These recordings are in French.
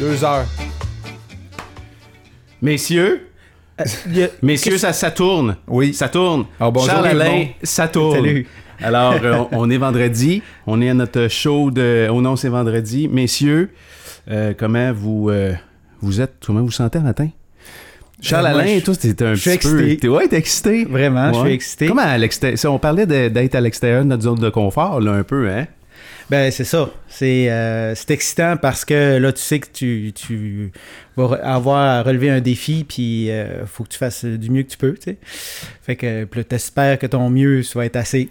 Deux heures. Messieurs, a- messieurs, ça, ça tourne. Oui. Ça tourne. Alors, bonjour, Charles Alain, ça tourne. Salut. Alors, euh, on on est vendredi. On est à notre show de Oh non, c'est vendredi. Messieurs, euh, comment vous, euh, vous êtes, comment vous vous sentez le matin? Charles Euh, moi, Alain, je- toi, t'es un je suis petit peu... excité. T'es, ouais, t'es excité. Vraiment, je suis excité. Comment à l'extérieur? On parlait d'être à l'extérieur de notre zone de confort, là, un peu, hein? Ben, c'est ça. C'est euh, c'est excitant parce que là, tu sais que tu, tu vas avoir à relever un défi, puis euh, faut que tu fasses du mieux que tu peux, tu sais. Fait que puis t'espères que ton mieux, ça va être assez.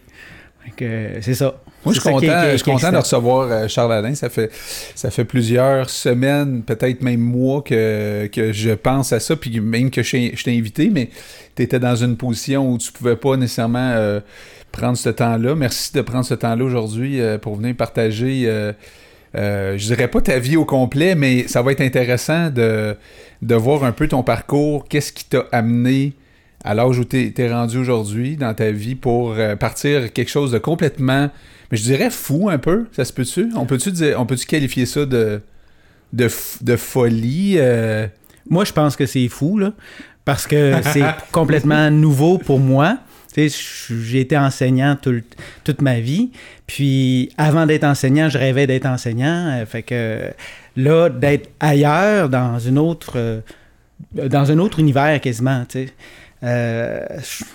Fait que c'est ça. Moi, je suis ça qui est- content, qui est- je suis content de recevoir euh, Charles Alain. Ça fait, ça fait plusieurs semaines, peut-être même mois que, que je pense à ça, puis même que je, t'ai- je t'ai invité, mais tu étais dans une position où tu pouvais pas nécessairement euh, prendre ce temps-là. Merci de prendre ce temps-là aujourd'hui euh, pour venir partager, euh, euh, je dirais pas ta vie au complet, mais ça va être intéressant de, de voir un peu ton parcours, qu'est-ce qui t'a amené à l'âge où tu es rendu aujourd'hui dans ta vie pour euh, partir quelque chose de complètement, mais je dirais fou un peu, ça se peut-tu? On peut-tu on peut-tu qualifier ça de, de, de folie? euh? Moi, je pense que c'est fou, là, parce que c'est complètement nouveau pour moi. J'ai été enseignant tout toute ma vie. Puis, avant d'être enseignant, je rêvais d'être enseignant. Euh, Fait que là, d'être ailleurs, dans une autre, euh, dans un autre univers quasiment, tu sais. Euh,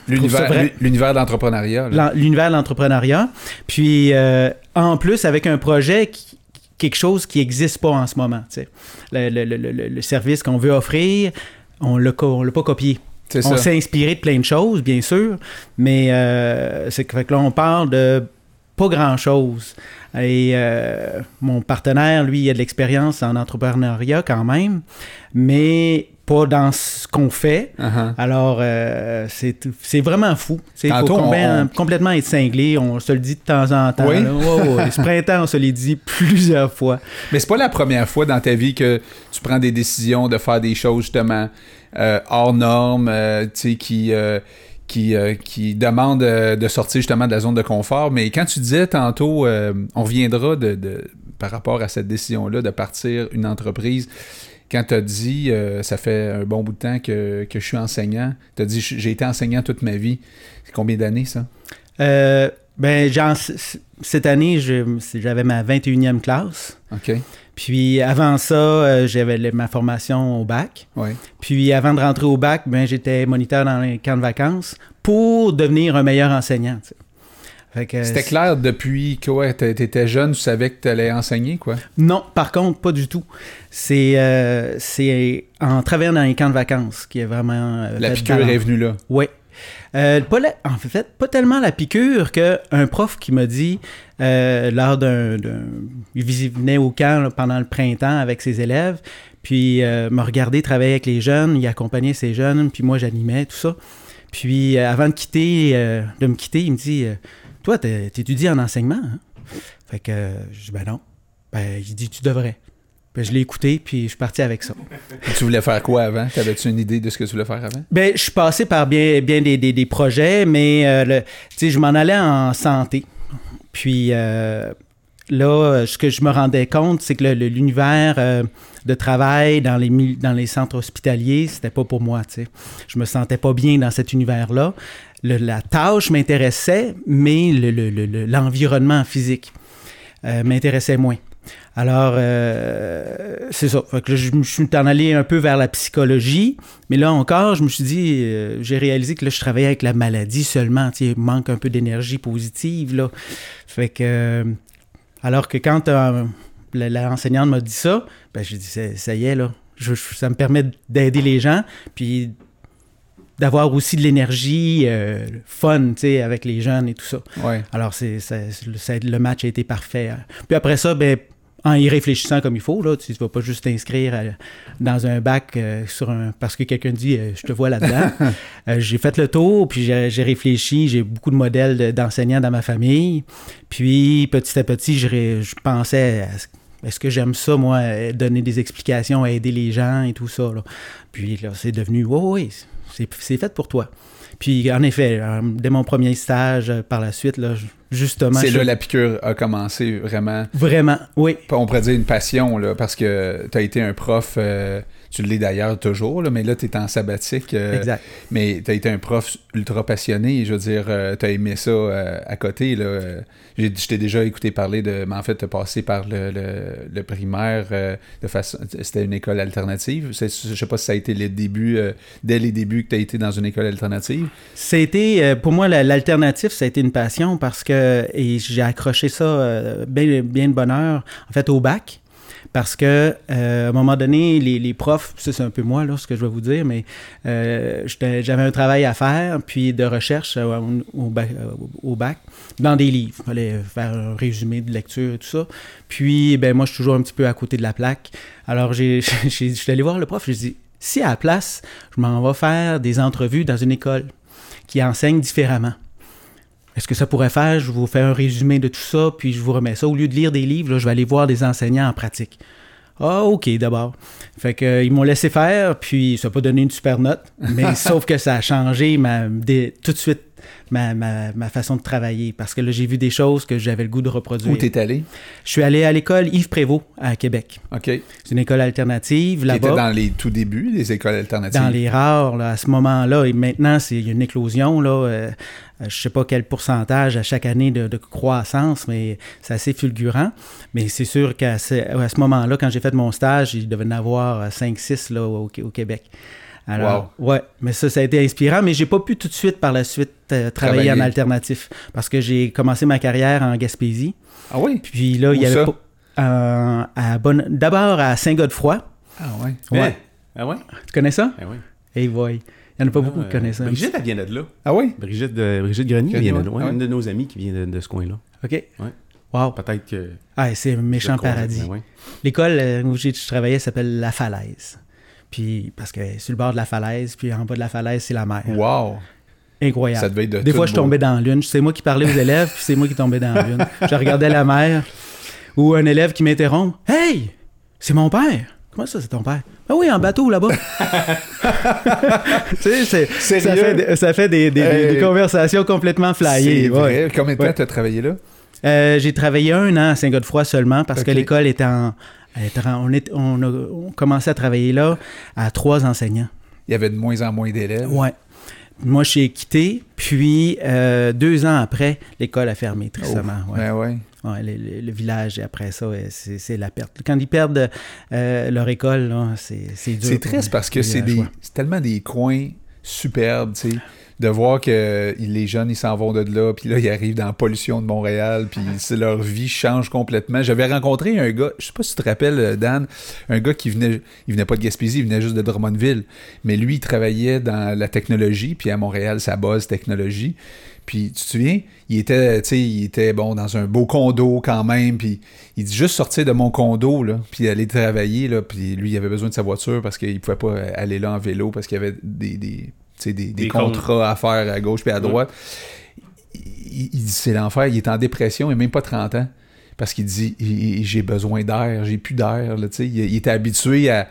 L'univers vrai- l'univers de l'entrepreneuriat. là. l'en- l'univers de l'entrepreneuriat. Puis, euh, en plus, avec un projet, qui- quelque chose qui n'existe pas en ce moment. tu sais. Le, le- le- le- le service qu'on veut offrir, on ne l'a pas copié. C'est On s'est inspiré de plein de choses, bien sûr, mais euh, c'est que fait que là, on parle de pas grand-chose. Et euh, mon partenaire, lui, il a de l'expérience en entrepreneuriat quand même, mais pas dans ce qu'on fait. Uh-huh. Alors, euh, c'est c'est vraiment fou. On- complètement être cinglé. On se le dit de temps en temps. Oui. ouais. Ce printemps, on se l'est dit plusieurs fois. Mais c'est pas la première fois dans ta vie que tu prends des décisions de faire des choses justement hors normes, euh, tu sais, qui, euh, qui, euh, qui demandent euh, de sortir justement de la zone de confort. Mais quand tu disais tantôt, euh, on reviendra de, de- par rapport à cette décision-là de partir une entreprise. Quand tu as dit, euh, ça fait un bon bout de temps que, que je suis enseignant, tu as dit, j'ai été enseignant toute ma vie. C'est combien d'années ça? Euh, ben, genre, cette année, j'avais ma 21e classe. OK. Puis avant ça, euh, j'avais ma formation au bac. Puis avant de rentrer au bac, ben, j'étais moniteur dans les camps de vacances pour devenir un meilleur enseignant. C'était clair depuis t'a- t'étais jeune, tu savais que tu allais enseigner, quoi? Non, par contre, pas du tout. C'est euh, en travaillant dans les camps de vacances qui est vraiment. euh, La piqûre est venue là. Oui. Euh, pas en fait, pas tellement la piqûre qu'un prof qui m'a dit, euh, lors d'un. Il venait au camp pendant le printemps avec ses élèves, puis euh, me regardait travailler avec les jeunes, il accompagnait ces jeunes, puis moi j'animais, tout ça. Puis euh, avant de quitter, de me quitter, il me dit Toi, t'étudies en enseignement hein? Fait que je dis Ben non. Ben, il dit Tu devrais. Ben, je l'ai écouté, puis je suis parti avec ça. Tu voulais faire quoi avant? T'avais-tu une idée de ce que tu voulais faire avant? Ben, je suis passé par bien, bien des, des- des projets, mais euh, le- je m'en allais en santé. Puis euh, là, ce que je me rendais compte, c'est que l'univers euh, de travail dans les, dans les centres hospitaliers, c'était pas pour moi. tu sais. Je me sentais pas bien dans cet univers-là. La tâche m'intéressait, mais le- le- le- l'environnement physique m'intéressait moins. Alors, euh, c'est ça. Fait que là, je me suis en allé un peu vers la psychologie, mais là encore, je me suis dit, euh, j'ai réalisé que là, je travaillais avec la maladie seulement. Il manque un peu d'énergie positive, là. Fait que, euh, alors que quand l'enseignante m'a dit ça, ben, j'ai dit, ça, ça y est, là. Je- je- ça me permet d'aider les gens, puis d'avoir aussi de l'énergie euh, fun, tu avec les jeunes et tout ça. Ouais. Alors, c'est- le match a été parfait. hein. Puis après ça, ben, en y réfléchissant comme il faut, là, tu ne vas pas juste t'inscrire à- dans un bac euh, sur un, parce que quelqu'un dit euh, je te vois là-dedans. Euh, j'ai fait le tour, puis j'ai, réfléchi. J'ai beaucoup de modèles de- d'enseignants dans ma famille. Puis petit à petit, je, pensais à ce- est-ce que j'aime ça, moi, euh, donner des explications, aider les gens et tout ça. Là. Puis là, c'est devenu, oui, oui, c'est, c'est fait pour toi. Puis en effet, euh, dès mon premier stage, euh, par la suite, là, justement... C'est je- là la piqûre a commencé vraiment. Vraiment, oui. On pourrait dire une passion, là, parce que tu as été un prof, euh, tu l'es d'ailleurs toujours, là, mais là, tu es en sabbatique. euh, Exact. Mais tu as été un prof ultra passionné, je veux dire, tu as aimé ça euh, à côté. Là, euh, j'ai- je t'ai déjà écouté parler de. Mais en fait, tu as passé par le, le- le primaire euh, de façon. C'était une école alternative. Je sais pas si ça a été les débuts, euh, dès les débuts que tu as été dans une école alternative. C'était, euh, pour moi, la- l'alternative, ça a été une passion parce que, et j'ai accroché ça euh, bien, bien de bonne heure, en fait, au bac. Parce que, euh, à un moment donné, les, les profs, c'est un peu moi, là, ce que je vais vous dire, mais euh, j'avais un travail à faire, puis de recherche euh, au, bac, euh, au bac, dans des livres. Il fallait faire un résumé de lecture et tout ça. Puis, ben moi, je suis toujours un petit peu à côté de la plaque. Alors, je suis allé voir le prof, je dit, si à la place, je m'en vais faire des entrevues dans une école qui enseigne différemment. Est-ce que ça pourrait faire, je vous fais un résumé de tout ça, puis je vous remets ça. Au lieu de lire des livres, là, je vais aller voir des enseignants en pratique. Ah, OK, d'abord. Fait que, euh, ils m'ont laissé faire, puis ça n'a pas donné une super note, mais sauf que ça a changé ma, des- tout de suite ma, ma- ma façon de travailler, parce que là, j'ai vu des choses que j'avais le goût de reproduire. Où t'es allé? Je suis allé à l'école Yves Prévost à Québec. OK. C'est une école alternative était là-bas. dans les tout débuts des écoles alternatives. dans les rares là, à ce moment-là. Et maintenant, c'est il y a une éclosion. Là, euh, euh, je sais pas quel pourcentage à chaque année de, de croissance, mais c'est assez fulgurant. Mais c'est sûr qu'à ce, à ce moment-là, quand j'ai fait mon stage, il devait y en avoir 5-6 là, au, au Québec. Alors, ouais, mais ça, ça a été inspirant, mais j'ai pas pu tout de suite, par la suite, euh, travailler, Travailler. en alternatif. Parce que j'ai commencé ma carrière en Gaspésie. Ah oui? Puis là, il y avait euh, à Bonne- D'abord à Saint-Godefroy. Ah ouais. Ouais. Ah ouais? Tu connais ça? Ah ouais. Hey boy. Il n'y en a pas beaucoup Ah, qui connaissent ça. Brigitte, elle vient de là. Ah oui? Brigitte, de, Brigitte Grenier vient de là. ouais. Ouais, Ah Une de nos amies qui vient de, de ce coin-là. OK. Wow. Peut-être que. Ah, c'est un méchant paradis. ouais. L'école euh, où j'ai je travaillais s'appelle La Falaise. Puis, parce que sur le bord de la falaise, puis en bas de la falaise, c'est la mer. Wow. Incroyable. Ça devait être de Des fois, je beau. tombais dans la lune. C'est moi qui parlais aux élèves, puis c'est moi qui tombais dans la lune. Je regardais la mer. Ou un élève qui m'interrompt. Hey! C'est mon père! Comment ça, c'est ton père? Ah oui, en bateau là-bas. tu sais, ça fait, des- ça fait des, des- des- Hey. des conversations complètement flyées. C'est ouais. vrai. Combien de temps Ouais. t'as travaillé là? Euh, j'ai travaillé un an à Saint-Godefroy seulement parce que l'école était en. elle était en- on, est, on a on commençait à travailler là à trois enseignants. Il y avait de moins en moins d'élèves. Ouais. Moi, j'ai quitté, puis euh, deux ans après, l'école a fermé, tristement. Oh, ouais. Ben ouais. Ouais, le, le- le village, après ça, c'est la perte. Quand ils perdent euh, leur école, c'est dur. C'est triste parce que c'est tellement des coins superbes, tu sais, de voir que les jeunes, ils s'en vont de là, puis là, ils arrivent dans la pollution de Montréal, puis leur vie change complètement. J'avais rencontré un gars, je sais pas si tu te rappelles, euh, Dan, un gars qui venait, il venait pas de Gaspésie, il venait juste de Drummondville, mais lui, il travaillait dans la technologie, puis à Montréal, sa base technologie. Puis, tu te souviens, il était, tu sais, il était, bon, dans un beau condo quand même, puis il dit juste sortir de mon condo, là, puis aller travailler, là, puis lui, il avait besoin de sa voiture parce qu'il pouvait pas aller là en vélo parce qu'il y avait des, des, des Des contrats à faire à gauche puis à droite. Il, il dit, c'est l'enfer, il est en dépression, il n'a même pas 30 ans, parce qu'il dit, j'ai besoin d'air, j'ai plus d'air, là, il, il était habitué à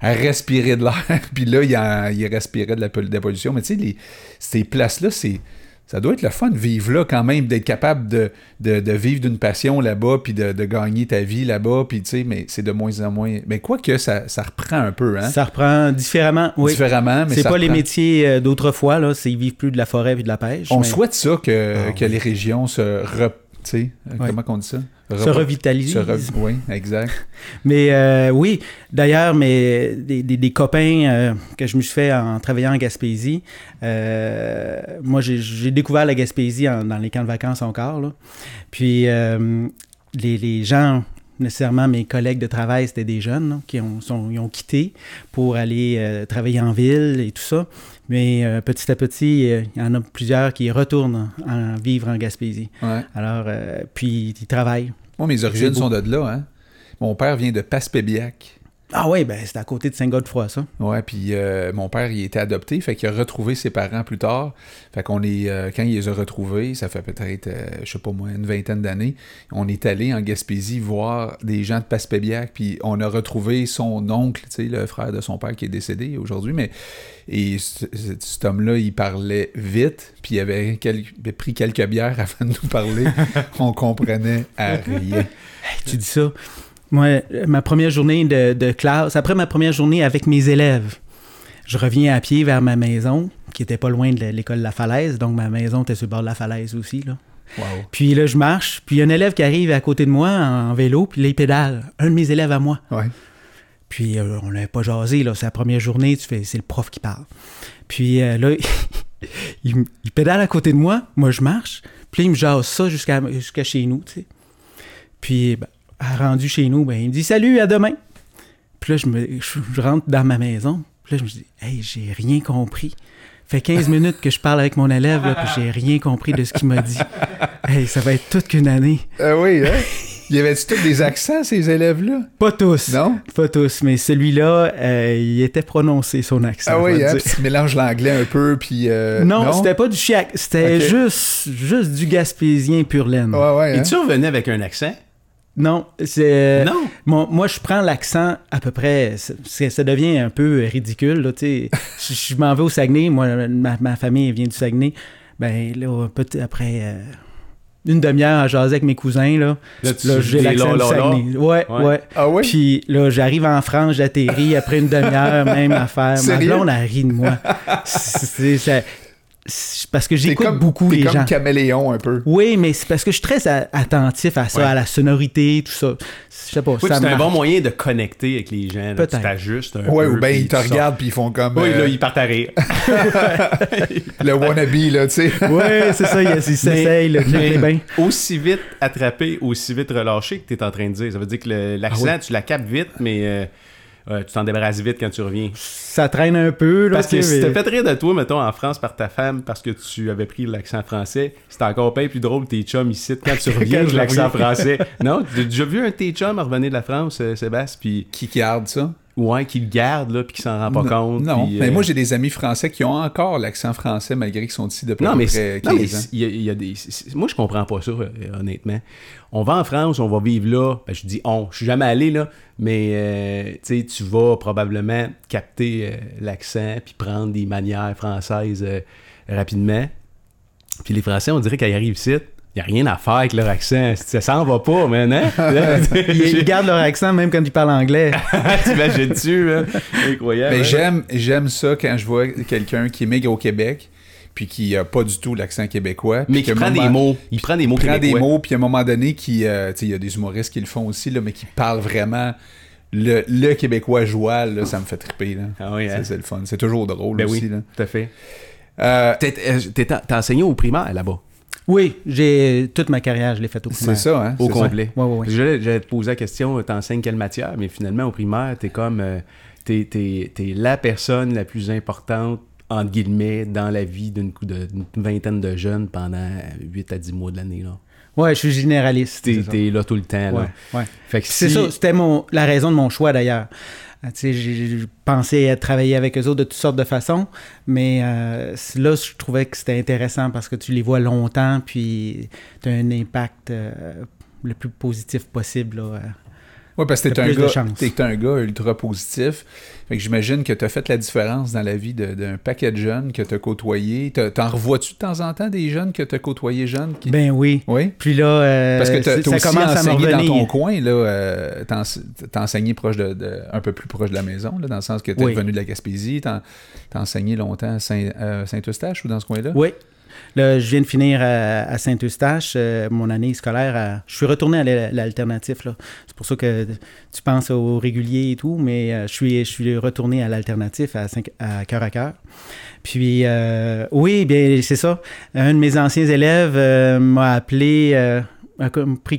à respirer de l'air, puis là, il, en- il respirait de la, pol- de la pollution. Mais tu sais, les- ces places-là, c'est ça doit être le fun de vivre là quand même, d'être capable de, de, de vivre d'une passion là-bas, puis de, de gagner ta vie là-bas, puis tu sais, mais c'est de moins en moins... Mais quoi que ça, ça reprend un peu, hein? Ça reprend différemment, oui. Différemment, mais C'est ça pas les métiers euh, d'autrefois, là. C'est ils vivent plus de la forêt et de la pêche. On mais souhaite ça, que, Ah, que oui. les régions se... Re... Tu sais, comment qu'on dit ça? Se Re- revitalisent. se re- Oui, exact. Mais euh, oui, d'ailleurs, mais des, des- des copains euh, que je me suis fait en travaillant en Gaspésie, euh, moi j'ai- découvert la Gaspésie en- dans les camps de vacances encore. Là. Puis les, les gens, nécessairement mes collègues de travail, c'était des jeunes là, qui ont, sont, ils ont quitté pour aller travailler en ville et tout ça. Mais euh, petit à petit, euh, il y en a plusieurs qui retournent en, en vivre en Gaspésie. Ouais. Alors, euh, puis ils travaillent. Moi, mes origines sont de là, hein? Mon père vient de Passepébiac. Ah oui, ben c'est à côté de Saint-Godefroy, ça. Ouais, puis euh, mon père, il était adopté, fait qu'il a retrouvé ses parents plus tard. Fait qu'on est, euh, quand il les a retrouvés, ça fait peut-être, euh, je sais pas moi, une vingtaine d'années, on est allé en Gaspésie voir des gens de Passepébiac, puis on a retrouvé son oncle, tu sais, le frère de son père qui est décédé aujourd'hui, mais et cet homme-là, il parlait vite, puis il avait, quel- il avait pris quelques bières avant de nous parler. on comprenait à rien. Hey, tu dis ça. Moi, ma première journée de, de classe, après ma première journée avec mes élèves, je reviens à pied vers ma maison, qui était pas loin de l'école La Falaise, donc ma maison était sur le bord de la falaise aussi, là. Wow. Puis là, je marche, puis il y a un élève qui arrive à côté de moi en, vélo, puis là, il pédale. Un de mes élèves à moi. Ouais. Puis euh, on n'avait pas jasé, là. C'est la première journée, tu fais, c'est le prof qui parle. Puis euh, là, il, pédale à côté de moi, moi je marche, puis là, il me jase ça jusqu'à jusqu'à chez nous, tu sais. Puis, ben, rendu chez nous, ben, il me dit salut, à demain. Puis là, je, me, je, je rentre dans ma maison, puis là, je me dis, hey, j'ai rien compris. Fait 15 minutes que je parle avec mon élève, là, puis j'ai rien compris de ce qu'il m'a dit. Hey, ça va être toute qu'une année. Ah oui, hein? Il y avait-tu tous des accents, ces élèves-là? Pas tous. Non? Pas tous, mais celui-là, euh, il était prononcé son accent. Ah oui, hein? tu mélanges l'anglais un peu, puis... euh, non, c'était pas du chiac, c'était juste, juste du gaspésien pur laine. Ouais, ouais, Et hein? tu revenais avec un accent? Non, c'est. non? Mon- moi, je prends l'accent à peu près. ça devient un peu ridicule, là, tu sais. je je m'en vais au Saguenay. Moi, ma, ma famille vient du Saguenay. Ben, là, après euh, une demi-heure à jaser avec mes cousins, là. Là, j'ai l'accent du. Saguenay. Ouais, Ouais. ouais. Ah oui? Puis là, j'arrive en France, j'atterris après une demi-heure, même affaire. Ma blonde, elle rit de moi. C'est parce que j'écoute comme- beaucoup t'es les comme gens. caméléon un peu. Oui, mais c'est parce que je suis très a- attentif à ça, Ouais. à la sonorité, tout ça. Je sais pas, Oui, ça c'est un bon moyen de connecter avec les gens. là. Tu Peut-être. t'ajustes un Ouais, peu. ou bien ils te regardent puis ils font comme Oui, euh, là, ils partent à rire. le wannabe, là, tu sais. Ouais, c'est ça, il, il s'essaye, le les bains. aussi vite attrapé, aussi vite relâché que tu es en train de dire. Ça veut dire que l'accent, Ah tu la capes vite, mais euh, euh, tu t'en débarrasses vite quand tu reviens. Ça traîne un peu, là. Parce que si t'as fait rire de toi, mettons, en France par ta femme parce que tu avais pris l'accent français, c'était encore bien plus drôle tes chums ici quand tu reviens je l'accent reviens. français. non, j'ai déjà vu un de tes chums revenir de la France, euh, Sébastien, puis Qui garde ça? Ouais, qui le garde, là, puis qui s'en rend pas compte. Non, mais euh, moi, j'ai des amis français qui ont encore l'accent français malgré qu'ils sont ici depuis Non, mais, près c'est- 15 non, mais ans. il y a, il y a des. moi, je comprends pas ça, euh, honnêtement. On va en France, on va vivre là. Ben, je dis on, je suis jamais allé là, mais euh, tu sais, tu vas probablement capter euh, l'accent puis prendre des manières françaises rapidement. Puis les Français, on dirait qu'ils arrivent ici, n'y a rien à faire avec leur accent. Ça s'en va pas, man, hein? Ils, ils gardent leur accent même quand ils parlent anglais. T'imagines-tu, là? Incroyable. Mais hein? j'aime, j'aime ça quand je vois quelqu'un qui émigre au Québec puis qui a pas du tout l'accent québécois. Mais qui prend des mots. Il prend des mots prend des québécois. mots, puis à un moment donné, qui, euh, tu sais, il y a des humoristes qui le font aussi, là, mais qui parlent vraiment le, le québécois joual, là, ça me fait triper. Là. Ah oui, hein? C'est- le fun. C'est toujours drôle Ben aussi. oui, Là. tout à fait. Euh, T'es- euh, t'es- T'as enseigné au primaire là-bas, Oui, j'ai toute ma carrière, je l'ai faite au c'est primaire. ça, hein? au c'est ça. complet. Ouais, ouais, ouais. J'allais j'allais te poser la question, t'enseignes quelle matière, mais finalement, au primaire, t'es comme. euh, t'es, t'es- t'es la personne la plus importante, entre guillemets, dans la vie d'une, cou- de- d'une vingtaine de jeunes pendant 8 à 10 mois de l'année. Là. Ouais, je suis généraliste. T'es, c'est là tout le temps. Là. Ouais, ouais. Fait que C'est ça, c'était mon, la raison de mon choix d'ailleurs. Euh, sais, j'ai pensé à travailler avec eux autres de toutes sortes de façons, mais euh, là, je trouvais que c'était intéressant parce que tu les vois longtemps, puis tu as un impact euh, le plus positif possible. là, Ouais, parce que t'es un, gars, t'es un gars ultra positif. Fait que j'imagine que t'as fait la différence dans la vie d'un paquet de jeunes que t'as côtoyés. T'as- T'en revois-tu de temps en temps des jeunes que t'as côtoyés jeunes? Qui... Ben oui. oui? Puis là, euh, Parce que t'as aussi commence à me enseigné dans ton coin, là, euh, t'as ense- t'as enseigné proche de, de- un peu plus proche de la maison, là, dans le sens que t'es Oui. venu de la Gaspésie, t'as enseigné longtemps à euh, Saint-Eustache ou dans ce coin-là? Oui. Là, je viens de finir à, à Saint-Eustache, euh, mon année scolaire. à- je suis retourné à l'al- l'alternatif. C'est pour ça que tu penses au régulier et tout, mais euh, je, suis, je suis retourné à l'alternatif à, cœur à cœur. Puis, euh, oui, bien, c'est ça. Un de mes anciens élèves euh, m'a appelé, euh, a pris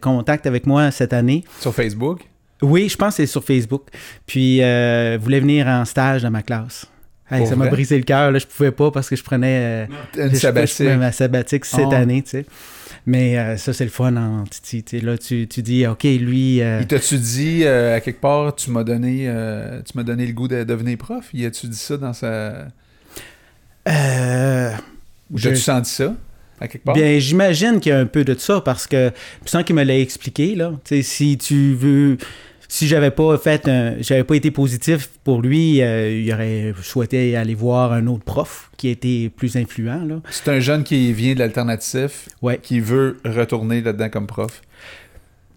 contact avec moi cette année. Sur Facebook? Oui, je pense que c'est sur Facebook. Puis, euh, voulait venir en stage dans ma classe. Hey, ça m'a brisé le cœur. Je pouvais pas parce que je prenais euh, une sabbatique. ma sabbatique cette oh. année. Tu sais. Mais euh, ça, c'est le fun en Titi. Là, tu, tu, dis, OK, lui. Euh... Il t'a-tu dit, euh, à quelque part, tu m'as donné, tu m'as donné le goût de devenir prof? Il a-tu dit ça dans sa. Euh. Ou as-tu senti ça? À quelque part? Bien, j'imagine qu'il y a un peu de ça parce que, sans qu'il me l'ait expliqué, là, si tu veux si j'avais pas fait j'avais pas été positif pour lui, euh, il aurait souhaité aller voir un autre prof qui était plus influent. C'est un jeune qui vient de l'alternatif, ouais. qui veut retourner là-dedans comme prof.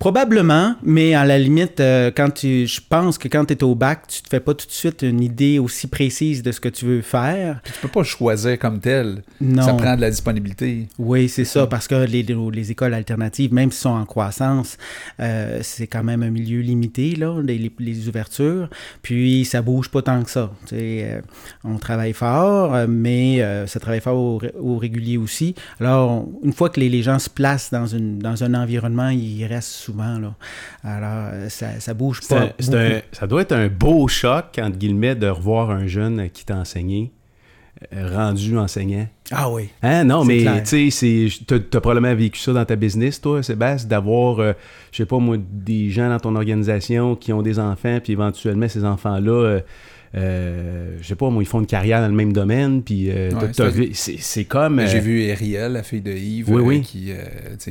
Probablement, mais à la limite, euh, quand tu, je pense que quand tu es au bac, tu te fais pas tout de suite une idée aussi précise de ce que tu veux faire. tu peux pas choisir comme tel. Non. Ça prend de la disponibilité. Oui, c'est ça, parce que les, les, écoles alternatives, même si sont en croissance, euh, c'est quand même un milieu limité, là, les, les, ouvertures. Puis ça bouge pas tant que ça. Euh, on travaille fort, mais ça travaille fort au, régulier aussi. Alors, une fois que les, gens se placent dans, une, dans un environnement, ils restent souvent alors, euh, ça, ça bouge pas. ça doit être un beau choc, entre guillemets, de revoir un jeune qui t'a enseigné, euh, rendu enseignant. Ah oui. Hein? Non, mais tu sais, tu as probablement vécu ça dans ta business, toi, Sébastien, d'avoir, euh, je sais pas moi, des gens dans ton organisation qui ont des enfants, puis éventuellement, ces enfants-là euh, je sais pas, moi, ils font une carrière dans le même domaine, puis euh, c'est comme... J'ai euh, vu Ariel, la fille de Yves, Qui,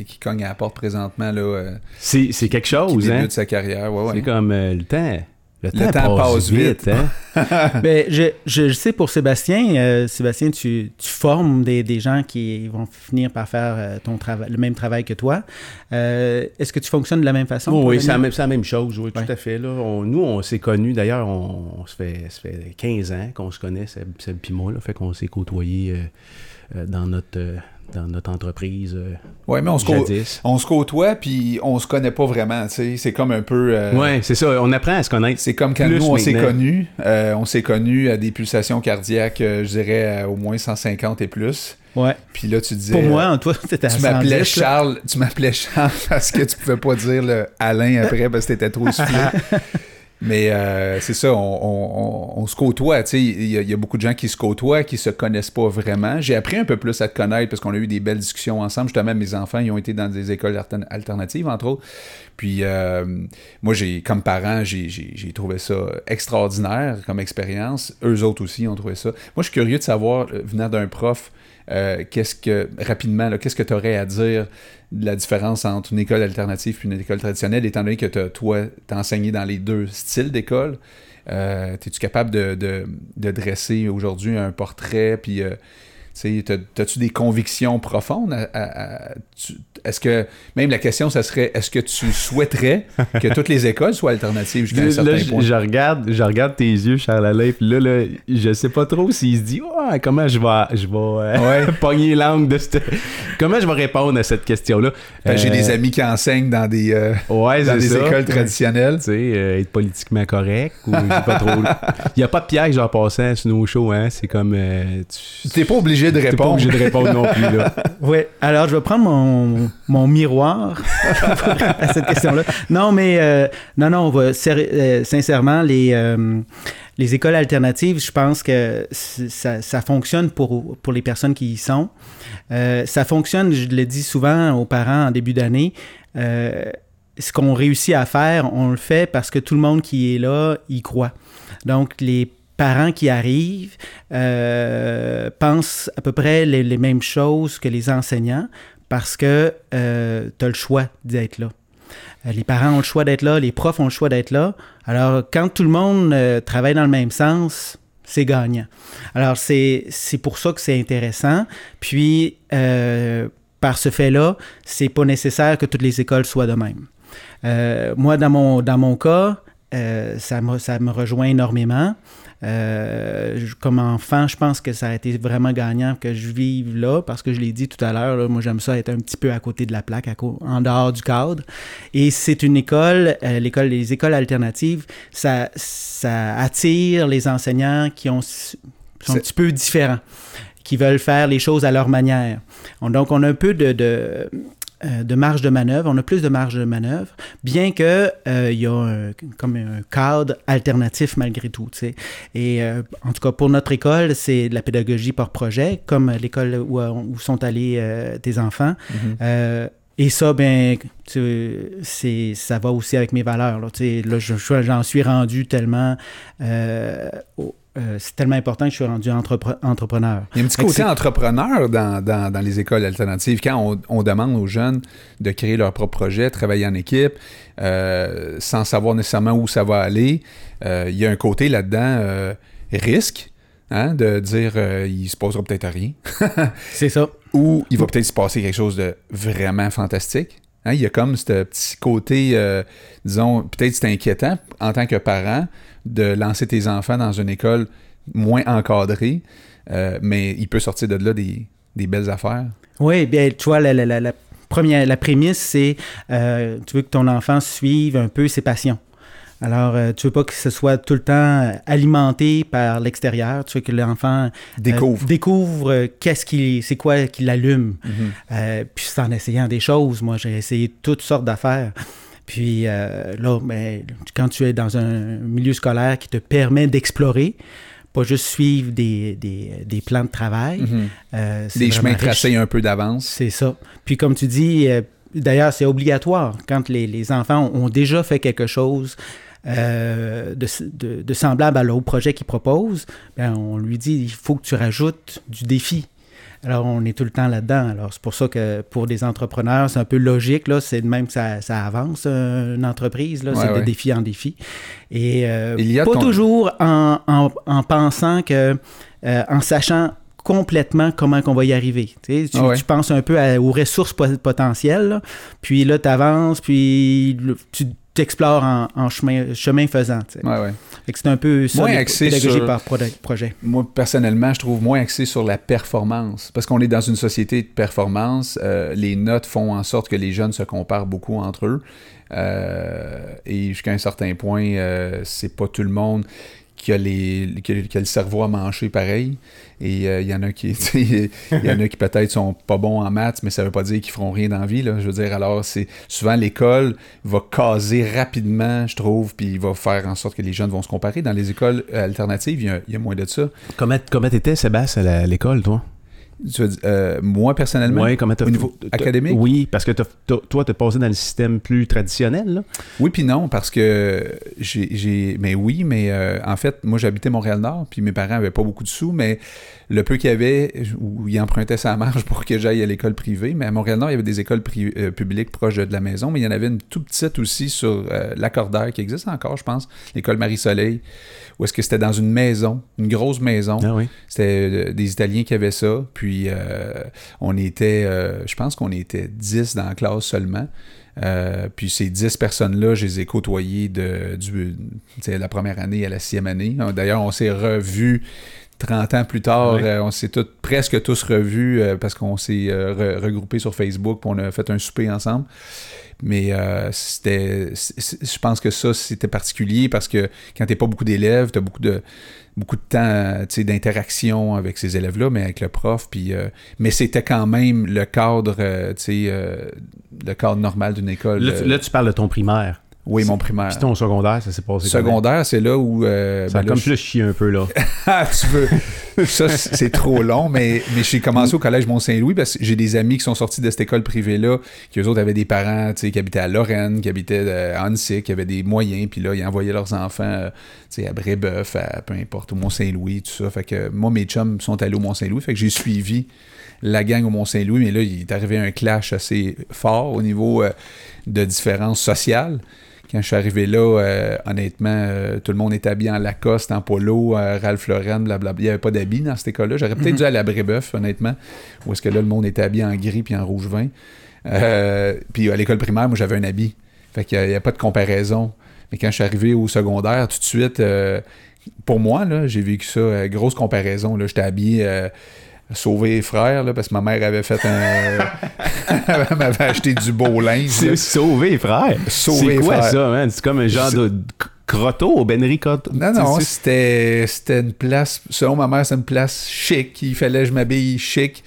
qui cogne à la porte présentement. là. c'est quelque chose, qui hein? de sa carrière, ouais, C'est comme le temps... Le, temps, passe, vite. hein? Ben, je, je, sais pour Sébastien, euh, Sébastien, tu, tu formes des, des, gens qui vont finir par faire euh, ton travail, le même travail que toi. Euh, est-ce que tu fonctionnes de la même façon? oui, c'est la, la, même chose, oui, tout à fait. Là. nous, on s'est connus, d'ailleurs, on, se fait, ça fait 15 ans qu'on se connaît, Seb, Seb puis moi, là, fait qu'on s'est côtoyés dans notre dans notre entreprise. Euh, oui, mais on se, on se côtoie, puis on se connaît pas vraiment. C'est comme un peu. Euh, oui, c'est ça. On apprend à se connaître. C'est comme quand nous, on s'est connus. Euh, on s'est connus à des pulsations cardiaques, je dirais, au moins 150 et plus. Ouais. Puis là, tu disais. Pour moi, toi, c'était Tu m'appelais Charles, tu m'appelais Charles parce que tu pouvais pas dire le Alain après parce que t'étais trop soufflé. Mais euh, c'est ça, on, se côtoie. Il y, y, a beaucoup de gens qui se côtoient, qui se connaissent pas vraiment. J'ai appris un peu plus à te connaître parce qu'on a eu des belles discussions ensemble. Justement, mes enfants, ils ont été dans des écoles alternatives, entre autres. Puis euh, moi, j'ai comme parent, j'ai trouvé ça extraordinaire comme expérience. Eux autres aussi ont trouvé ça. Moi, je suis curieux de savoir, euh, venant d'un prof, euh, qu'est-ce que, rapidement, qu'est-ce que tu aurais à dire de la différence entre une école alternative et une école traditionnelle, étant donné que toi, tu as enseigné dans les deux styles d'école? Euh, Es-tu capable de, de, dresser aujourd'hui un portrait, puis euh, As-tu des convictions profondes? Est-ce que, même la question, ça serait, est-ce que tu souhaiterais que toutes les écoles soient alternatives jusqu'à un certain point? Je regarde, je regarde tes yeux, Charles Alain, puis là, là, je sais pas trop s'il se dit, comment je vais, je vais euh, pogner l'angle de cette... Comment je vais répondre à cette question-là? J'ai des euh, amis qui enseignent dans des, euh, dans des écoles traditionnelles. Tu sais, être politiquement correct, ou pas trop... Il n'y a pas de piège en passant sur nos shows, hein? C'est comme... tu n'es pas obligé de répondre. Pas obligé de répondre non plus, là. oui, alors je vais prendre mon, mon miroir à cette question-là. Non, mais euh, non, non, on va, euh, sincèrement, les, euh, les écoles alternatives, je pense que ça, fonctionne pour, pour les personnes qui y sont. ça fonctionne, je le dis souvent aux parents en début d'année. ce qu'on réussit à faire, on le fait parce que tout le monde qui est là y croit. Donc, les parents qui arrivent pensent à peu près les, mêmes choses que les enseignants parce que euh, tu as le choix d'être là. Euh, les parents ont le choix d'être là, les profs ont le choix d'être là. Alors, quand tout le monde travaille dans le même sens, c'est gagnant. Alors, c'est pour ça que c'est intéressant. Puis, par ce fait-là, c'est pas nécessaire que toutes les écoles soient de même. moi, dans mon, dans mon cas, ça, ça me rejoint énormément. Euh, comme enfant, je pense que ça a été vraiment gagnant que je vive là parce que je l'ai dit tout à l'heure, moi j'aime ça être un petit peu à côté de la plaque, en dehors du cadre. Et c'est une école, euh, l'école, les écoles alternatives, ça, ça attire les enseignants qui ont, sont un petit peu différents, qui veulent faire les choses à leur manière. Donc on a un peu de, de euh, de marge de manœuvre, on a plus de marge de manœuvre, bien que euh, il y a un, comme un cadre alternatif malgré tout. tu sais. Et euh, en tout cas, pour notre école, c'est de la pédagogie par projet, comme l'école où, où sont allés tes enfants. Mhm. Euh, et ça, ben, tu- c'est, ça va aussi avec mes valeurs. Là, j'en suis rendu tellement. euh, au- euh, c'est tellement important que je suis rendu entrepre- entrepreneur. Il y a un petit côté entrepreneur dans, dans- dans les écoles alternatives. Quand on, on demande aux jeunes de créer leur propre projet, travailler en équipe, euh, sans savoir nécessairement où ça va aller, euh, il y a un côté là-dedans risque, hein, de dire il se passera peut-être rien, C'est ça. ou il va peut-être se passer quelque chose de vraiment fantastique. Hein, il y a comme ce petit côté, disons, peut-être c'est inquiétant en tant que parent de lancer tes enfants dans une école moins encadrée, euh, mais il peut sortir de là des, des belles affaires. Oui, bien, tu vois, la, la- la- la première, la prémisse, c'est euh, tu veux que ton enfant suive un peu ses passions. Alors, euh, tu veux pas que ce soit tout le temps euh, alimenté par l'extérieur. Tu veux que l'enfant euh, Découvre. découvre euh, qu'est-ce qui, c'est quoi qui l'allume. Mhm. Puis c'est en essayant des choses. Moi, j'ai essayé toutes sortes d'affaires. Puis euh, là, ben, quand tu es dans un milieu scolaire qui te permet d'explorer, pas juste suivre des, des, des plans de travail. Mhm. euh, Des chemins riche. tracés un peu d'avance. C'est ça. Puis comme tu dis, euh, d'ailleurs, c'est obligatoire quand les, les enfants ont déjà fait quelque chose euh, de, de- de semblable à l'autre projet qu'ils proposent, ben, on lui dit, il faut que tu rajoutes du défi. Alors, on est tout le temps là-dedans. Alors, c'est pour ça que pour des entrepreneurs, c'est un peu logique. Là, c'est de même que ça, ça avance, euh, une entreprise. Là, Ouais, c'est ouais. de défi en défi. Et euh, Il y a pas ton- toujours en, en- en pensant que, euh, en sachant complètement comment qu'on va y arriver. Tu, sais, tu, Ah ouais. tu penses un peu à- aux ressources po- potentielles, là, puis là, tu avances, puis tu t'explores en, en chemin, chemin faisant. Ouais, ouais. C'est un peu ça, Moins axé pédagogie sur- par pro- projet. Moi, personnellement, je trouve moins axé sur la performance. Parce qu'on est dans une société de performance. euh, les notes font en sorte que les jeunes se comparent beaucoup entre eux. Euh, et jusqu'à un certain point, euh, c'est pas tout le monde qui a, les, a, le cerveau à manger pareil. Et euh, il y en a qui, il y en a qui peut-être sont pas bons en maths, mais ça veut pas dire qu'ils feront rien dans la vie. Là. Je veux dire, alors c'est souvent l'école va caser rapidement, je trouve, puis il va faire en sorte que les jeunes vont se comparer. Dans les écoles euh, alternatives, il y y a moins de ça. Comment t'étais, Sébastien, à l'école, toi? Tu veux dire, euh, moi, personnellement, Ouais, comment t'as- au niveau académique? Oui, parce que toi, t'es passé dans le système plus traditionnel, là. Oui, puis non, parce que j'ai. Mais oui, mais euh, en fait, moi, j'habitais Montréal-Nord, puis mes parents avaient pas beaucoup de sous, mais le peu qu'il y avait, où ils empruntaient sa marge pour que j'aille à l'école privée. Mais à Montréal-Nord, il y avait des écoles euh, publiques proches de la maison, mais il y en avait une toute petite aussi sur euh, l'accordaire qui existe encore, je pense, l'école Marie-Soleil, où est-ce que c'était dans une maison, une grosse maison. Ah oui. C'était euh, des Italiens qui avaient ça. Puis euh, on était, je pense qu'on était 10 dans la classe seulement. Euh, puis ces 10 personnes-là, je les ai côtoyées de du, la première année à la sixième année. D'ailleurs, on s'est revus 30 ans plus tard. Euh, on s'est tous, presque tous revus euh, parce qu'on s'est euh, re- regroupés sur Facebook on a fait un souper ensemble. Mais c'était, je pense que ça, c'était particulier parce que quand t'es pas beaucoup d'élèves, t'as beaucoup de, beaucoup de temps d'interaction avec ces élèves-là, mais avec le prof. Puis, mais c'était quand même le cadre, le cadre normal d'une école. Là, tu- là, tu parles de ton primaire. Oui, mon primaire. Puis ton secondaire, ça s'est passé? Secondaire, c'est là où. euh, Ça a ben là, comme je- plus chié un peu, là. Ah, tu veux. Ça, c'est trop long, mais, mais j'ai commencé au collège Mont-Saint-Louis parce que j'ai des amis qui sont sortis de cette école privée-là, qui eux autres avaient des parents, tu sais, qui habitaient à Lorraine, qui habitaient euh, à Annecy, qui avaient des moyens, puis là, ils envoyaient leurs enfants, euh, tu sais, à Brébeuf, à peu importe, au Mont-Saint-Louis, tout ça. Fait que moi, mes chums sont allés au Mont-Saint-Louis, fait que j'ai suivi la gang au Mont-Saint-Louis, mais là, il est arrivé un clash assez fort au niveau euh, de différences sociales. Quand je suis arrivé là, euh, honnêtement, euh, tout le monde était habillé en Lacoste, en polo, Ralph Lauren, blablabla. Il n'y avait pas d'habits dans cette école-là. J'aurais peut-être dû aller à Brébeuf, honnêtement, où est-ce que là, le monde était habillé en gris puis en rouge vin. Puis à l'école primaire, moi, j'avais un habit. Fait qu'il n'y a, pas de comparaison. Mais quand je suis arrivé au secondaire, tout de suite, pour moi, là, j'ai vécu ça, euh, grosse comparaison. Là, j'étais habillé... euh, Sauvé frère, là, parce que ma mère avait fait un. elle m'avait acheté du beau linge. C'est sauvé, frère. Sauvé, C'est quoi ça, man? C'est comme un genre de crotto au Benry Crotto. Non, non, c'était une place, selon ma mère, c'est une place chic. Il fallait que je m'habille chic.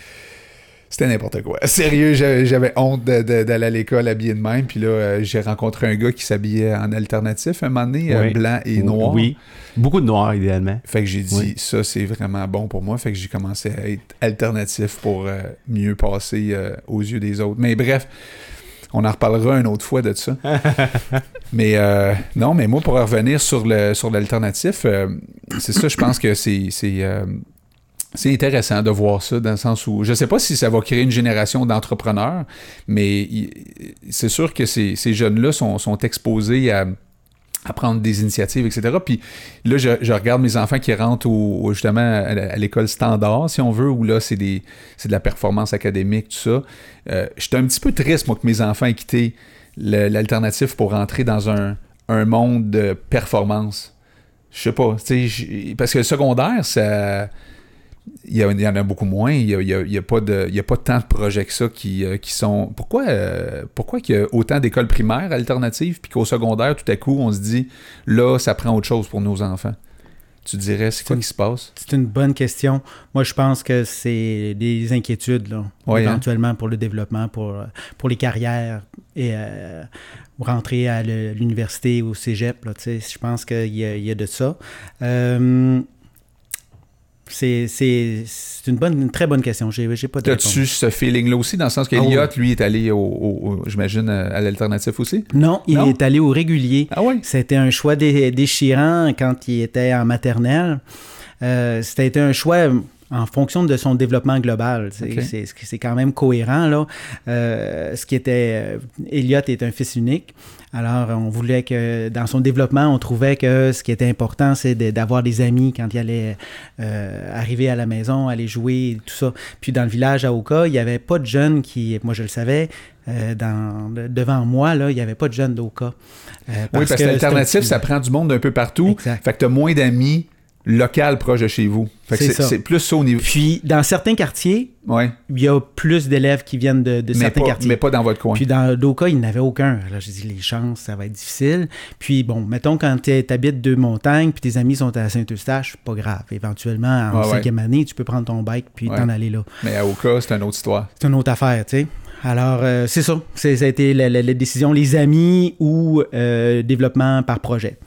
C'était n'importe quoi. Sérieux, j'avais honte d'aller à l'école habillé de même. Puis là, euh, j'ai rencontré un gars qui s'habillait en alternatif un moment donné, euh, Oui. blanc et noir. Oui. Beaucoup de noir, idéalement. Fait que j'ai dit, Oui. ça, c'est vraiment bon pour moi. Fait que j'ai commencé à être alternatif pour euh, mieux passer euh, aux yeux des autres. Mais bref, on en reparlera une autre fois de ça. mais euh, non, mais moi, pour revenir sur sur l'alternatif, euh, c'est ça, je pense que c'est. C'est intéressant de voir ça dans le sens où je sais pas si ça va créer une génération d'entrepreneurs, mais c'est sûr que ces, ces jeunes-là sont, sont exposés à, à prendre des initiatives, etc. Puis là, je, regarde mes enfants qui rentrent justement à, l'école standard, si on veut, où là, c'est des c'est de la performance académique, tout ça. Euh, J'étais un petit peu triste, moi, que mes enfants aient quitté l'alternative pour rentrer dans un, un monde de performance. Je sais pas, parce que le secondaire, ça... Il y, en a beaucoup moins. Il n'y a, il y a- il y a pas de- il y a pas tant de projets que ça qui, euh, qui sont. Pourquoi, euh, pourquoi il y a autant d'écoles primaires alternatives, puis qu'au secondaire, tout à coup, on se dit là, ça prend autre chose pour nos enfants? Tu dirais, c'est quoi qui se passe? C'est une bonne question. Moi, je pense que c'est des inquiétudes, là, Ouais, hein? éventuellement, pour le développement, pour, euh, pour les carrières et euh, rentrer à l'université ou au cégep. Là, je pense qu'il y, y a de ça. Euh, c'est c'est- c'est une, bonne, une très bonne question. J'ai j'ai pas de. As-tu ce feeling-là aussi, dans le sens Ah oui. qu'Eliott, lui, est allé, au, au- au- j'imagine, euh, à l'alternatif aussi? Non, il Non? est allé au régulier. Ah oui? C'était un choix dé- déchirant quand il était en maternelle. Euh, C'était un choix en fonction de son développement global. C'est Ok. c'est- c'est quand même cohérent. Là. Euh, ce qui était... euh, Elliot est un fils unique. Alors, on voulait que dans son développement, on trouvait que ce qui était important, c'est d'avoir des amis quand il allait euh, arriver à la maison, aller jouer, tout ça. Puis dans le village à Oka, il n'y avait pas de jeunes qui, moi je le savais, euh, dans, devant moi, là, il n'y avait pas de jeunes d'Oka. Euh, oui, parce que l'alternative, ça prend du monde d'un peu partout. Exact. Fait que t'as moins d'amis locaux proches de chez vous. C'est plus ça au niveau. Puis, dans certains quartiers, Ouais. il y a plus d'élèves qui viennent de, certains pas, quartiers. mais pas dans votre coin. Puis dans d'autres cas, il n'y en avait aucun. Alors j'ai dit, les chances, ça va être difficile. Puis bon, mettons quand tu habites deux montagnes, puis tes amis sont à Saint-Eustache, pas grave. Éventuellement, en ouais. cinquième année, tu peux prendre ton bike puis Ouais. t'en aller là. Mais à Oka, c'est une autre histoire. C'est une autre affaire, tu sais. Alors, euh, c'est ça. Ça a été la, la- la décision, les amis ou euh, développement par projet.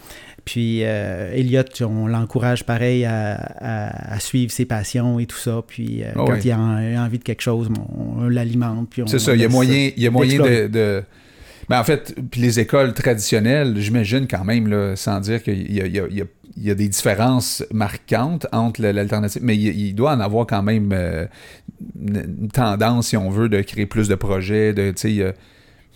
Puis, euh, Elliot, on l'encourage pareil à, à- à suivre ses passions et tout ça. Puis, euh, Ah quand il a, en- a envie de quelque chose, on, on l'alimente. C'est ça, il y a moyen, il y a moyen de, de- Ben, en fait, puis les écoles traditionnelles, j'imagine quand même, là, sans dire qu'il y y a- y des différences marquantes entre l'alternative, mais il, il doit en avoir quand même euh, une, tendance, si on veut, de créer plus de projets, de, tu sais,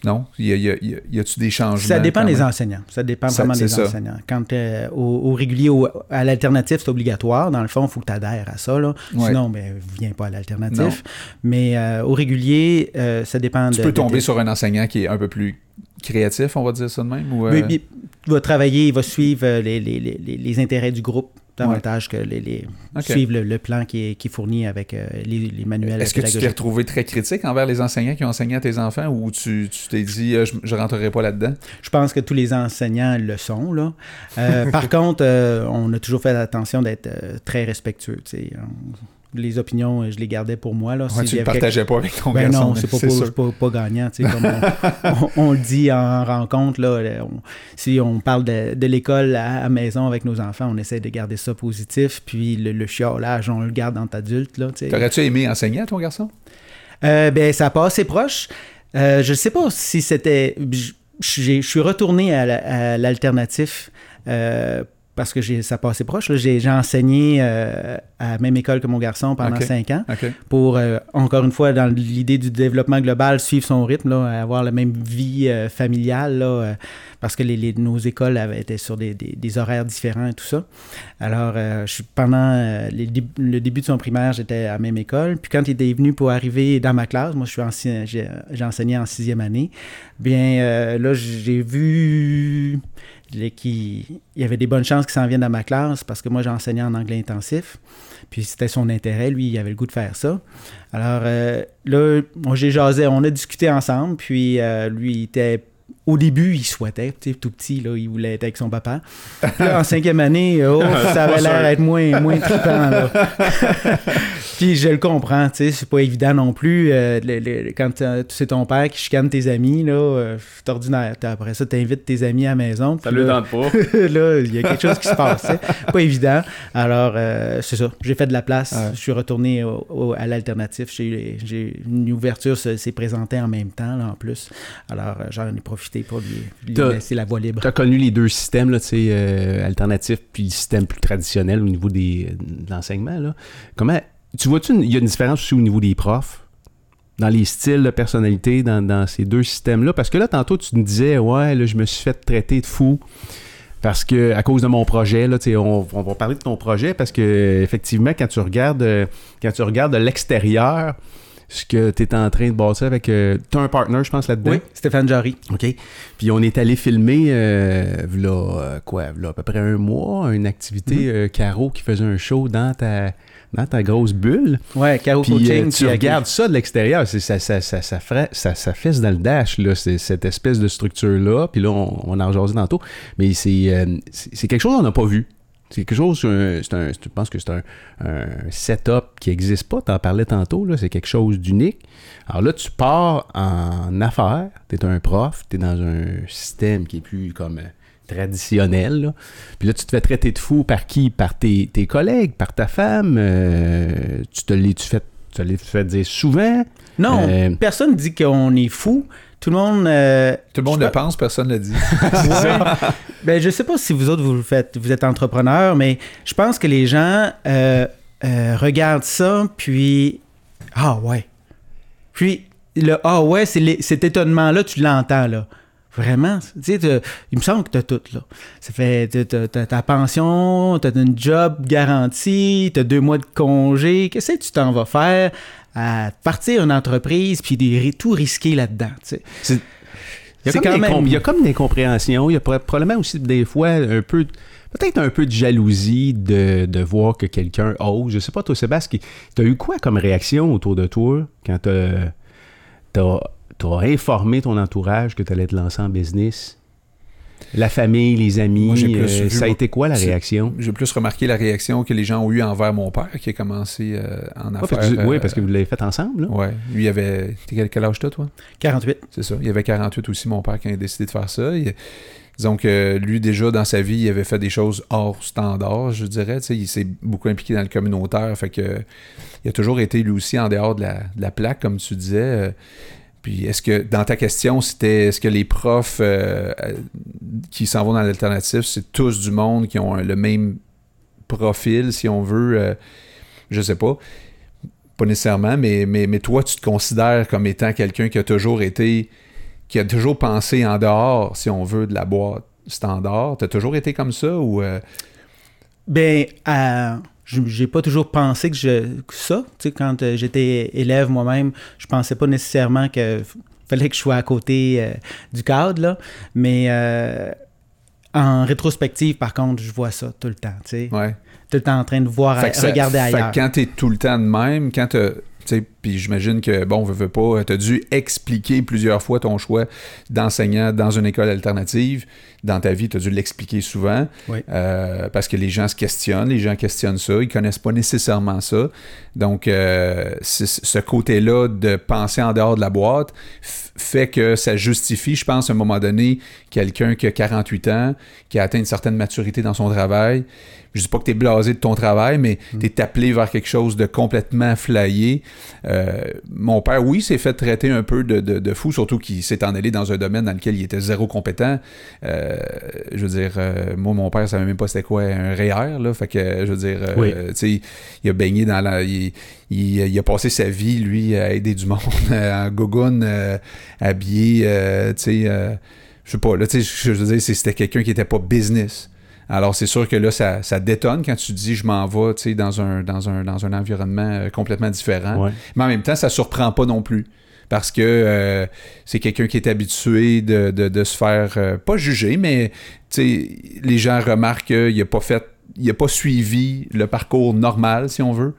non? Y a, y a- y a-tu des changements? Ça dépend des enseignants. Ça dépend vraiment des ça. enseignants. Quand euh, au, au régulier, au- à l'alternative, c'est obligatoire. Dans le fond, il faut que tu adhères à ça. Là. Ouais. Sinon, ben, viens pas à Non. l'alternative. Mais euh, au régulier, euh, ça dépend Tu de. peux de- tomber de- sur un enseignant qui est un peu plus créatif, on va dire ça de même? Ou, euh, il va travailler, il va suivre euh, les, les- les- les- les intérêts du groupe davantage que les, suivre le, le plan qui est, qui est fourni avec euh, les, les manuels Est-ce que tu t'es retrouvé très critique envers les enseignants qui ont enseigné à tes enfants ou tu tu t'es dit euh, je, je rentrerai pas là-dedans? Je pense que tous les enseignants le sont. Là. Euh, par contre, on a toujours fait attention d'être très respectueux. On- les opinions, euh, je les gardais pour moi. Là. Ouais, tu ne avait quelque- partageais pas avec ton Ben garçon. non, c'est pas, pas, c'est pas, pas gagnant. comme on, on- on le dit en rencontre, là, on- si on parle de, de l'école à la maison avec nos enfants, on essaie de garder ça positif. Puis le, le chiolage, on le garde en adulte. T'aurais-tu aimé enseigner à ton garçon? Euh, ben, ça passe assez proche. Euh, je sais pas si c'était. Je suis retourné à la- à l'alternatif euh, parce que j'ai- ça passait proche. J'ai enseigné euh, à la même école que mon garçon pendant cinq ans pour, euh, encore une fois, dans l'idée du développement global, suivre son rythme, là, avoir la même vie euh, familiale, là, parce que les, les- nos écoles avaient été sur des, des- des horaires différents et tout ça. Alors, je pendant les le début de son primaire, j'étais à la même école. Puis quand il était venu pour arriver dans ma classe, moi, je suis en si- j'ai j'ai enseigné en sixième année, bien là, j'ai vu il y avait des bonnes chances qu'il s'en vienne dans ma classe parce que moi, j'enseignais en anglais intensif. Puis c'était son intérêt, lui, il avait le goût de faire ça. Alors euh, là, j'ai jasé, on a discuté ensemble, puis euh, lui, il était au début, il souhaitait, tout petit, là, il voulait être avec son papa. Puis là, en cinquième année, oh, ça avait l'air d'être moins, moins trippant, là. Puis je le comprends, tu sais, c'est pas évident non plus. euh, le- le- quand euh, c'est ton père qui chicane tes amis, là, euh, c'est ordinaire. Après ça, t'invites tes amis à la maison. Ça le tente pas. là, il y a quelque chose qui se passe. Pas évident. Alors, euh, c'est ça. J'ai fait de la place. Ouais. Je suis retourné au- au- à l'alternatif. J'ai une ouverture se- s'est présentée en même temps, là, en plus. Alors, euh, j'en ai profité pour lui, lui T'as- laisser la voie libre. Tu as connu les deux systèmes, là, euh, alternatif, puis le système plus traditionnel au niveau des, de l'enseignement. Là. Comment, tu vois-tu, il y a une différence aussi au niveau des profs, dans les styles de personnalité, dans, dans ces deux systèmes-là? Parce que là, tantôt, tu me disais, ouais, là, je me suis fait traiter de fou. Parce que, à cause de mon projet, là, on, on va parler de ton projet parce que, effectivement, quand tu regardes, euh, quand tu regardes de l'extérieur, ce que tu es en train de bâtir avec. tu as un partner, je pense, là-dedans? Oui, Stéphane Jarry. OK. Puis on est allé filmer, euh, v'là, euh, quoi, v'là à peu près un mois, une activité, Mhm. euh, Caro qui faisait un show dans ta, dans ta grosse bulle. Ouais, Caro Puis Coaching. euh, tu regardes ça de l'extérieur, ça, ça, ça, ça, ça, ça fesse dans le dash, là, cette espèce de structure-là. Puis là, on, on en jasé tantôt. Mais euh, c'est quelque chose qu'on n'a pas vu. C'est quelque chose, c'est un, je pense que c'est un, un setup qui n'existe pas. Tu en parlais tantôt, là, c'est quelque chose d'unique. Alors là, tu pars en affaires, tu es un prof, tu es dans un système qui est plus comme euh, traditionnel. là. Puis là, tu te fais traiter de fou par qui? Par tes, tes collègues, par ta femme. euh, tu te l'es tu fait, tu te l'es fait dire souvent. Non, Euh, personne dit qu'on est fou. Tout le monde. euh, Tout le monde le pense, personne ne le dit. Ouais. ben, je sais pas si vous autres, vous faites, vous êtes entrepreneur, mais je pense que les gens euh, euh, regardent ça, puis ah ouais. Puis le ah ouais, c'est cet étonnement-là, tu l'entends là. Vraiment, tu sais, il me semble que t'as tout là. Ça fait, t'as- t'as t'as ta pension, t'as une job garantie, t'as deux mois de congé. Qu'est-ce que tu t'en vas faire? À partir une entreprise puis de tout risquer là-dedans. C'est- Il y, a comme même- com- il y a comme des compréhensions. Il y a pro- probablement aussi des fois un peu, peut-être un peu de jalousie de, de voir que quelqu'un ose. Je sais pas, toi, Sébastien, tu as eu quoi comme réaction autour de toi quand tu as, informé ton entourage que tu allais te lancer en business? La famille, les amis, Moi, j'ai plus euh, vu ça a été quoi la réaction? J'ai plus remarqué la réaction que les gens ont eu envers mon père qui a commencé euh, en Ouais, affaires. parce que- oui, euh, parce que vous l'avez fait ensemble. Là. Ouais, lui il avait. T'es quel, quel âge t'as, toi? 48. C'est ça. Il avait 48 aussi, mon père, quand il a décidé de faire ça. Il- disons que lui, déjà, dans sa vie, il avait fait des choses hors standard, je dirais. Tu sais, il s'est beaucoup impliqué dans le communautaire. Fait que il a toujours été, lui aussi, en dehors de la, de la plaque, comme tu disais. Euh, Puis est-ce que, dans ta question, c'était est-ce que les profs euh, qui s'en vont dans l'alternative, c'est tous du monde qui ont le même profil, si on veut euh, Je sais pas. Pas nécessairement, mais, mais, mais toi, tu te considères comme étant quelqu'un qui a toujours été qui a toujours pensé en dehors, si on veut, de la boîte standard. T'as toujours été comme ça ou euh, Ben, euh, j'ai pas toujours pensé que, je, que ça. Tu sais, quand euh, j'étais élève moi-même, je pensais pas nécessairement que fallait que je sois à côté euh, du cadre, là. Mais euh, en rétrospective, par contre, je vois ça tout le temps, tu sais. ouais. Tout le temps en train de voir, Fait ça- regarder fait que ailleurs. quand t'es tout le temps de même, quand tu Puis j'imagine que, bon, veux, veux pas, t'as dû expliquer plusieurs fois ton choix d'enseignant dans une école alternative. Dans ta vie, t'as dû l'expliquer souvent. Oui. Euh, parce que les gens se questionnent, les gens questionnent ça, ils connaissent pas nécessairement ça. Donc, euh, ce côté-là de penser en dehors de la boîte fait que ça justifie, je pense, à un moment donné, quelqu'un qui a 48 ans, qui a atteint une certaine maturité dans son travail. Je dis pas que tu es blasé de ton travail, mais tu es appelé vers quelque chose de complètement flyé. Euh, mon père, oui, s'est fait traiter un peu de, de- de fou, surtout qu'il s'est en allé dans un domaine dans lequel il était zéro compétent. Euh, je veux dire, euh, moi, mon père, savait même pas c'était quoi un REER, là. Fait que, je veux dire, euh, Oui. tu sais, il a baigné dans la. Il, il- il a passé sa vie, lui, à aider du monde en gogoune, euh, habillé, euh, tu sais, euh, je sais pas, là, tu sais, je veux dire, c'était quelqu'un qui était pas business. Alors, c'est sûr que là, ça, ça détonne quand tu dis je m'en vais, dans un, dans un, dans un environnement euh, complètement différent. Ouais. Mais en même temps, ça surprend pas non plus. Parce que euh, c'est quelqu'un qui est habitué de, de- de se faire, euh, pas juger, mais les gens remarquent qu'il n'a pas fait, il a pas suivi le parcours normal, si on veut.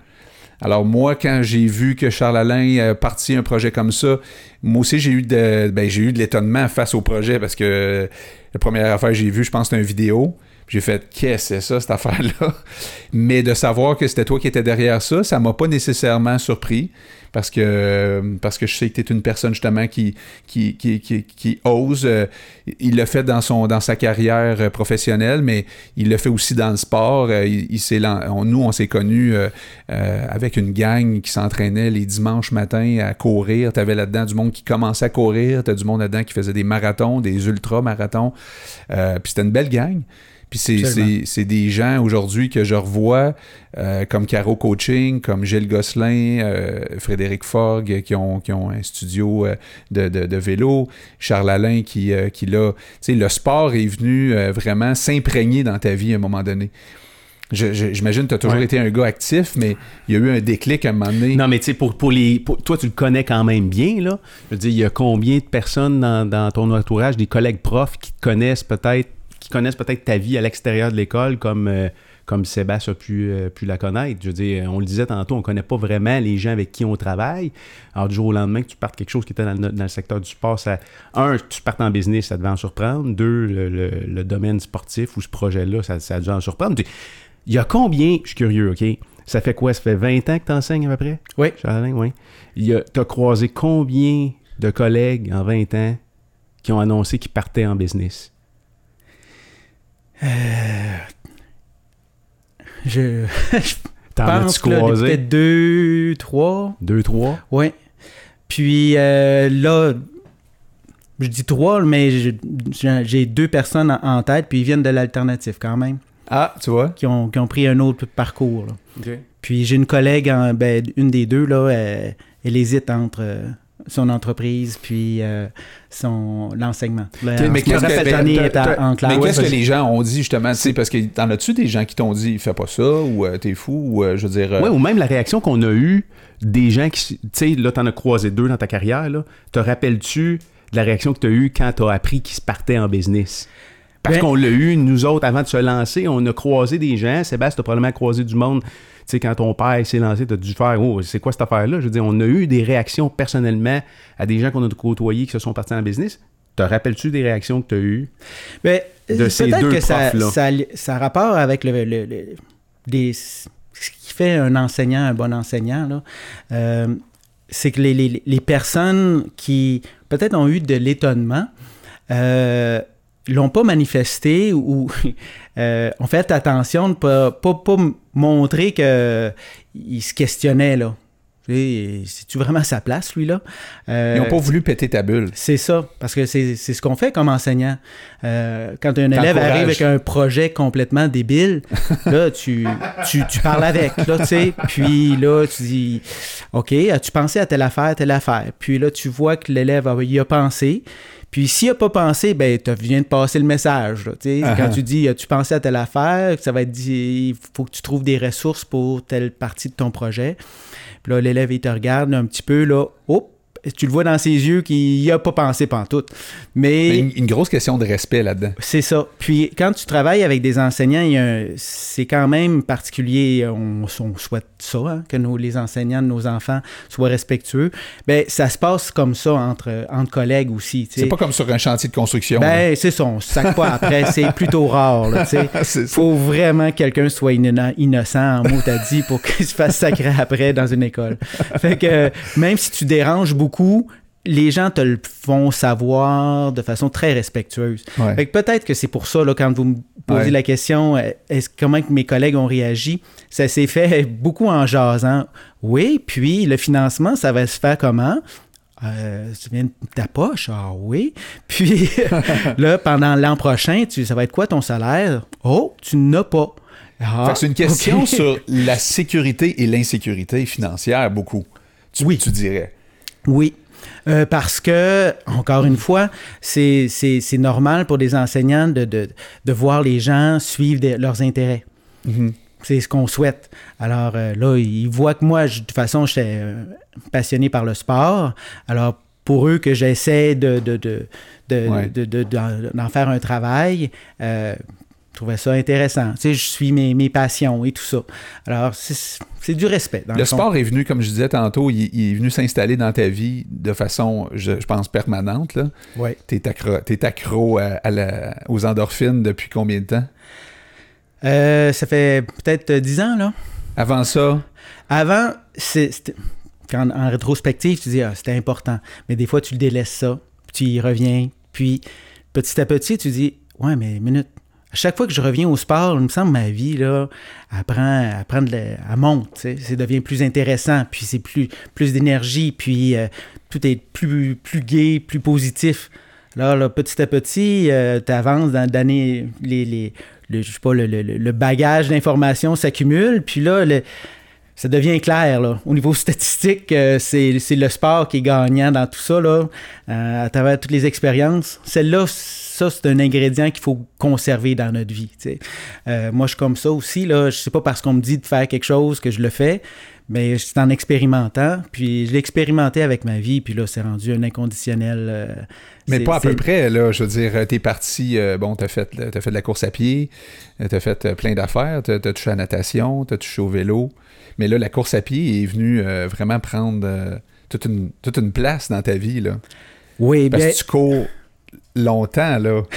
Alors moi, quand j'ai vu que Charles Alain a parti un projet comme ça, moi aussi j'ai eu de ben, j'ai eu de l'étonnement face au projet parce que la première affaire que j'ai vue, je pense, c'était une vidéo. J'ai fait qu'est-ce que c'est ça cette affaire-là? Mais de savoir que c'était toi qui étais derrière ça, ça m'a pas nécessairement surpris parce que parce que je sais que tu es une personne justement qui qui, qui, qui, ose. Euh, il l'a fait dans son dans sa carrière professionnelle, mais il le fait aussi dans le sport. Euh, il, nous on s'est connus euh, avec une gang qui s'entraînait les dimanches matins à courir. Tu avais là-dedans du monde qui commençait à courir, tu as du monde là-dedans qui faisait des marathons, des ultra marathons. puis c'était une belle gang. Puis c'est des gens aujourd'hui que je revois, euh, comme Caro Coaching, comme Gilles Gosselin, euh, Frédéric Fogg, qui ont, qui ont un studio euh, de, de, vélo, Charles Alain qui, qui l'a. Tu sais, le sport est venu vraiment s'imprégner dans ta vie à un moment donné. J'imagine que tu as toujours été un gars actif, mais il y a eu un déclic à un moment donné. Non, mais tu sais, pour, pour les. toi, tu le connais quand même bien, là. Je veux dire, il y a combien de personnes dans, dans ton entourage, des collègues profs qui te connaissent peut-être connaissent peut-être ta vie à l'extérieur de l'école comme, euh, comme Sébastien a pu, euh, pu, la connaître. Je veux dire, on le disait tantôt, on ne connaît pas vraiment les gens avec qui on travaille. Alors, du jour au lendemain, que tu partes quelque chose qui était dans le, secteur du sport, ça, un, tu partes en business, ça devait en surprendre. Deux, le, domaine sportif ou ce projet-là, ça, ça dû en surprendre. Il y a combien, je suis curieux, OK? Ça fait quoi? Ça fait 20 ans que tu enseignes à peu près? Oui. Oui. Tu as croisé combien de collègues en 20 ans qui ont annoncé qu'ils partaient en business? Euh, je, je pense que peut-être deux, trois. Deux, trois? Oui. Puis euh, là, je dis trois, mais j'ai deux personnes en tête, puis ils viennent de l'alternative quand même. Ah, tu vois? Qui ont, qui ont pris un autre parcours. Puis j'ai une collègue, ben, une des deux, là, elle, elle hésite entre son entreprise puis euh, son l'enseignement. mais qu'est-ce que, les gens ont dit justement, parce que t'en as-tu des gens qui t'ont dit fais pas ça ou euh, t'es fou ou euh, je veux dire. Oui, ou même la réaction qu'on a eue des gens qui, tu sais, là t'en as croisé deux dans ta carrière là. Te rappelles-tu de la réaction que tu as eue quand tu as appris qu'ils se partaient en business? Parce ben qu'on l'a eu, nous autres, avant de se lancer, on a croisé des gens. Sébastien, a probablement croisé du monde sais, quand ton père s'est lancé, tu as dû faire Oh, c'est quoi cette affaire-là? Je veux dire, on a eu des réactions personnellement à des gens qu'on a côtoyés qui se sont partis en business. Te rappelles-tu des réactions que tu as eues? Mais, de ces deux que ça, ça, ça, a rapport avec le, ce qui fait un enseignant un bon enseignant. Là. Euh, c'est que les, les, les, personnes qui peut-être ont eu de l'étonnement, euh, l'ont pas manifesté ou euh, ont fait attention de pas, pas, pas montrer qu'il se questionnait là. C'est-tu vraiment sa place, lui-là? Euh, Ils n'ont pas voulu péter ta bulle. C'est ça, parce que c'est ce qu'on fait comme enseignant. Euh, quand un élève arrive avec un projet complètement débile, là, tu, tu, tu, parles avec, là, tu sais, puis là, tu dis, OK, as-tu pensé à telle affaire, telle affaire? Puis là, tu vois que l'élève y a pensé, puis s'il n'a pas pensé, ben tu viens de passer le message. Là, uh-huh. Quand tu dis as-tu pensé à telle affaire, ça va être dit il faut que tu trouves des ressources pour telle partie de ton projet. Puis là, l'élève, il te regarde un petit peu, là, hop, tu le vois dans ses yeux qu'il n'y a pas pensé pantoute. Mais, Mais une, grosse question de respect là-dedans. C'est ça. Puis quand tu travailles avec des enseignants, c'est quand même particulier. On, souhaite ça, hein, que nos, les enseignants de nos enfants soient respectueux. Ben ça se passe comme ça entre, entre collègues aussi. C'est pas comme sur un chantier de construction. Ben c'est ça. On se sac pas après. c'est plutôt rare. Il faut vraiment que quelqu'un soit innocent en mot t'as dit pour qu'il se fasse sacrer après dans une école. Fait que même si tu déranges beaucoup les gens te le font savoir de façon très respectueuse. peut-être que c'est pour ça, là, quand vous me posez la question, euh, est-ce comment que mes collègues ont réagi, ça s'est fait beaucoup en jasant. Oui, puis le financement, ça va se faire comment? Euh, ça vient de ta poche, ah oui. Puis là, pendant l'an prochain, tu, ça va être quoi ton salaire? Oh, tu n'as pas. Ah, c'est une question sur la sécurité et l'insécurité financière, beaucoup. oui. Tu dirais. Oui. Euh, parce que, encore une fois, c'est normal pour des enseignants de, de, de, voir les gens suivre leurs intérêts. Mm-hmm. C'est ce qu'on souhaite. Alors euh, là, ils voient que moi, de toute façon, j'étais euh, passionné par le sport. Alors, pour eux, que j'essaie de, d'en faire un travail, Je trouvais ça intéressant. Tu sais, je suis mes, mes passions et tout ça. Alors, c'est du respect. Dans le, le, sport est venu, comme je disais tantôt, il, il est venu s'installer dans ta vie de façon, je, je pense, permanente. Là. Ouais. Tu es accro, t'es accro à, à la, aux endorphines depuis combien de temps? Euh, ça fait peut-être 10 ans, là. Avant ça? Avant, c'est, c'était- en rétrospective, tu dis, ah, c'était important. Mais des fois, tu le délaisses ça, puis tu y reviens. Puis, petit à petit, tu dis, ouais, mais minute. À chaque fois que je reviens au sport, il me semble ma vie, là, elle, prend, monte. Ça devient plus intéressant, puis c'est plus, plus d'énergie, puis euh, tout est plus, plus gai, plus positif. Là, là, petit à petit, tu avances dans d'années, les, les, le, je sais pas, le, le- le bagage d'informations s'accumule, puis là, le- ça devient clair. Là. Au niveau statistique, euh, c'est c'est le sport qui est gagnant dans tout ça, là, euh, à travers toutes les expériences. Celle-là, ça, c'est un ingrédient qu'il faut conserver dans notre vie. tu sais. Euh, moi, je suis comme ça aussi. Là. Je sais pas parce qu'on me dit de faire quelque chose que je le fais, mais c'est en expérimentant. Puis je l'ai expérimenté avec ma vie, puis là, c'est rendu un inconditionnel. euh, Mais pas à peu près, là. Je veux dire, t'es parti, bon, t'as fait, t'as fait de la course à pied, t'as fait plein d'affaires, t'as, t'as touché à la natation, t'as touché au vélo. Mais là, la course à pied est venue euh, vraiment prendre euh, toute, une, toute une place dans ta vie, là. Oui, Parce bien, que tu cours longtemps, là.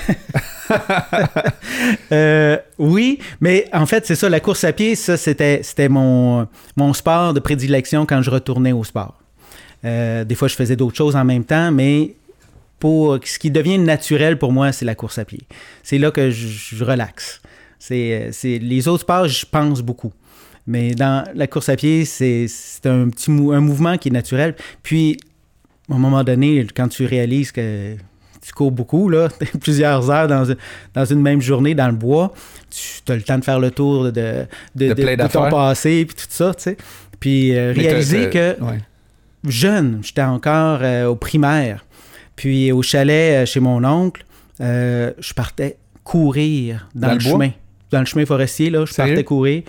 Euh, oui, mais en fait, c'est ça, la course à pied, ça, c'était, c'était mon, mon sport de prédilection quand je retournais au sport. Euh, des fois, je faisais d'autres choses en même temps, mais pour ce qui devient naturel pour moi, c'est la course à pied. C'est là que je, je relaxe. C'est, c'est, les autres sports, je pense beaucoup. Mais dans la course à pied, c'est, un petit mou- un mouvement qui est naturel. Puis, à un moment donné, quand tu réalises que tu cours beaucoup, là, plusieurs heures dans, une- dans une même journée dans le bois, tu as le temps de faire le tour de, de, De ton passé, puis tout ça, tu sais. Puis euh, réaliser que ouais. jeune, j'étais encore euh, au primaire, puis au chalet euh, chez mon oncle, je partais courir dans, Dans le, chemin. Dans le chemin forestier, là, je Sérieux? partais courir.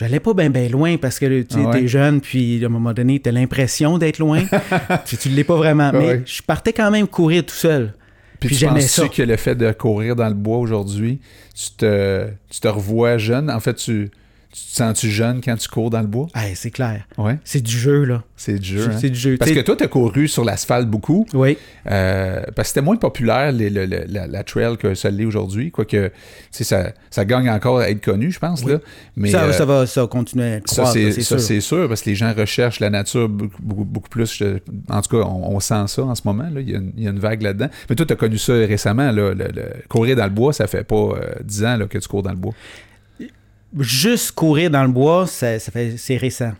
J'allais pas bien ben loin parce que tu Ah ouais? t'es jeune, puis à un moment donné, t'as l'impression d'être loin. puis tu l'es pas vraiment. Ah mais ouais. je partais quand même courir tout seul. Puis, Puis tu j'aimais ça. que le fait de courir dans le bois aujourd'hui, tu te, tu te revois jeune? En fait, tu, tu te sens-tu jeune quand tu cours dans le bois? Hey, c'est clair. Ouais, C'est du jeu, là. c'est du jeu. hein? C'est du jeu. Parce que toi, tu as couru sur l'asphalte beaucoup. Oui. Euh, parce que c'était moins populaire les- le- le- la, la trail que ça l'est aujourd'hui. Quoique, ça, ça gagne encore à être connu, je pense. Oui. Là. Mais ça, euh, ça va ça va continuer à ça, croître, ça, sûr. c'est sûr, parce que les gens recherchent la nature beaucoup, beaucoup, beaucoup plus. Je- en tout cas, on, on sent ça en ce moment. Là. Il, y a une, il y a une vague là-dedans. Mais toi, tu as connu ça récemment. Là, le, le- courir dans le bois, ça fait pas euh, 10 ans là, que tu cours dans le bois. Juste courir dans le bois, ça, ça fait, c'est récent.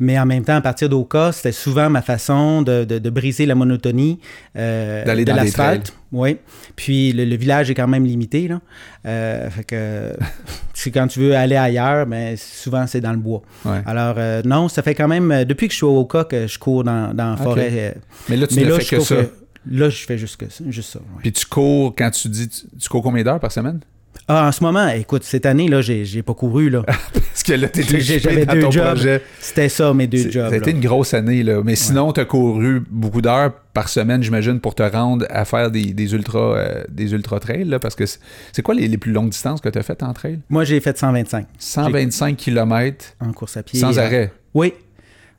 Mais en même temps, à partir d'Oka, c'était souvent ma façon de, de- de briser la monotonie euh, D'aller de dans l'asphalte. Oui. Puis le, le village est quand même limité. Là. Euh, fait que quand tu veux aller ailleurs, mais souvent c'est dans le bois. Ouais. Alors euh, non, ça fait quand même depuis que je suis au Oka que je cours dans, dans la forêt. Mais là, tu mais ne là, fais que ça. que- là, je fais juste, que ça, juste ça. ouais. Puis tu cours, quand tu dis, tu, tu cours combien d'heures par semaine? Ah, en ce moment, écoute, cette année, là, j'ai, j'ai pas couru. Là. Parce que là, tu J'ai- j'avais dans deux ton jobs. projet. C'était ça, mes deux C'est- jobs. Ça a été là. une grosse année, là. Mais sinon, tu as couru beaucoup d'heures par semaine, j'imagine, pour te rendre à faire des, des ultra, euh, des ultra trails, là, parce que c'est c'est quoi les, les plus longues distances que tu as faites en trail? Moi, j'ai fait 125 125 km en course à pied. sans Euh, arrêt. Oui,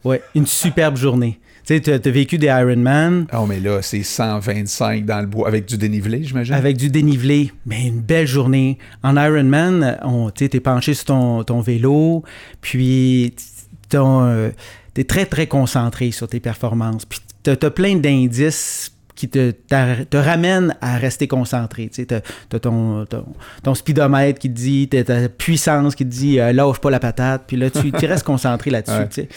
oui, une superbe journée. Tu sais, tu as vécu des Ironman Oh, mais là, c'est 125 dans le bois, avec du dénivelé, j'imagine? avec du dénivelé, mais une belle journée. En Ironman, on, tu es penché sur ton, ton vélo, puis tu es très, très concentré sur tes performances. Puis tu as, plein d'indices qui te, te ramènent à rester concentré. Tu as, ton, ton, ton speedomètre qui te dit, t'as ta puissance qui te dit euh, lâche pas la patate, puis là, tu, tu restes concentré là-dessus. Ouais. tu sais.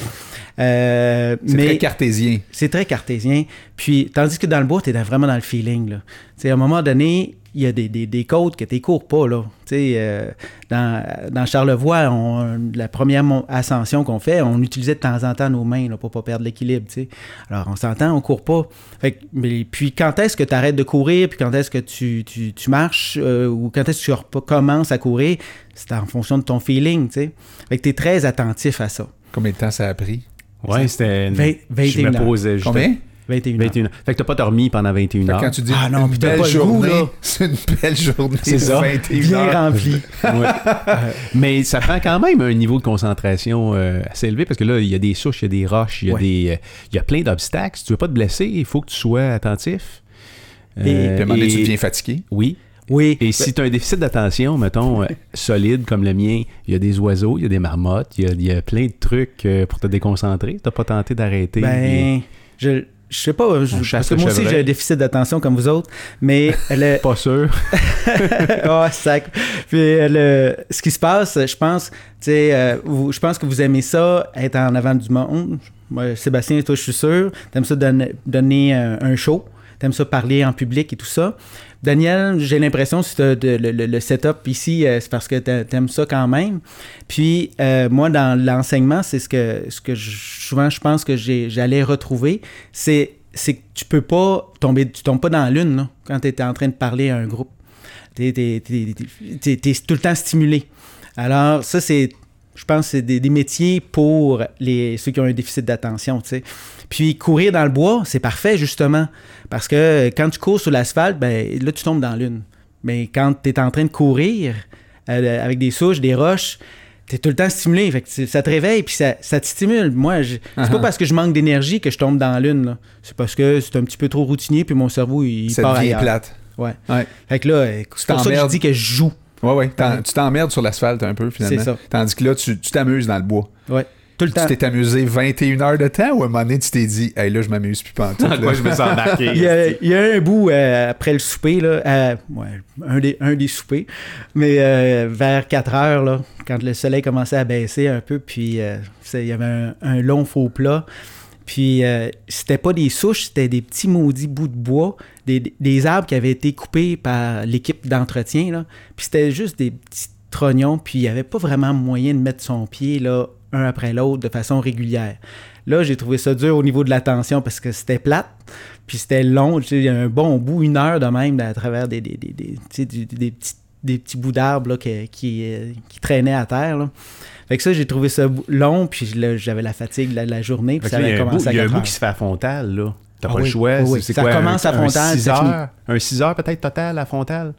Euh, c'est très cartésien. c'est très cartésien. Puis, tandis que dans le bois, tu es vraiment dans le feeling. Là. Tu sais, à un moment donné, il y a des, des, des côtes que tu cours pas. Là. Euh, dans, dans Charlevoix, on- la première ascension qu'on fait, on utilisait de temps en temps nos mains là, pour pas perdre l'équilibre. Alors, on s'entend, on court pas. Fait que- mais, puis, quand est-ce que tu arrêtes de courir, puis quand est-ce que tu, tu, tu marches, euh, ou quand est-ce que tu commences à courir, c'est en fonction de ton feeling. tu sais. Fait que tu es très attentif à ça. Combien de temps ça a pris? Ouais, c'était. une- Vingt- Je 21 me posais. Combien? 21 heures. 21 Fait que t'as pas dormi pendant 21 Fait que heures. quand tu dis Ah non, une belle journée, c'est une belle journée. C'est ça. 21 Bien heures. rempli. Ouais. Mais ça prend quand même un niveau de concentration euh, assez élevé parce que là, il y a des souches, il y a des roches, il y a, Ouais. des, euh, il y a plein d'obstacles. Si tu veux pas te blesser, il faut que tu sois attentif. Et- un moment donné, tu et- deviens fatigué. Oui. Oui. Et si tu as un déficit d'attention, mettons, euh, solide comme le mien, il y a des oiseaux, il y a des marmottes, il y a, il y a plein de trucs euh, pour te déconcentrer. Tu pas tenté d'arrêter. Et- Ben, je, je sais pas, je- chasse parce que moi aussi j'ai un déficit d'attention comme vous autres, mais le, Pas sûr. oh, sac. Puis euh, le, ce qui se passe, je pense, tu sais, euh, je pense que vous aimez ça, être en avant du monde. Moi, Sébastien, toi, je suis sûr. T'aimes ça donner, donner un, un show. T'aimes ça parler en public et tout ça. Daniel, j'ai l'impression si t'as de- le, le- le setup ici, euh, c'est parce que t'a- t'aimes ça quand même. Puis euh, moi, dans l'enseignement, c'est ce que, que je- souvent je pense que j'allais retrouver, c'est que tu peux pas tomber, tu tombes pas dans lune quand tu es en train de parler à un groupe. Tu es, tout le temps stimulé. Alors, ça, c'est, je pense, c'est des, des métiers pour les, ceux qui ont un déficit d'attention. tu sais. Puis, courir dans le bois, c'est parfait, justement. Parce que quand tu cours sur l'asphalte, ben, là, tu tombes dans lune. Mais quand tu es en train de courir euh, avec des souches, des roches, tu es tout le temps stimulé. Fait que ça te réveille, puis ça, ça te stimule. Moi, je- c'est pas Uh-huh. parce que je manque d'énergie que je tombe dans lune. là. C'est parce que c'est un petit peu trop routinier, puis mon cerveau, il, Ça part devient ailleurs. plate. Ouais. Ouais. Fait que là, c'est pour ça que je dis que je joue. Ouais, ouais. Tu t'emmerdes sur l'asphalte un peu, finalement. C'est ça. Tandis que là, tu t'amuses dans le bois. Ouais. Tout le Tu temps. t'es amusé 21 heures de temps ou à un moment donné, tu t'es dit, hey, là, je m'amuse plus pas Dans quoi je me sens embarqué. Il y, a, il y a un bout euh, après le souper, là, euh, ouais, un, des, un des soupers, mais euh, vers 4 heures, là, quand le soleil commençait à baisser un peu, puis euh, il y avait un, un long faux plat. Puis euh, c'était pas des souches, c'était des petits maudits bouts de bois, des, des arbres qui avaient été coupés par l'équipe d'entretien. là. Puis c'était juste des petits trognons, puis il n'y avait pas vraiment moyen de mettre son pied là, un après l'autre de façon régulière. Là, j'ai trouvé ça dur au niveau de l'attention parce que c'était plate, puis c'était long. Il y a un bon bout, une heure de même, à travers des, des, des, des, petits, petits bouts d'arbres qui, qui, euh, qui traînaient à terre. Là. Fait que ça, j'ai trouvé ça long, puis j'avais la fatigue de la, la journée, puis ça là, il y avait a un bout, commencé à il y a un 4 bout qui se fait à Frontal, là. T'as Ah pas oui, le choix. oui, c'est- oui. C'est Ça quoi, commence un, à Frontal, Un 6 ça finit. heures, un 6 heures peut-être total à Frontal.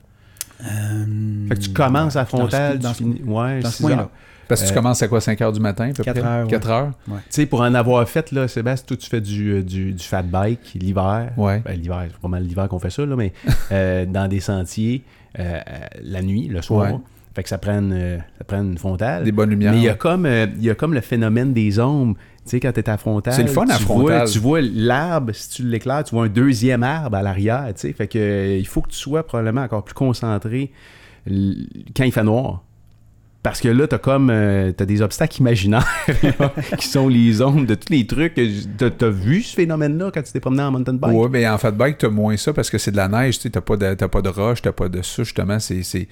Euh, Fait que tu commences à dans ce- Frontal, dans tu ce- finis. Ouais, dans ce 6 coin-là. heures. Parce que tu Euh, commences à quoi, 5 heures du matin, à peu Quatre près? heures, ouais. 4? Tu sais, pour en avoir fait, là, Sébastien, toi, tu fais du, euh, du, du fat bike l'hiver. Ouais. Ben, l'hiver, c'est pas mal l'hiver qu'on fait ça, là, mais euh, dans des sentiers, la nuit, le soir. Fait que ça prenne, euh, ça prenne une frontale. Des bonnes lumières. Mais il y a comme, euh, il y a comme le phénomène des ombres. Tu sais, quand t'es à frontal, C'est le fun à tu frontal. Vois, tu vois l'arbre, si tu l'éclaires, tu vois un deuxième arbre à l'arrière, tu sais. Fait que euh, il faut que tu sois probablement encore plus concentré quand il fait noir. Parce que là, t'as comme euh, t'as des obstacles imaginaires là, qui sont les ombres de tous les trucs. T'as t'as vu ce phénomène-là quand tu t'es promené en mountain bike? Ouais, mais en fait bike, t'as moins ça parce que c'est de la neige, tu sais, t'as pas de, t'as pas de roche, t'as pas de ça, justement, c'est,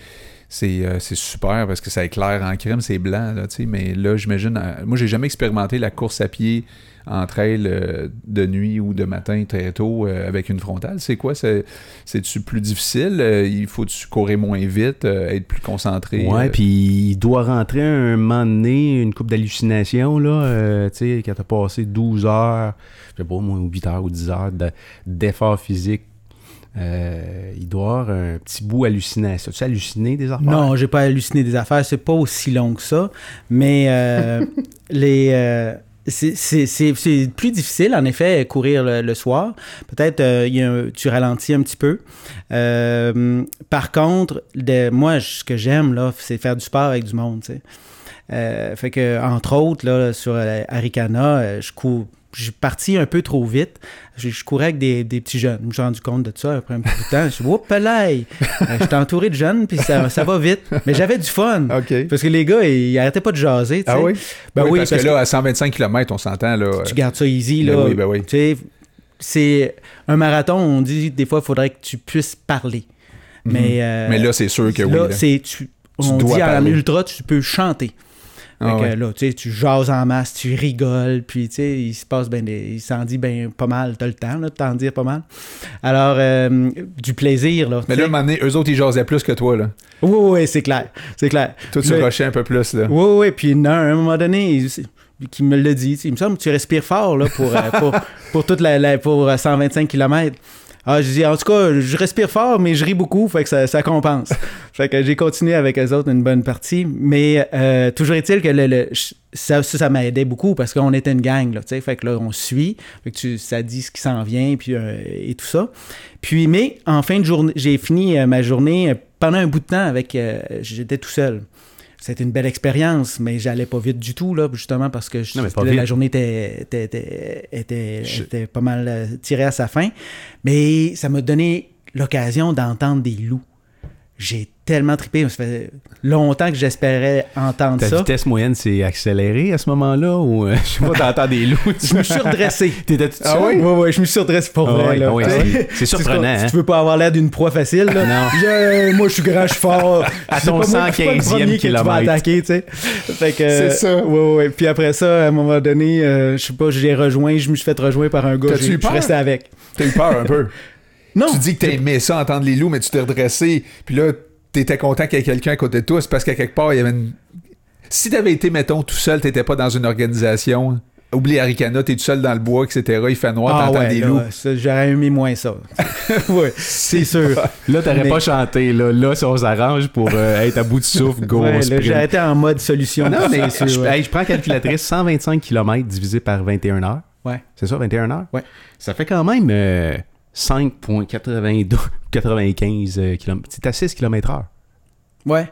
c'est, euh, c'est super parce que ça éclaire en crème, c'est blanc, là, mais là, j'imagine, euh, moi, j'ai jamais expérimenté la course à pied en trail euh, de nuit ou de matin très tôt euh, avec une frontale. C'est quoi? C'est, c'est-tu plus difficile? Euh, il faut-tu courir moins vite, être plus concentré? Ouais, puis il doit rentrer un moment donné, une coupe d'hallucination, là, tu sais, quand t'as passé 12 heures, je sais pas, moi, ou 8 heures ou 10 heures de- d'effort physique, euh, il doit avoir un petit bout hallucination. Tu halluciné des affaires? Non, j'ai pas halluciné des affaires. C'est pas aussi long que ça. Mais euh, les. euh, c'est- plus difficile, en effet, courir le, le soir. Peut-être tu ralentis un petit peu. Par contre, de, moi, ce que j'aime, là, c'est faire du sport avec du monde. fait que, entre autres, là, sur Arikana, je cours. J'ai parti un peu trop vite. Je, je courais avec des, des petits jeunes. Je me suis rendu compte de ça après un peu de temps. Je suis Oups, là! Euh, J'étais entouré de jeunes, puis ça, ça va vite. Mais j'avais du fun. Parce que les gars, ils, ils arrêtaient pas de jaser. tu Ah sais. oui? Ben oui, parce, que là, à 125 km, on s'entend, là. tu gardes ça easy. Ben Là. oui, ben oui. Tu c'est un marathon, on dit des fois, il faudrait que tu puisses parler. Mais, euh, Mhm. Mais là, c'est sûr que oui. là, tu, Tu on dois dit en parler. ultra, tu peux chanter. Ah Fait que ouais. là, tu sais, tu jases en masse, tu rigoles, puis tu sais, il se passe ben des- il s'en dit ben pas mal, t'as le temps là, de t'en dire pas mal. Alors, euh, du plaisir, là. Mais là, à un sais. moment donné, eux autres, ils jasaient plus que toi, là. Oui, oui, c'est clair, c'est clair. Toi, tu rushais un peu plus, là. Oui, oui, puis non, à un moment donné, il- qui me l'a dit. Il me semble que tu respires fort là, pour, euh, pour, pour, toute la, la- pour euh, 125 km. Ah, je dis, en tout cas, je respire fort, mais je ris beaucoup, fait que ça, ça compense. fait que j'ai continué avec eux autres une bonne partie. Mais euh, toujours est-il que le, le- ça, ça, ça m'a aidé beaucoup parce qu'on était une gang, là, tu sais. Fait que là, on suit, fait que tu, ça dit ce qui s'en vient, puis euh, et tout ça. Puis, mais en fin de journée, j'ai fini euh, ma journée pendant un bout de temps avec. J'étais tout seul. C'était une belle expérience, mais j'allais pas vite du tout, là, justement parce que je- Non, la journée était, était, était, était- Je- était pas mal euh, tirée à sa fin. Mais ça m'a donné l'occasion d'entendre des loups. J'ai tellement trippé. Ça fait longtemps que j'espérais entendre Ta ça. vitesse moyenne s'est accélérée à ce moment-là ou euh, je sais pas, t'entends des loups? Je me suis redressé. T'étais tout Ah oui? Ouais, ouais, je me suis redressé pour Ah vrai. là. ah sais, c'est- surprenant, ça, hein? Tu veux pas avoir l'air d'une proie facile, là? Non. Je- moi, je suis grand, je suis fort. À C'est ton pas moi- c'est pas le 115e premier que tu vas kilomètre. attaquer, tu sais. Fait que, C'est ça. Ouais, ouais, ouais. Puis après ça, à un moment donné, euh, je sais pas, j'ai rejoint, je me suis fait rejoindre par un gars. Je suis resté avec. T'as eu peur un peu? Non. Tu dis que t'aimais ça, entendre les loups, mais tu t'es redressé, puis là, t'étais content qu'il y ait quelqu'un à côté de toi. C'est parce qu'à quelque part, il y avait une. Si t'avais été, mettons, tout seul, t'étais pas dans une organisation. Oublie Aricana, t'es tout seul dans le bois, etc. Il fait noir, Ah t'entends ouais, des là, loups. j'aurais aimé moins ça. ouais, c'est sûr. Là, t'aurais Mais- pas chanté. Là, là si on s'arrange pour euh, être à bout de souffle, go, Ouais, j'ai été en mode solution. Non, mais c'est je, sûr, ouais. hey, je prends la calculatrice, 125 km divisé par 21 heures. Ouais. C'est ça, 21 heures? Ouais. Ça fait quand même euh, 5,92 95 km. C'est à 6 km heure. Ouais.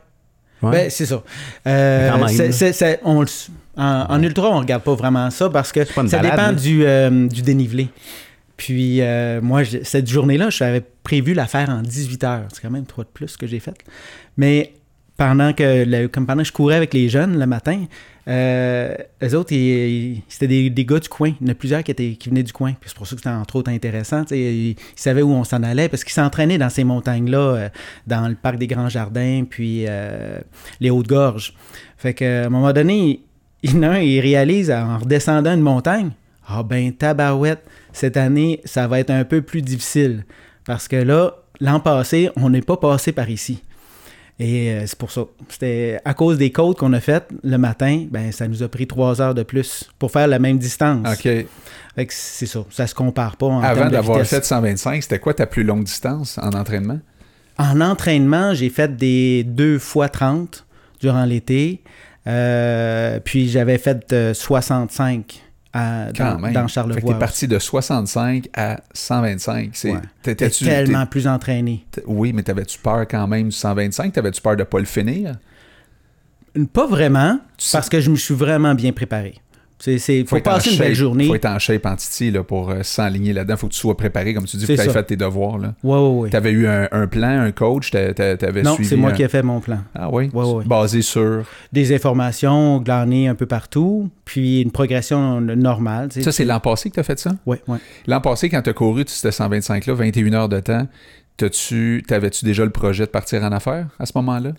Ouais. Ben, c'est ça. Euh, Quand même, en, en ultra, on regarde pas vraiment ça parce que ça balade, dépend du, euh, du dénivelé. Puis euh, moi, je- cette journée-là, j'avais prévu la faire en 18 heures. C'est quand même trois de plus que j'ai fait. Mais pendant que, le- comme pendant que je courais avec les jeunes le matin, euh, les autres, c'était des, gars du coin. Il y en a plusieurs qui, venaient du coin. C'est pour ça que c'était entre autres intéressant. Ils, savaient où on s'en allait parce qu'ils s'entraînaient dans ces montagnes-là, euh, dans le parc des Grands Jardins, puis euh, les Hautes-Gorges. Fait qu'à un moment donné, il il réalise en redescendant une montagne, ah ben tabarouette, cette année, ça va être un peu plus difficile. Parce que là, l'an passé, on n'est pas passé par ici. Et euh, c'est pour ça. C'était à cause des côtes qu'on a faites le matin, ben ça nous a pris trois heures de plus pour faire la même distance. OK. C'est ça. Ça se compare pas en Avant d'avoir fait 125, c'était quoi ta plus longue distance en entraînement? En entraînement, j'ai fait des 2 fois 30 durant l'été. Euh, puis j'avais fait euh, 65 à- Quand dans, même. dans Charlevoix. t'es parti de 65 à 125. C'est, Ouais. tellement plus entraîné. Oui, mais t'avais-tu peur quand même du 125? T'avais-tu peur de pas le finir? Pas vraiment, Tu sais- parce que je me suis vraiment bien préparé. C'est, c'est, faut, en passer une belle journée. Faut être en shape en titi là, pour euh, s'enligner là-dedans. Faut que tu sois préparé, comme tu dis, faut que tu fait tes devoirs. Là. Ouais, ouais, ouais. T'avais eu un, un plan, un coach, t'a- t'avais Non, suivi. c'est moi un- qui ai fait mon plan. Ah oui? Ouais, ouais. Basé sur? Des informations glanées un peu partout, puis une progression normale. tu. Ça, c'est l'an passé que t'as fait ça? Ouais, ouais. L'an passé, quand t'as couru, tu c'était 125-là, 21 heures de temps, t'as-tu, t'avais-tu déjà le projet de partir en affaires à ce moment-là?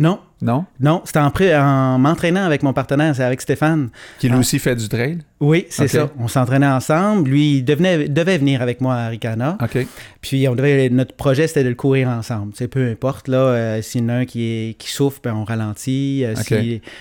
Non, Non? non, c'était en, pré- en m'entraînant avec mon partenaire, c'est avec Stéphane. Qui lui Ah. aussi fait du trail? Oui, c'est ça. On s'entraînait ensemble. Lui, il devenait, devait venir avec moi à Ricana. OK. Puis on devait, notre projet, c'était de le courir ensemble. C'est peu importe, là, euh, s'il y en a un qui, est, qui souffre, ben, on ralentit. Euh,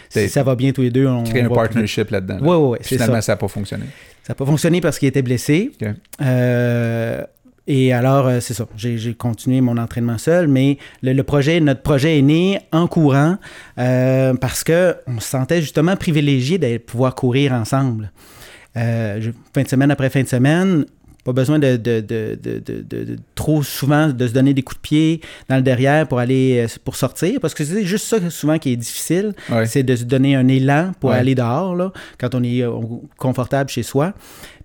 si, ça va bien tous les deux, on Créer un partnership là-dedans. là. Ouais, Puis c'est Finalement, ça. ça n'a pas fonctionné. Ça n'a pas fonctionné parce qu'il était blessé. Ok. Euh, et alors, euh, c'est ça. J'ai continué mon entraînement seul, mais le, le projet, notre projet est né en courant euh, parce que on se sentait justement privilégié de pouvoir courir ensemble. Euh, fin de semaine après fin de semaine, pas besoin de, trop souvent de se donner des coups de pied dans le derrière pour aller pour sortir, parce que c'est juste ça souvent qui est difficile Ouais. c'est de se donner un élan pour Ouais. aller dehors, là, quand on est confortable chez soi.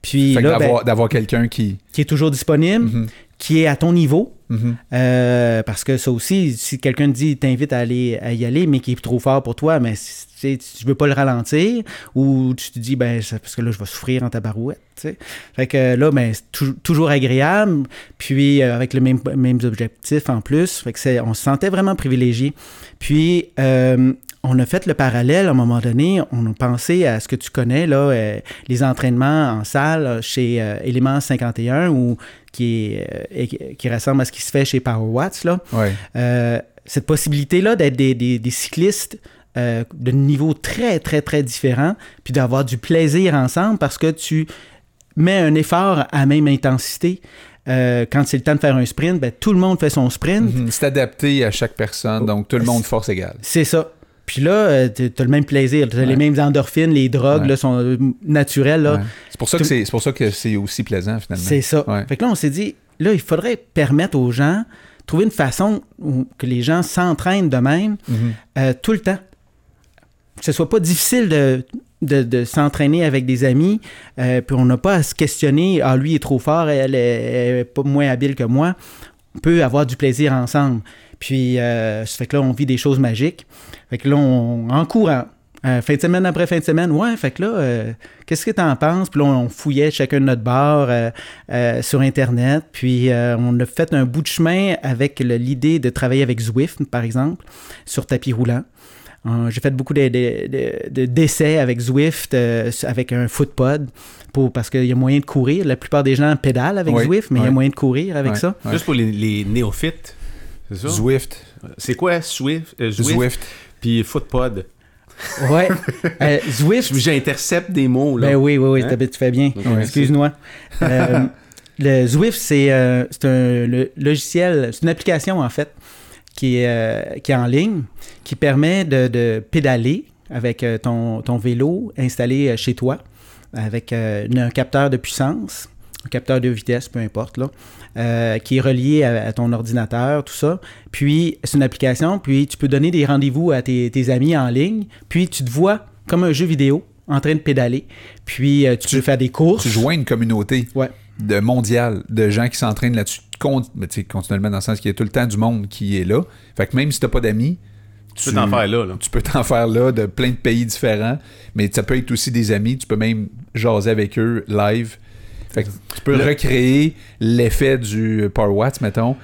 Puis là, ben, d'avoir, quelqu'un qui. qui est toujours disponible, Mhm. qui est à ton niveau. Mhm. euh, parce que ça aussi, si quelqu'un te dit, t'invite à aller à y aller, mais qui est trop fort pour toi, mais si, tu sais, tu veux pas le ralentir, ou tu te dis, ben, parce que là, je vais souffrir en ta barouette. tu sais. Fait que là, ben, c'est tou- toujours agréable, puis euh, avec les mêmes, mêmes objectifs en plus. Fait que c'est, on se sentait vraiment privilégié. Puis, euh, on a fait le parallèle à un moment donné. On a pensé à ce que tu connais, là, euh, les entraînements en salle euh, chez euh, Élément 51 ou qui, est, et- qui ressemble à ce qui se fait chez Power Watts. Là. Ouais. Cette possibilité-là d'être des, des- des cyclistes euh, de niveaux très, très, très différents, puis d'avoir du plaisir ensemble parce que tu mets un effort à même intensité. Euh, quand c'est le temps de faire un sprint, ben, tout le monde fait son sprint. Mhm. C'est adapté à chaque personne, donc tout le monde force égale. C'est ça. Puis là, euh, tu as le même plaisir. Tu as les mêmes endorphines, les drogues Ouais. là, sont euh, naturelles. Ouais. C'est pour ça que c'est pour ça que c'est aussi plaisant finalement. C'est ça. Fait que là, on s'est dit, là, il faudrait permettre aux gens, trouver une façon où- que les gens s'entraînent de même Mhm. euh, tout le temps. Que ce soit pas difficile de, de, de s'entraîner avec des amis, euh, puis on n'a pas à se questionner, ah, lui est trop fort, elle est, elle est pas moins habile que moi. On peut avoir du plaisir ensemble. Puis, euh, ça fait que là, on vit des choses magiques. Fait que là, on, en courant, euh, fin de semaine après fin de semaine, ouais, fait que là, euh, qu'est-ce que t'en penses? Puis là, on fouillait chacun de notre bar euh, euh, sur Internet. Puis, euh, on a fait un bout de chemin avec l'idée de travailler avec Zwift, par exemple, sur tapis roulant. J'ai fait beaucoup de- de- de- de- d'essais avec Zwift, euh, avec un footpod, pour, parce qu'il y a moyen de courir. La plupart des gens pédalent avec Oui, Zwift, mais il y a moyen de courir avec ça. Juste pour les, les néophytes. C'est ça? Zwift. C'est quoi Swift, euh, Zwift, Zwift. puis Footpod? Ouais. Euh, Zwift, J'intercepte des mots, là. ben oui, oui, oui, Hein? tu fais bien? Ouais, Excuse-moi. Euh, le Zwift, c'est euh, c'est un le logiciel, c'est une application en fait qui est, euh, qui est en ligne, qui permet de, de pédaler avec euh, ton, ton vélo installé euh, chez toi, avec euh, un capteur de puissance, un capteur de vitesse, peu importe, là, euh, qui est relié à, à ton ordinateur, tout ça. Puis, c'est une application, puis tu peux donner des rendez-vous à tes, tes amis en ligne, puis tu te vois comme un jeu vidéo en train de pédaler, puis euh, tu, Tu- peux faire des courses. Tu joins une communauté Ouais. de mondiale de gens qui s'entraînent là-dessus con- mais tu sais, continuellement dans le sens qu'il y a tout le temps du monde qui est là. Fait que même si t'as pas d'amis, Tu peux t'en faire là, là. tu peux t'en faire là de plein de pays différents, mais ça peut être aussi des amis, tu peux même jaser avec eux live. Fait que tu peux Le- recréer l'effet du Power Watts, mettons.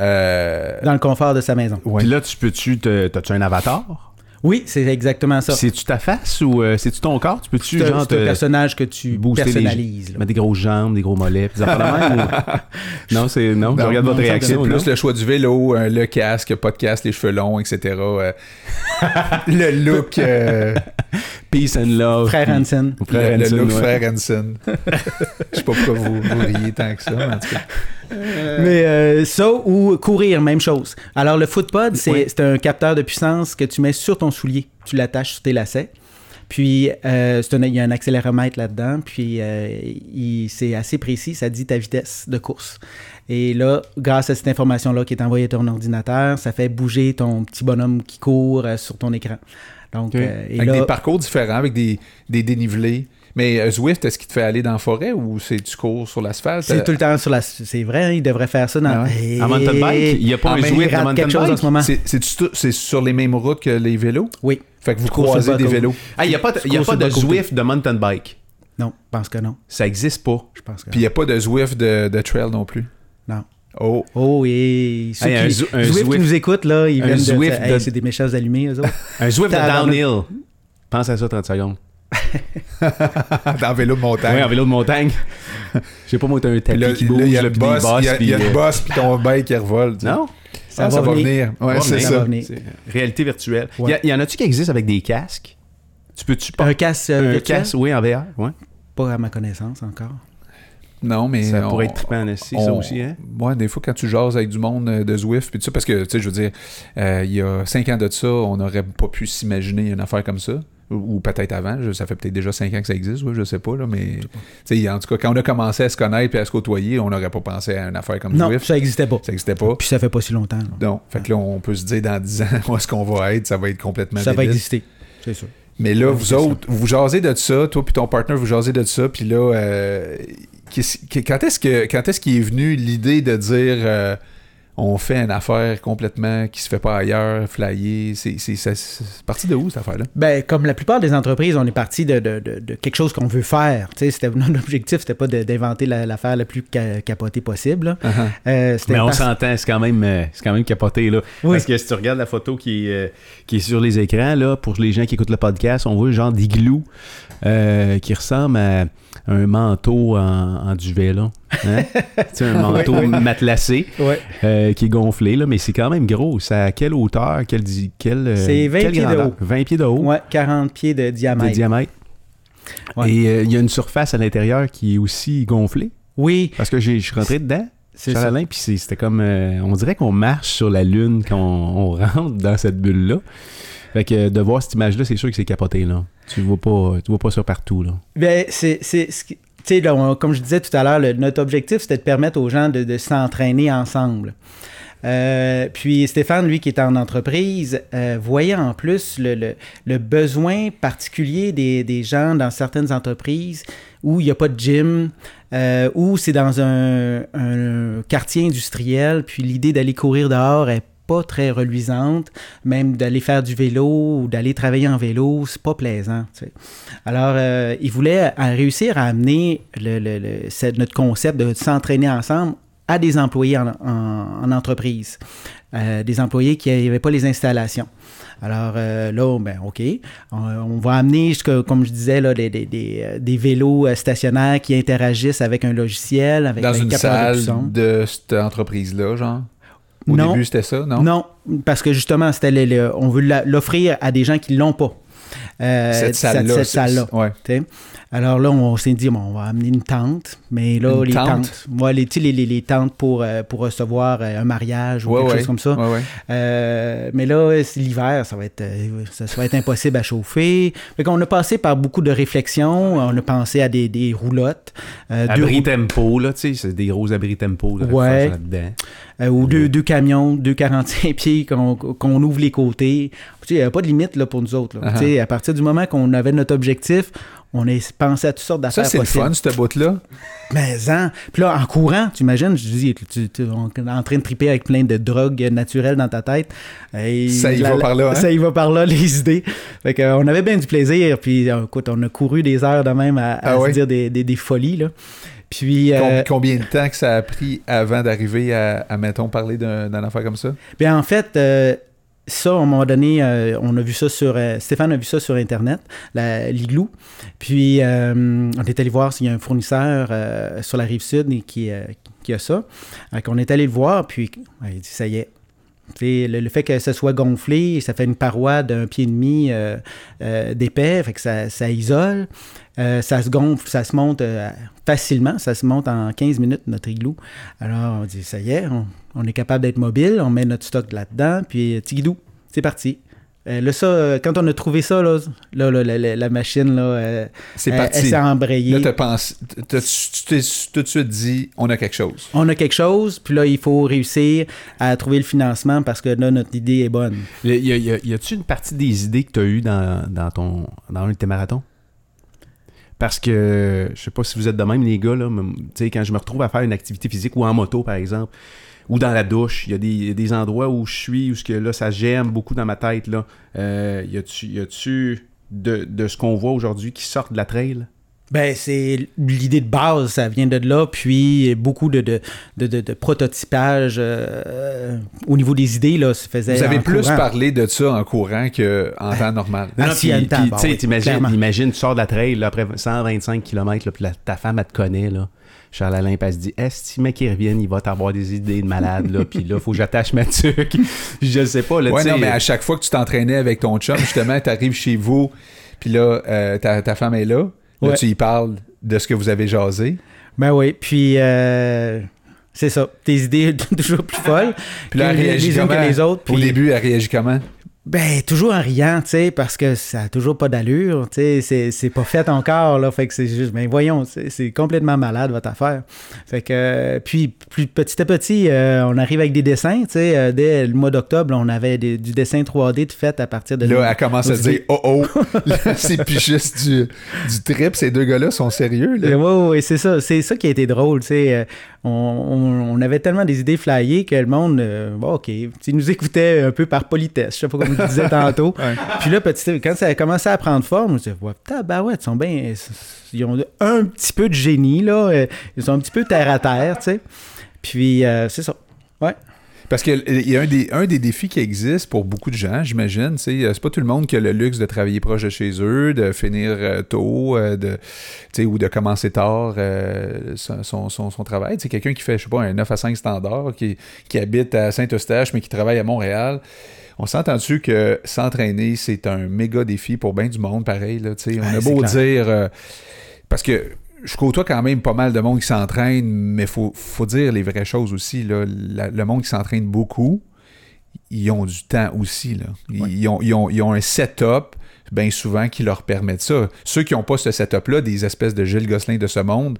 Euh, dans le confort de sa maison. ouais. Puis là, tu peux-tu, te- t'as-tu un avatar? Oui, c'est exactement ça. C'est-tu ta face ou euh, c'est-tu ton corps? Tu peux-tu, C'est un, genre, un te personnage que tu les- personnalises. mettre des grosses jambes, des gros mollets, des même, ou- Non, c'est, non, je regarde non, votre réaction, C'est non? plus le choix du vélo, euh, le casque, de casque, les cheveux longs, etc. euh, le look, euh, Peace and love. Frère Hansen. ou Frère le, look ouais. frère Hansen. Je sais pas pourquoi vous, vous riez tant que ça, mais en tout cas. Mais euh, ça ou courir, même chose. Alors le footpod, c'est Oui. un capteur de puissance que tu mets sur ton soulier. Tu l'attaches sur tes lacets. Puis euh, un- il y a un accéléromètre là-dedans. Puis euh, c'est assez précis. Ça dit ta vitesse de course. Et là, grâce à cette information-là qui est envoyée à ton ordinateur, ça fait bouger ton petit bonhomme qui court euh, sur ton écran. Donc, euh, et Avec là, des parcours différents, avec des, des dénivelés. Mais euh, Zwift, est-ce qu'il te fait aller dans la forêt ou c'est tu cours sur l'asphalte? c'est tout le temps sur la. C'est vrai, hein, il devrait faire ça dans. Ah En mountain bike, il y a pas Ah, un mais il Zwift de rate mountain chose en bike? ce moment. C'est, c'est, c'est sur les mêmes routes que les vélos? Oui. Fait que vous croisez des vélos. Ah, il n'y a pas y a pas de. Zwift de mountain bike? Non, je pense que non. Ça existe pas. Je pense que Puis il n'y a pas de Zwift de, de trail non plus. Oh. Oh, et ceux Hey, un qui, Zw- un Zwift qui nous écoutent, là, ils un viennent de... Zwift Hey, de- C'est des méchants allumés, eux autres. Un Zwift de downhill. Pense à ça 30 secondes. dans le vélo de montagne. Oui, en vélo de montagne. Je sais pas, moi, t'as un tapis qui bouge, il y a le boss, il y a, il y a puis, le euh, boss puis ton bike qui revole. tu. Non? Ah, ça, va venir. Ouais, c'est ça. va venir. Réalité virtuelle. Ouais. Y, en a-tu qui existent avec des casques? Tu peux-tu pas... Un casque euh, un virtuel? casque, oui, en VR, ouais. Pas à ma connaissance encore. Non, mais. Ça on- pourrait être trippant esti, ça aussi, hein? Ouais, des fois, quand tu jases avec du monde euh, de Zwift, puis tout ça, parce que, tu sais, je veux dire, euh, il y a cinq ans de ça, on n'aurait pas pu s'imaginer une affaire comme ça. Ou, ou peut-être avant, je- ça fait peut-être déjà cinq ans que ça existe, ouais, je sais pas, là, mais tu sais, en tout cas, quand on a commencé à se connaître et à se côtoyer, on n'aurait pas pensé à une affaire comme Non, Zwift. ça n'existait pas. Ça n'existait pas. Puis ça fait pas si longtemps. là. Donc, fait que là, on peut se dire dans 10 ans où est-ce qu'on va être, ça va être complètement Ça va exister, c'est sûr. Mais là, vous autres, vous jasez de ça, toi puis ton partner, vous jasez de ça, puis là, euh, quand est-ce que quand est-ce qu'il est venu l'idée de dire euh, on fait une affaire complètement qui se fait pas ailleurs, flyer, c'est c'est ça- c'est parti de où cette affaire-là? Ben, comme la plupart des entreprises, on est parti de, de- de- de quelque chose qu'on veut faire. Tu sais, c'était- notre objectif, c'était pas de- d'inventer la- l'affaire la plus ca- capotée possible. Uh-huh. Euh, Mais on parce- s'entend, c'est quand même euh, c'est quand même capoté là. Oui. Parce que si tu regardes la photo qui est, qui est sur les écrans là, pour les gens qui écoutent le podcast, on voit le genre d'igloo euh, qui ressemble à un manteau en, en duvet, là. Hein? C'est un manteau matelassé euh, qui est gonflé, là, mais c'est quand même gros. C'est à quelle hauteur? Quelle, euh, C'est 20 quelle pieds de haut. 20 pieds de haut Ouais, 40 pieds de de diamètre. diamètre. Ouais. Et euh, il y a une surface à l'intérieur qui est aussi gonflée. Oui, Parce que je suis rentré dedans, c'est ça. Alain, puis c'était comme... euh, on dirait qu'on marche sur la Lune quand on, on rentre dans cette bulle-là. Fait que de voir cette image-là, c'est sûr que c'est capoté, là. Tu vois pas, tu vois pas ça partout, là. Ben, c'est. c'est comme je disais tout à l'heure, notre objectif, c'était de permettre aux gens de, s'entraîner ensemble. Euh, puis Stéphane, lui qui est en entreprise, euh, voyait en plus le, le- le besoin particulier des, des gens dans certaines entreprises où il n'y a pas de gym, euh, où c'est dans un, un quartier industriel, puis l'idée d'aller courir dehors est pas très reluisante, même d'aller faire du vélo ou d'aller travailler en vélo, c'est pas plaisant. tu sais. Alors, euh, il voulait euh, réussir à amener le, le- le- cette- notre concept de s'entraîner ensemble à des employés en, en- en entreprise, Euh, des employés qui n'avaient pas les installations. Alors euh, là, ben, OK, on, on va amener, comme je disais, là, des, des- des, des vélos stationnaires qui interagissent avec un logiciel, avec Dans un une de salle son. de cette entreprise-là, genre? Au Non. début, c'était ça, non? Non, parce que justement, c'était le- le- on veut l'offrir à des gens qui l'ont pas. Euh, Cette salle-là. cette c'est- salle-là. Ouais. Alors là, on s'est dit, bon, on va amener une tente, mais là, Une les tente? tentes, ouais, les, les, les, les tentes pour, euh, pour recevoir euh, un mariage ou Ouais, quelque ouais. chose comme ça. Euh, mais là, l'hiver, ça va être ça, ça va être impossible à chauffer. Fait qu'on a passé par beaucoup de réflexions. On a pensé à des, des roulottes. euh, Abri tempo, là, tu sais, c'est des gros abris tempo, là, là-dedans. euh, ou deux, deux camions, deux 45 pieds qu'on ouvre les côtés. Il n'y a pas de limite là, pour nous autres. là. Tu sais, À partir du moment qu'on avait notre objectif, on a pensé à toutes sortes Ça, d'affaires c'est le fun, cette bout-là. Mais hein? Puis là, en courant, tu imagines, je dis, tu, tu- on est en train de triper avec plein de drogues naturelles dans ta tête. Et Ça y la- va par là, hein? Ça y va par là, les idées. Fait on avait bien du plaisir. Puis, euh, écoute, on a couru des heures de même à, à Ah se dire des, des- des folies. Là. Puis, euh, Combien de temps que ça a pris avant d'arriver à, à, mettons, parler d'un- d'une affaire comme ça? ben, en fait, euh, ça, à un moment donné, euh, on a vu ça sur. euh, Stéphane a vu ça sur Internet, l'igloo. Puis, euh, on est allé voir s'il y a un fournisseur sur la rive sud qui, a ça. On est allé le voir, puis il dit ça y est. Le, fait que ça soit gonflé, ça fait une paroi d'un pied et demi d'épais, fait que ça, ça isole. Ça se gonfle, ça se monte facilement, ça se monte en 15 minutes, notre igloo. Alors, on dit, ça y est, on, on est capable d'être mobile, on met notre stock là-dedans, puis euh, tigidou, c'est parti. Euh, là, ça, euh, quand on a trouvé ça, là, là, là, la, la- la machine, là, euh, C'est parti. elle s'est embrayée. Là, pensé, tu t'es tout de suite dit, on a quelque chose. On a quelque chose, puis là, il faut réussir à trouver le financement parce que là, notre idée est bonne. Y a- y a- y a- y a-tu une partie des idées que tu as eues dans, dans, ton, dans un de tes marathons? Parce que, je sais pas si vous êtes de même, les gars, là, mais, quand je me retrouve à faire une activité physique ou en moto, par exemple, ou dans la douche, il y, a des- des endroits où je suis, où ce que, là, ça gemme beaucoup dans ma tête. Là. Euh, y a-tu, y a-tu de, de ce qu'on voit aujourd'hui qui sort de la trail? Ben, c'est l'idée de base, ça vient de là, puis beaucoup de, de, de, de- de prototypage euh, au niveau des idées, là, se faisait Vous avez en plus courant. parlé de ça en courant qu'en temps normal. Ah, Non, a puis- puis, bon, oui, imagine, tu sors de la trail là, après 125 km, là, puis la- ta femme, elle te connaît. Là. Charles Alain, puis elle se dit Est-ce que mec qui revienne, il va t'avoir des idées de malade, là, puis là, faut que j'attache ma tuque. je sais pas, là, Ouais, tu sais. non, mais à chaque fois que tu t'entraînais avec ton chum, justement, t'arrives chez vous, puis là, euh, ta, ta femme est là. Là, Ouais. tu y parles de ce que vous avez jasé. Ben oui, puis euh, c'est ça. Tes idées toujours plus folles Puis là, elle que réagit les unes que les autres. Au puis- début, elle réagit comment? Ben, toujours en riant, tu sais, parce que ça a toujours pas d'allure, tu sais, c'est- c'est pas fait encore, là, fait que c'est juste, ben voyons, c'est c'est complètement malade votre affaire. Fait que, euh, puis, plus petit à petit, euh, on arrive avec des dessins, tu sais, euh, dès le mois d'octobre, on avait des- du dessin 3D de fait à partir de... Là, elle commence à dire. Oh oh, Là, c'est plus juste du, du trip. Ces deux gars-là sont sérieux. Là. Oui, ouais, c'est ça. C'est ça qui a été drôle. tu sais. On, on- on avait tellement des idées flyées que le monde, euh, bon, OK, ils nous écoutait un peu par politesse. Je sais pas comme je disais tantôt. Ouais. Puis là, petit, quand ça a commencé à prendre forme, je me disais, ouais, tabarouette, ils sont bien. Ils ont un petit peu de génie, là. euh, Ils sont un petit peu terre à terre, tu sais. Puis, euh, c'est ça. Ouais. Parce qu'il y a un des, un des défis qui existe pour beaucoup de gens, j'imagine. C'est pas tout le monde qui a le luxe de travailler proche de chez eux, de finir euh, tôt, euh, de, ou de commencer tard euh, son, son, son, travail. C'est quelqu'un qui fait, je sais pas, un 9 à 5 standard, qui, qui habite à Saint-Eustache, mais qui travaille à Montréal. On s'entend-tu que s'entraîner, c'est un méga défi pour bien du monde, pareil. Là, on a beau dire. parce que je côtoie quand même pas mal de monde qui s'entraîne, mais il faut, faut, dire les vraies choses aussi. Là. le monde qui s'entraîne beaucoup, ils ont du temps aussi. Là. Ils, ont, ils, ont, ils, ont, un setup, bien souvent, qui leur permet de ça. Ceux qui n'ont pas ce setup-là, des espèces de Gilles Gosselin de ce monde,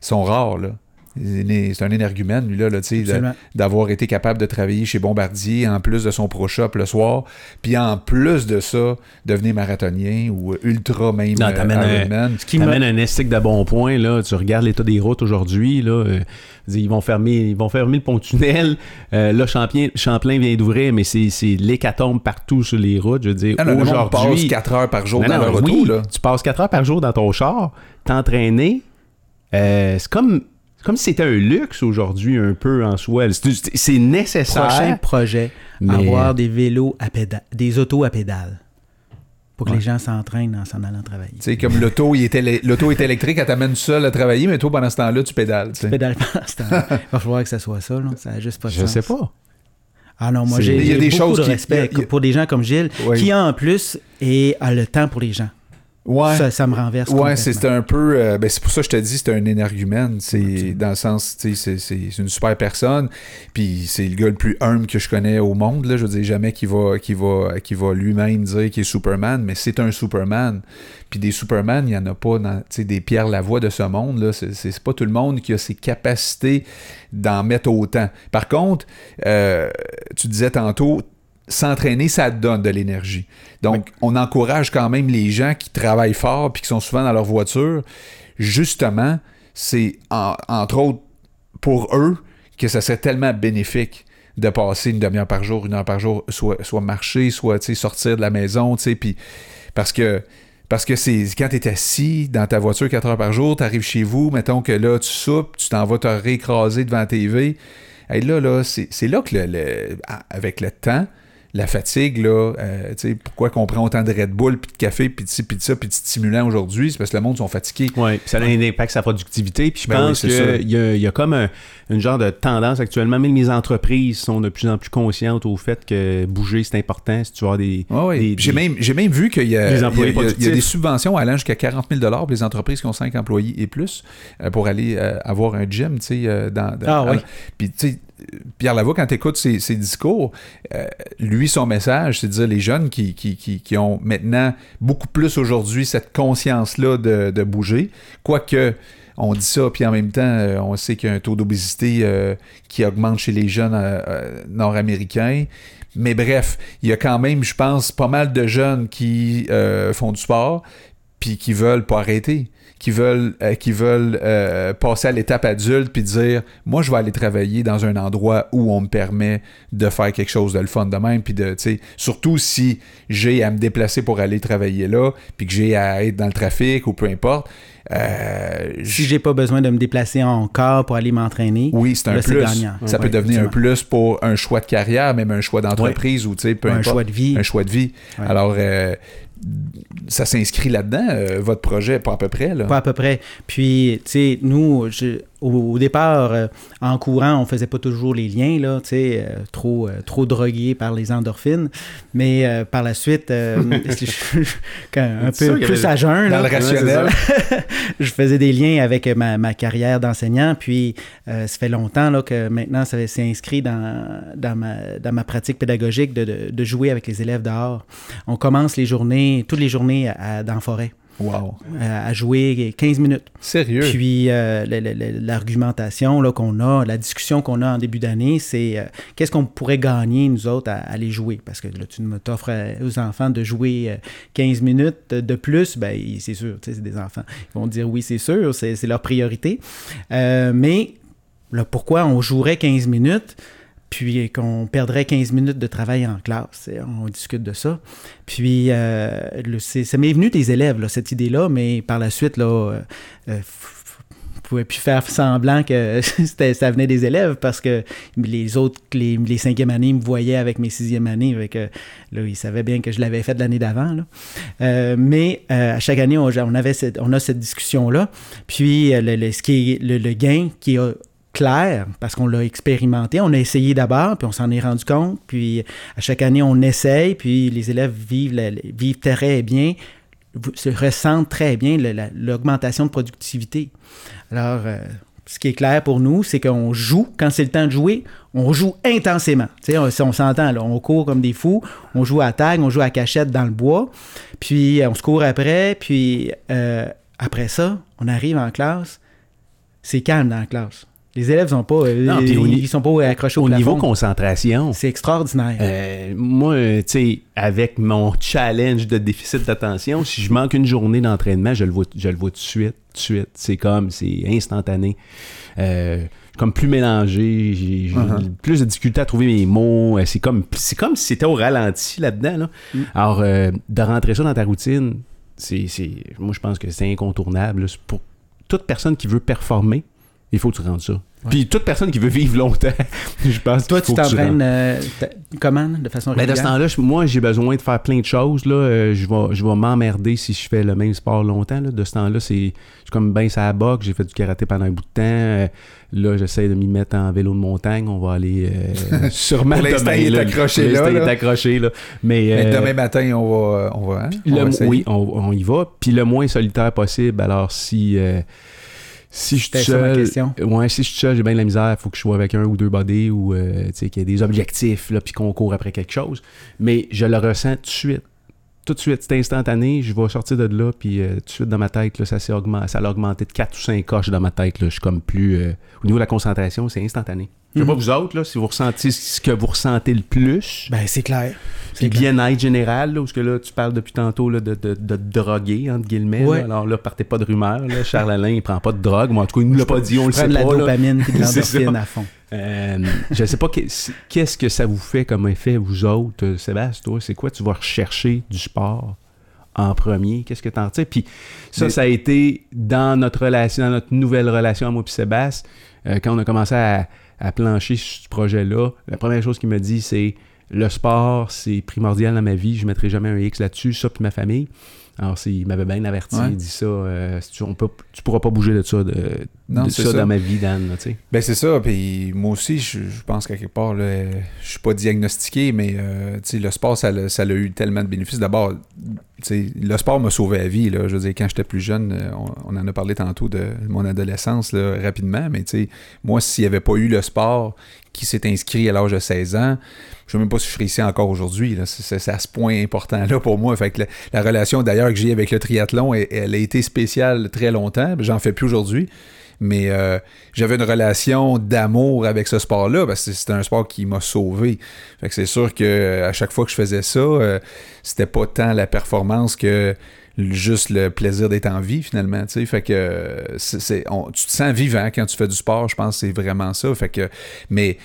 sont rares. Là. C'est un énergumène, lui, là, là d'avoir été capable de travailler chez Bombardier en plus de son pro-shop le soir, puis en plus de ça, devenir marathonien ou ultra même non, t'amènes un, Ce qui m'amène un estique de bon point, là, tu regardes l'état des routes aujourd'hui, là, euh, ils vont fermer ils vont fermer le pont-tunnel, euh, là, Champlain, Champlain vient d'ouvrir, mais c'est l'hécatombe partout sur les routes, je veux dire, aujourd'hui... passe 4 heures par jour dans le retour, là. tu passes 4 heures par jour dans ton char, t'entraîner, euh, c'est comme comme si c'était un luxe aujourd'hui un peu en soi. C'est nécessaire. Prochain projet, avoir des vélos à pédale, des autos à pédales. Pour que les gens s'entraînent en s'en allant travailler. C'est comme l'auto, il était l'auto est électrique, elle t'amène seul à travailler, mais toi pendant ce temps-là, tu pédales. Tu pédales pendant ce temps. Il va falloir que ça soit ça, là. Ça n'a juste pas de Je sais pas. Ah non, moi j'ai beaucoup choses de respect pour des gens comme Gilles, qui en plus et a le temps pour les gens. Ouais. Ça, me renverse. Ouais, c'est un peu. Euh, ben, c'est pour ça que je te dis, c'est un énergumène. C'est dans le sens, c'est une super personne. Puis c'est le gars le plus humble que je connais au monde. Là. Je veux dire, jamais qu'il va, qui va, qui va lui-même dire qu'il est Superman, mais c'est un Superman. Puis des Superman, il n'y en a pas dans des Pierre Lavoie de ce monde. là C'est pas tout le monde qui a ses capacités d'en mettre autant. Par contre, euh, tu disais tantôt, s'entraîner, ça donne de l'énergie. Donc, on encourage quand même les gens qui travaillent fort puis qui sont souvent dans leur voiture. Justement, c'est entre autres pour eux que ça serait tellement bénéfique de passer une demi-heure par jour, une heure par jour, soit, soit marcher, soit sortir de la maison, puis parce que parce que c'est quand tu es assis dans ta voiture 4 heures par jour, tu arrives chez vous, mettons que là, tu soupes, tu t'en vas te réécraser devant la TV. Et là, là c'est là que le, avec le temps, la fatigue, là, euh, pourquoi qu'on prend autant de Red Bull, puis de café, puis de ci, puis de ça, puis de stimulants aujourd'hui, c'est parce que le monde sont fatigués. Oui, puis ça a un impact sur sa productivité, puis je ben pense qu'il y, y, a comme un, une genre de tendance actuellement, même les entreprises sont de plus en plus conscientes au fait que bouger, c'est important si tu as des... Oui, J'ai même, même, vu qu'il y, a, y, des subventions allant jusqu'à 40 000 pour les entreprises qui ont 5 employés et plus euh, pour aller euh, avoir un gym, tu sais, dans, Ah oui. Puis, tu sais, Pierre Lavoie, quand tu écoutes ses, discours, euh, lui, son message, c'est de dire les jeunes qui, qui, ont maintenant beaucoup plus aujourd'hui cette conscience-là de, bouger, quoique on dit ça, puis en même temps, euh, on sait qu'il y a un taux d'obésité euh, qui augmente chez les jeunes nord-américains. Mais bref, il y a quand même, je pense, pas mal de jeunes qui font du sport, puis qui veulent pas arrêter qui veulent, euh, qui veulent euh, passer à l'étape adulte puis dire moi je vais aller travailler dans un endroit où on me permet de faire quelque chose de le fun de même puis de surtout si j'ai à me déplacer pour aller travailler là puis que j'ai à être dans le trafic ou peu importe euh, si j'ai pas besoin de me déplacer encore pour aller m'entraîner, oui, c'est un plus. Ça peut devenir un plus pour un choix de carrière, même un choix d'entreprise ou peu un choix de vie. Un choix de vie. Alors, ça s'inscrit là-dedans, euh, votre projet, pas à peu près. Là? Pas à peu près. Puis, tu sais, nous, au, départ, euh, en courant, on faisait pas toujours les liens, là, tu sais, euh, trop, trop drogués par les endorphines. Mais par la suite, un peu plus à jeun. Dans le rationnel. je faisais des liens avec ma, carrière d'enseignant. Puis, ça fait longtemps là, que maintenant, ça s'est inscrit dans, dans, ma, dans ma pratique pédagogique de, de jouer avec les élèves dehors. On commence les journées toutes les journées à, dans la forêt. Wow. À, jouer 15 minutes. Sérieux? Puis euh, l'argumentation qu'on a, la discussion qu'on a en début d'année, c'est euh, qu'est-ce qu'on pourrait gagner, nous autres, à, aller jouer? Parce que là, tu t'offres aux enfants de jouer 15 euh, minutes de plus, ben c'est sûr, c'est des enfants. Ils vont dire oui, c'est sûr, c'est leur priorité. mais là, pourquoi on jouerait 15 minutes? Puis qu'on perdrait 15 minutes de travail en classe. On discute de ça. Puis, euh, ça m'est venu des élèves, cette idée-là, mais par la suite, là, euh, euh, pouvais plus faire semblant que ça venait des élèves parce que les autres, les, les cinquièmes années me voyaient avec mes sixièmes années. Avec, là, ils savaient bien que je l'avais fait l'année d'avant. Euh, mais euh, à chaque année, on, avait on a cette discussion-là. Puis, le, ce qui est le, gain qui est clair, parce qu'on l'a expérimenté, on a essayé d'abord, puis on s'en est rendu compte. Puis, à chaque année, on essaye, puis les élèves vivent, vivent très bien se ressentent très bien l'augmentation de productivité. Alors, euh, ce qui est clair pour nous, c'est qu'on joue, quand c'est le temps de jouer, on joue intensément. Tu sais, on, on s'entend, on court comme des fous, on joue à tag, on joue à cachette dans le bois, puis euh, on se court après, puis euh, après ça, on arrive en classe, c'est calme dans la classe. Les élèves sont pas, ils, sont pas accrochés au, au niveau concentration. C'est extraordinaire. Euh, moi, tu sais, avec mon challenge de déficit d'attention, si je manque une journée d'entraînement, je le vois, je le vois tout de suite, tout de suite. C'est comme, c'est instantané. Euh, comme plus mélangé, j'ai uh-huh. plus de difficulté à trouver mes mots. Euh, c'est comme, c'est comme si c'était au ralenti là-dedans. Là. Mm. Alors, de rentrer ça dans ta routine, c'est, moi je pense que c'est incontournable. Pour toute personne qui veut performer, il faut que tu rendes ça. Puis toute personne qui veut vivre longtemps, je pense. Toi, tu t'entraînes euh, comment, de façon régulière? Ben de ce temps-là, moi, j'ai besoin de faire plein de choses. Là. Euh, je vais, je vais m'emmerder si je fais le même sport longtemps. Là. De ce temps-là, c'est je comme ben ça boxe. J'ai fait du karaté pendant un bout de temps. Euh, là, j'essaie de m'y mettre en vélo de montagne. On va aller sûrement Pour l'instant, il est accroché là. Est accroché là. Mais, demain matin, on va, on va, hein? oui, on, on, y va. Puis le moins solitaire possible. Alors si si je suis seul, ouais, si je suis seul, j'ai bien de la misère, il faut que je sois avec un ou deux bodies ou euh, qu'il y ait des objectifs là, puis qu'on court après quelque chose. Mais je le ressens tout de suite. Tout de suite, c'est instantané, je vais sortir de là, puis euh, tout de suite dans ma tête, là, ça s'est augmenté, ça a augmenté de 4 ou 5 coches dans ma tête. Là. Je suis comme plus. Euh, au niveau de la concentration, c'est instantané. Je sais pas vous autres, là, si vous ressentez ce que vous ressentez le plus. Ben, c'est clair. Puis bien-être général, là, parce que là, tu parles depuis tantôt là, de, de, de droguer, entre guillemets. Alors là, partez pas de rumeurs. Là. Charles Alain, il prend pas de drogue. Moi, en tout cas, il nous l'a pas dit, on le sait de la dopamine et de l'endorphine à fond. Euh, je sais pas qu'est-ce que ça vous fait comme effet, vous autres, euh, Sébastien, toi, c'est quoi tu vas rechercher du sport en premier? Qu'est-ce que tu en tires? Puis ça, ça a été dans notre relation, dans notre nouvelle relation, moi et Sébastien, euh, quand on a commencé à, à plancher ce projet-là, la première chose qu'il me dit, c'est le sport, c'est primordial dans ma vie. Je ne mettrai jamais un X là-dessus, ça puis ma famille. Alors, il m'avait bien averti, il dit ça, euh, tu, ne pourras pas bouger de ça, de, ça, dans ma vie, Dan. ben, c'est ça. Puis moi aussi, je, pense qu'à quelque part, là, je suis pas diagnostiqué, mais euh, le sport, ça, a eu tellement de bénéfices. D'abord, le sport m'a sauvé la vie. Là. Je veux dire, quand j'étais plus jeune, euh, on, en a parlé tantôt de mon adolescence là, rapidement, mais moi, s'il n'y avait pas eu le sport qui s'est inscrit à l'âge de 16 ans, je ne sais même pas si je serais ici encore aujourd'hui. C'est à ce point important-là pour moi. Fait que la, relation d'ailleurs que j'ai avec le triathlon, elle, a été spéciale très longtemps. J'en fais plus aujourd'hui. Mais euh, j'avais une relation d'amour avec ce sport-là parce que c'était un sport qui m'a sauvé. Fait que c'est sûr que à chaque fois que je faisais ça, euh, c'était pas tant la performance que juste le plaisir d'être en vie finalement tu sais. Fait que c'est tu te sens vivant quand tu fais du sport je pense que c'est vraiment ça. Fait que mais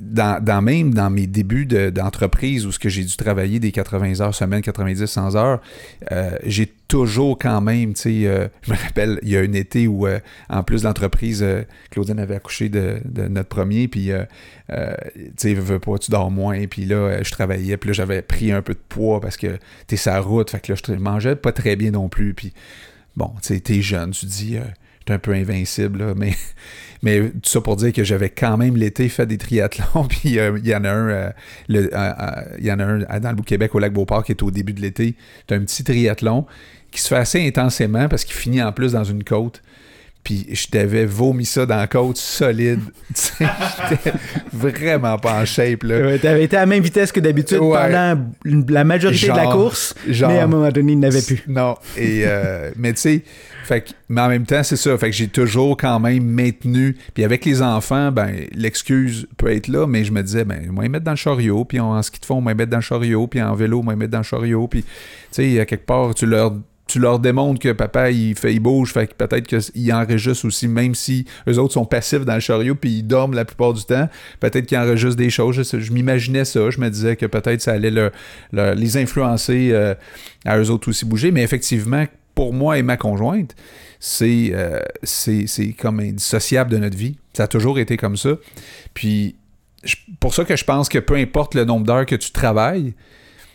dans, même dans mes débuts d'entreprise où ce que j'ai dû travailler des 80 heures semaine, 90, 100 heures, euh, j'ai toujours quand même, tu sais, euh, je me rappelle, il y a un été où, euh, en plus d'entreprise, Claudine avait accouché de, notre premier, puis, tu sais, veux pas, tu dors moins, puis là, je travaillais, puis là, j'avais pris un peu de poids parce que t'es sa route, fait que là, je mangeais pas très bien non plus, puis bon, tu sais, t'es jeune, tu dis, j'étais un peu invincible, là, mais mais tout ça pour dire que j'avais quand même l'été fait des triathlons. Puis euh, il y en a un, euh, euh, il y en a un dans le Québec au lac Beauport qui est au début de l'été. C'est un petit triathlon qui se fait assez intensément parce qu'il finit en plus dans une côte. Puis je t'avais vomi ça dans la côte solide. J'étais vraiment pas en shape. Là. t'avais été à la même vitesse que d'habitude pendant la majorité de la course, mais à un moment donné, il n'avait plus. Non. Et, mais tu sais, fait mais en même temps, c'est ça. Fait que j'ai toujours quand même maintenu. Puis avec les enfants, ben l'excuse peut être là, mais je me disais, ben, moi, mettre dans le chariot, puis en ski de fond, moi, mettre dans le chariot, puis en vélo, moi, mettre dans le chariot. Puis, tu sais, à quelque part, tu leur tu leur démontres que papa il fait il bouge fait que peut-être qu'ils enregistrent aussi même si eux autres sont passifs dans le chariot puis ils dorment la plupart du temps peut-être qu'ils enregistrent des choses je, m'imaginais ça je me disais que peut-être ça allait les influencer euh, à eux autres aussi bouger mais effectivement pour moi et ma conjointe, c'est euh, c'est comme indissociable de notre vie. Ça a toujours été comme ça. Puis, je- pour ça que je pense que peu importe le nombre d'heures que tu travailles,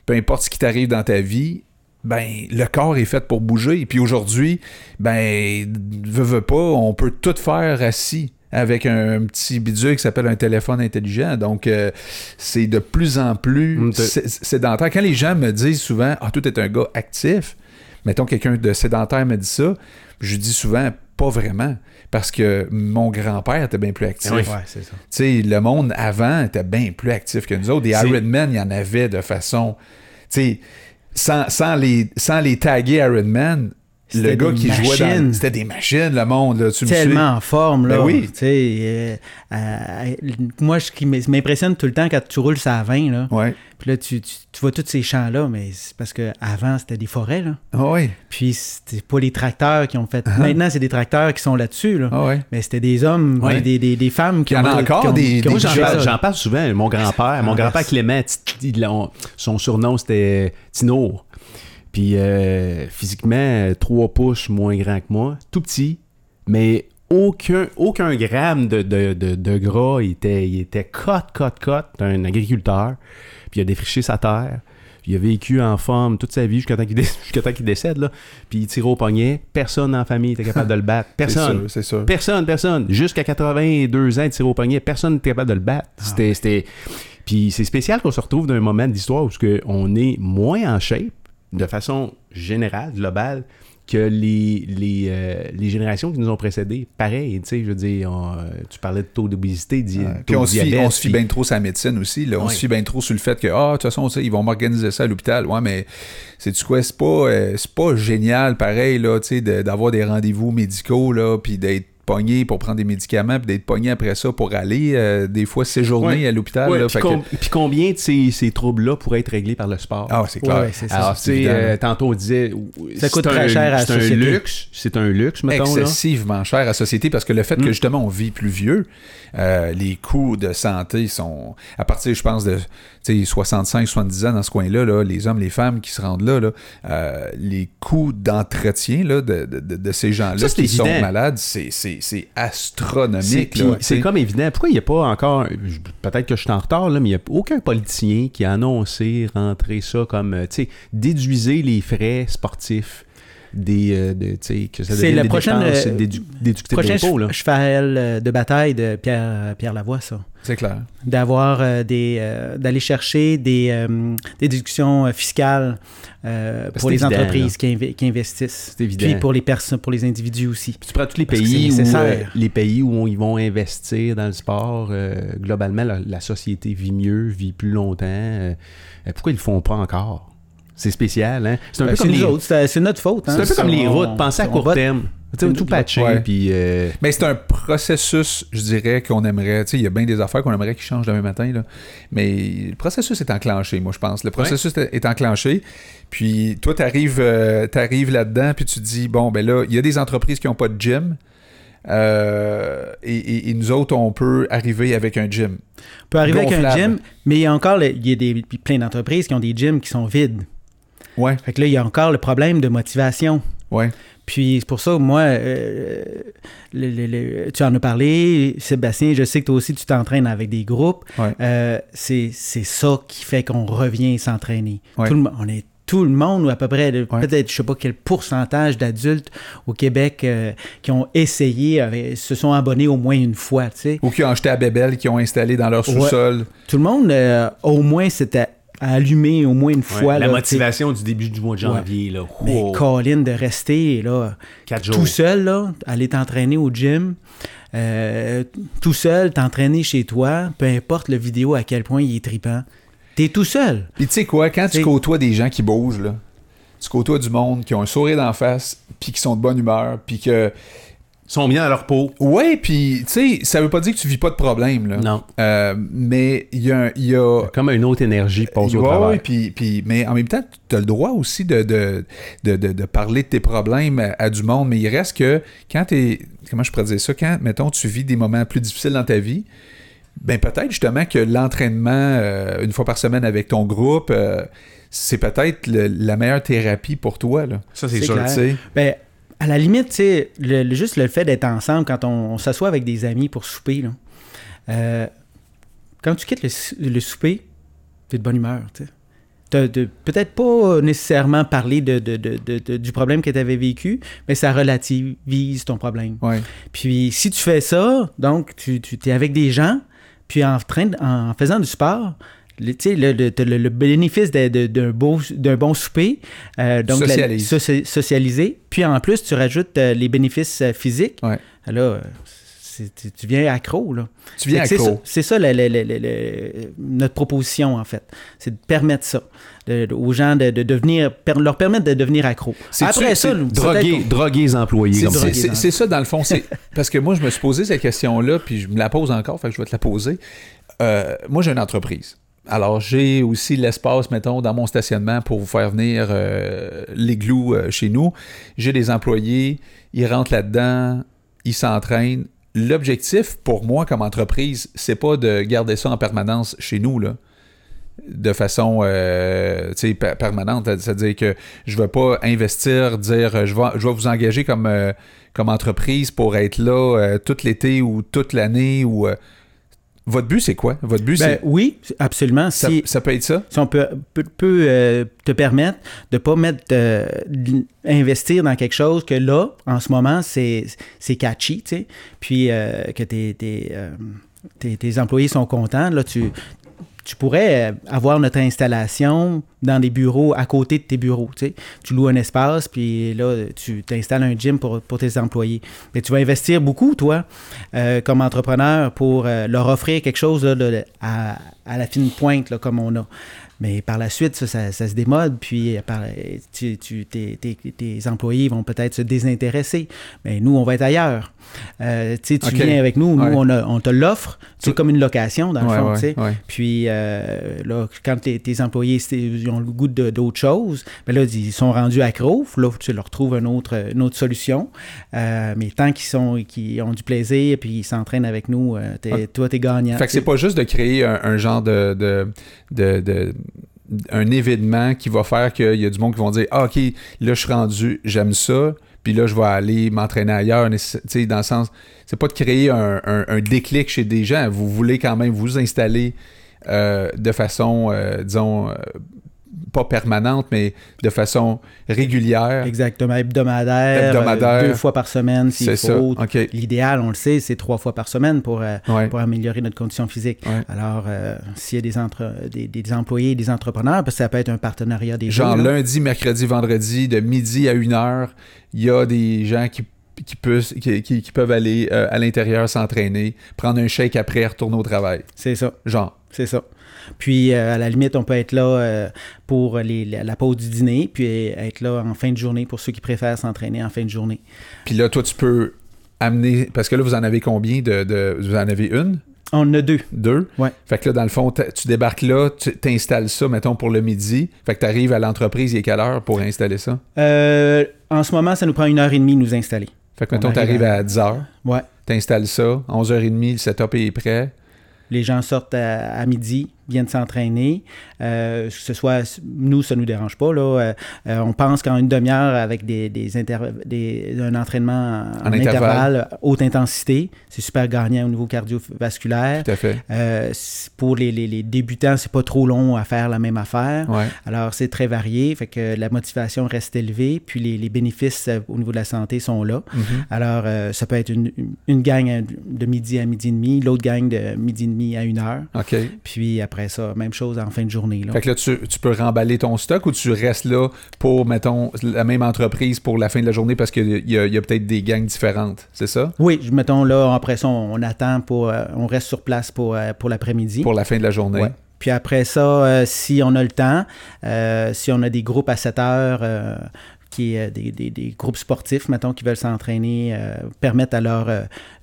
peu importe ce qui t'arrive dans ta vie, ben le corps est fait pour bouger. Et puis aujourd'hui, ben veux, veux pas, on peut tout faire assis avec un, petit bidule qui s'appelle un téléphone intelligent. Donc euh, c'est de plus en plus Mm, sé- sédentaire. Quand les gens me disent souvent Ah, toi, t'es un gars actif, mettons quelqu'un de sédentaire me dit ça, je dis souvent pas vraiment. Parce que mon grand-père était bien plus actif. Oui. Ouais, c'est ça. Tu sais, le monde avant était bien plus actif que nous autres. Des C'est- Ironman, il y en avait de façon. Tu sais, sans, sans, les, sans les taguer Ironman, le C'était gars des qui jouait dans. C'était des machines, le monde, là. Tu me suis? tellement en forme, là. Ben oui. Tu sais, euh, euh, moi, ce qui m'impressionne tout le temps quand tu roules ça à 20, là, Ouais. puis là, tu, tu, tu vois tous ces champs-là, mais c'est parce qu'avant, c'était des forêts, là. Ah ouais. Puis c'était pas les tracteurs qui ont fait. Uh-huh. Maintenant, c'est des tracteurs qui sont là-dessus, là. Ah. Mais c'était des hommes, Ouais. des, des, des femmes qui Il y en a ont- encore qui ont- des- qui ont des Moi, j'en fait parle, ça. j'en parle souvent. Mon grand-père, mon Ah, grand-père ben, Clément, son surnom c'était Tinour. Puis euh, physiquement, 3 pouces moins grand que moi, tout petit, mais aucun, aucun gramme de, de, de, de gras. Il était, il était cote, cote, un agriculteur. Puis il a défriché sa terre. Puis il a vécu en forme toute sa vie jusqu'à temps qu'il dé- décède. Là. Puis il tirait au poignet. Personne en famille était capable de le battre. Personne. sûr, c'est sûr. Personne, personne. Jusqu'à 82 ans, il tirait au poignet. Personne n'était capable de le battre. Ah C'était. Puis c'est spécial qu'on se retrouve dans un moment d'histoire où on est moins en shape, de façon générale, globale, que les, les, euh, les générations qui nous ont précédés. Pareil, tu sais, je veux dire, on, euh, tu parlais de taux d'obésité, taux Puis on de se fie, on se fie puis- bien trop sur la médecine aussi. Là. On se fie bien trop sur le fait que, ah, de toute façon, ils vont m'organiser ça à l'hôpital. Ouais, mais c'est du quoi? C'est pas, euh, c'est pas génial, pareil, là, tu sais, de- d'avoir des rendez-vous médicaux, là, puis d'être pogné pour prendre des médicaments, puis d'être pogné après ça pour aller, euh, des fois, séjourner Ouais. à l'hôpital. Ouais, puis, que- combien de ces, ces troubles-là pourraient être réglés par le sport? Ah, c'est clair. C'est ça. Alors, euh, tantôt on disait. Ça c'est coûte un- très cher à la C'est un société. luxe. C'est un luxe, mettons. là. excessivement cher à la société parce que le fait que Mm. justement on vit plus vieux, euh, les coûts de santé sont à partir, je pense, de 65-70 ans dans ce coin-là, là, les hommes, les femmes qui se rendent là, là, euh, les coûts d'entretien là, de, de- de- de ces gens-là qui sont malades, c'est, c'est, astronomique. c'est comme évident. Pourquoi il n'y a pas encore. Peut-être que je suis en retard, là, mais il n'y a aucun politicien qui a annoncé rentrer ça comme. euh, Tu sais, déduisez les frais sportifs des. euh, de, tu sais, que ça C'est des prochaine, dépenses euh, dédu- déductibles Prochain d'impôts, là. ch- cheval euh, de bataille de Pierre, Pierre Lavoie, ça. C'est clair. D'avoir euh, des. euh, d'aller chercher des, euh, des déductions fiscales c'est pour les évident, entreprises qui, investissent. C'est évident. Puis pour les personnes, pour les individus aussi. Puis tu prends tous les pays, où, les pays où ils vont investir dans le sport, globalement, la, la société vit mieux, vit plus longtemps. pourquoi ils le font pas encore? C'est spécial, hein? C'est un Ben, peu c'est comme les, autres, c'est c'est notre faute. c'est hein. un peu comme les routes. Pensez à court vote. terme. C'est tout patché, Ouais. puis... euh, Mais c'est un processus, je dirais, qu'on aimerait. Il y a bien des affaires qu'on aimerait qui changent demain matin, là. Mais le processus est enclenché, moi, je pense. Le processus est- est enclenché. Puis toi, tu arrives, là-dedans, puis tu te dis, bon, ben là, il y a des entreprises qui n'ont pas de gym. euh, et, et- et nous autres, on peut arriver avec un gym. On peut arriver avec un gym, mais il y a encore le- il y a des, plein d'entreprises qui ont des gyms qui sont vides. Ouais, Fait que là, il y a encore le problème de motivation. ouais. Puis c'est pour ça, moi, euh, le- le- le- tu en as parlé, Sébastien, je sais que toi aussi, tu t'entraînes avec des groupes. Ouais. Euh, c'est ça qui fait qu'on revient s'entraîner. Ouais. Tout le On est tout le monde, ou à peu près, Ouais. peut-être, je sais pas quel pourcentage d'adultes au Québec euh, qui ont essayé, se sont abonnés au moins une fois, tu sais. Ou qui ont acheté à Bébel, qui ont installé dans leur sous-sol. Tout le monde, euh, au moins, s'était allumé au moins une ouais, fois. la là, motivation du début du mois de janvier, là. Mais Colin, de rester là, quatre jours. tout seul, là, aller t'entraîner au gym, euh, tout seul, t'entraîner chez toi, peu importe le vidéo à quel point il est tripant. T'es tout seul. Puis tu sais quoi, quand tu côtoies des gens qui bougent, là, tu côtoies du monde qui ont un sourire d'en face, puis qui sont de bonne humeur, puis que... Sont bien dans leur peau. Ouais, puis tu sais, ça veut pas dire que tu vis pas de problème, là. Non. Euh, mais il y a... il y a Comme une autre énergie qui passe au travail. puis, puis- mais en même temps, tu as le droit aussi de, de, de, de- de parler de tes problèmes à, à du monde, mais il reste que quand tu Comment je pourrais dire ça? Quand, mettons, tu vis des moments plus difficiles dans ta vie, ben peut-être justement que l'entraînement euh, une fois par semaine avec ton groupe, euh, c'est peut-être la meilleure thérapie pour toi. Là. Ça, c'est sûr. clair. Tu sais. Ben, à la limite, tu sais, le, le- juste le fait d'être ensemble quand on, on s'assoit avec des amis pour souper, là, euh, quand tu quittes le, le souper, t'es de bonne humeur, tu Peut-être pas nécessairement parler de, de- de- de- de- du problème que tu avais vécu, mais ça relativise ton problème. Ouais. Puis si tu fais ça, donc tu, tu es avec des gens, puis en, train de- en faisant du sport, le, tu sais, le, le, le- bénéfice d'un beau- d'un bon souper, euh, donc la- Socialise. soci- socialiser, puis en plus tu rajoutes euh, les bénéfices euh, physiques, Ouais. là, tu, viens accro. Là. Tu viens c'est accro. ça- C'est ça, notre proposition, en fait. C'est de permettre ça de- aux gens de, de devenir, per- leur permettre de devenir accro. Après ça, nous, Droguer, droguer les employés. C'est ça. dans- c'est ça, dans le fond. c'est Parce que moi, je me suis posé cette question-là, puis je me la pose encore, fait que je vais te la poser. Moi, j'ai une entreprise. Alors, j'ai aussi l'espace, mettons, dans mon stationnement pour vous faire venir euh, euh, chez nous. J'ai des employés, ils rentrent là-dedans, ils s'entraînent. L'objectif pour moi comme entreprise, c'est pas de garder ça en permanence chez nous, de façon euh, permanente. C'est-à-dire que je ne vais pas investir, dire euh, je vais, vous engager comme, entreprise pour être là euh, tout l'été ou toute l'année. ou Votre but, c'est quoi? Votre but, Ben, c'est. oui, absolument. Ça, Si, ça peut être ça? si on peut, peut, peut, euh, te permettre de pas mettre euh, investir dans quelque chose que là, en ce moment, c'est c'est catchy, tu sais, puis euh, que tes, tes, euh, tes- tes employés sont contents, là, tu, tu pourrais euh, avoir notre installation dans des bureaux à côté de tes bureaux, tu loues un espace, puis là, tu t'installes un gym pour, pour tes employés. Mais tu vas investir beaucoup, toi, euh, comme entrepreneur, pour euh, leur offrir quelque chose à, à la fine pointe, comme on a. Mais par la suite, ça, ça, ça se démode, puis euh, par- tu, tu- tes, tes- tes employés vont peut-être se désintéresser. Mais nous, on va être ailleurs. Euh, tu sais, tu Ok. viens avec nous, nous, Ouais. on, a- on te l'offre. C'est comme une location, dans le fond, ouais. Puis euh, là, quand tes, tes employés ils ont le goût d'autres choses, ben là, ils sont rendus accros. Là, tu leur trouves une autre, une autre solution. Euh, mais tant qu'ils sont qu'ils ont du plaisir puis ils s'entraînent avec nous, euh, t'es- Ah. toi, t'es gagnant. Fait que c'est pas juste de créer un, un genre de, de, de- de- un événement qui va faire qu'il y a du monde qui vont dire Ah, ok, là je suis rendu, j'aime ça, puis là je vais aller m'entraîner ailleurs. Dans le sens, c'est pas de créer un, un- un déclic chez des gens. Vous voulez quand même vous installer euh, de façon, euh, disons, euh, pas permanente, mais de façon régulière. Exactement, hebdomadaire, Hebdomadaire. euh, deux fois par semaine s'il faut. L'idéal, on le sait, c'est trois fois par semaine pour, euh, Ouais. pour améliorer notre condition physique. Ouais. Alors, euh, s'il y a des, entre, des, des employés, des entrepreneurs, parce que ça peut être un partenariat des Genre deux, là. lundi, mercredi, vendredi, de midi à une heure, il y a des gens qui, qui, peuvent, qui, qui- qui peuvent aller euh, à l'intérieur s'entraîner, prendre un shake après, retourner au travail. C'est ça. Genre. C'est ça. Puis, euh, à la limite, on peut être là euh, pour les- la, la pause du dîner, puis être là en fin de journée pour ceux qui préfèrent s'entraîner en fin de journée. Puis là, toi, tu peux amener. Parce que là, vous en avez combien de. de- vous en avez une? On en a deux. Deux? Ouais. Fait que là, dans le fond, tu débarques là, tu t'installes ça, mettons, pour le midi. Fait que tu arrives à l'entreprise, il est quelle heure pour installer ça? Euh, en ce moment, ça nous prend une heure et demie de nous installer. Fait que, On mettons, tu arrive arrives à- à 10 heures, Ouais. t'installes ça, 11h30, le setup est prêt. Les gens sortent à, à midi, viennent s'entraîner. Euh, que ce soit, nous, ça ne nous dérange pas. Là. Euh, euh, on pense qu'en une demi-heure, avec des, des, inter- des- un entraînement en, En intervalle. intervalle, haute intensité, c'est super gagnant au niveau cardiovasculaire. Tout à fait. Euh, c'est- pour les, les- les débutants, c'est pas trop long à faire la même affaire. Ouais. Alors, c'est très varié, fait que la motivation reste élevée, puis les, les bénéfices au niveau de la santé sont là. Mhm. Alors, ça peut être une, une gang de midi à midi et demi, l'autre gang de midi et demi à une heure. OK. Puis après ça, même chose en fin de journée. Là. Fait que là, tu, tu peux remballer ton stock ou tu restes là pour, mettons, la même entreprise pour la fin de la journée parce qu'il y a, il y a peut-être des gangs différentes, c'est ça? Oui, mettons là, après ça, on, on attend pour. euh, on reste sur place pour, euh, pour l'après-midi. Pour la fin de la journée. Ouais. Puis après ça, euh, si on a le temps, euh, si on a des groupes à 7 heures euh, qui est des, des, des, groupes sportifs, mettons, qui veulent s'entraîner, permettre à leur,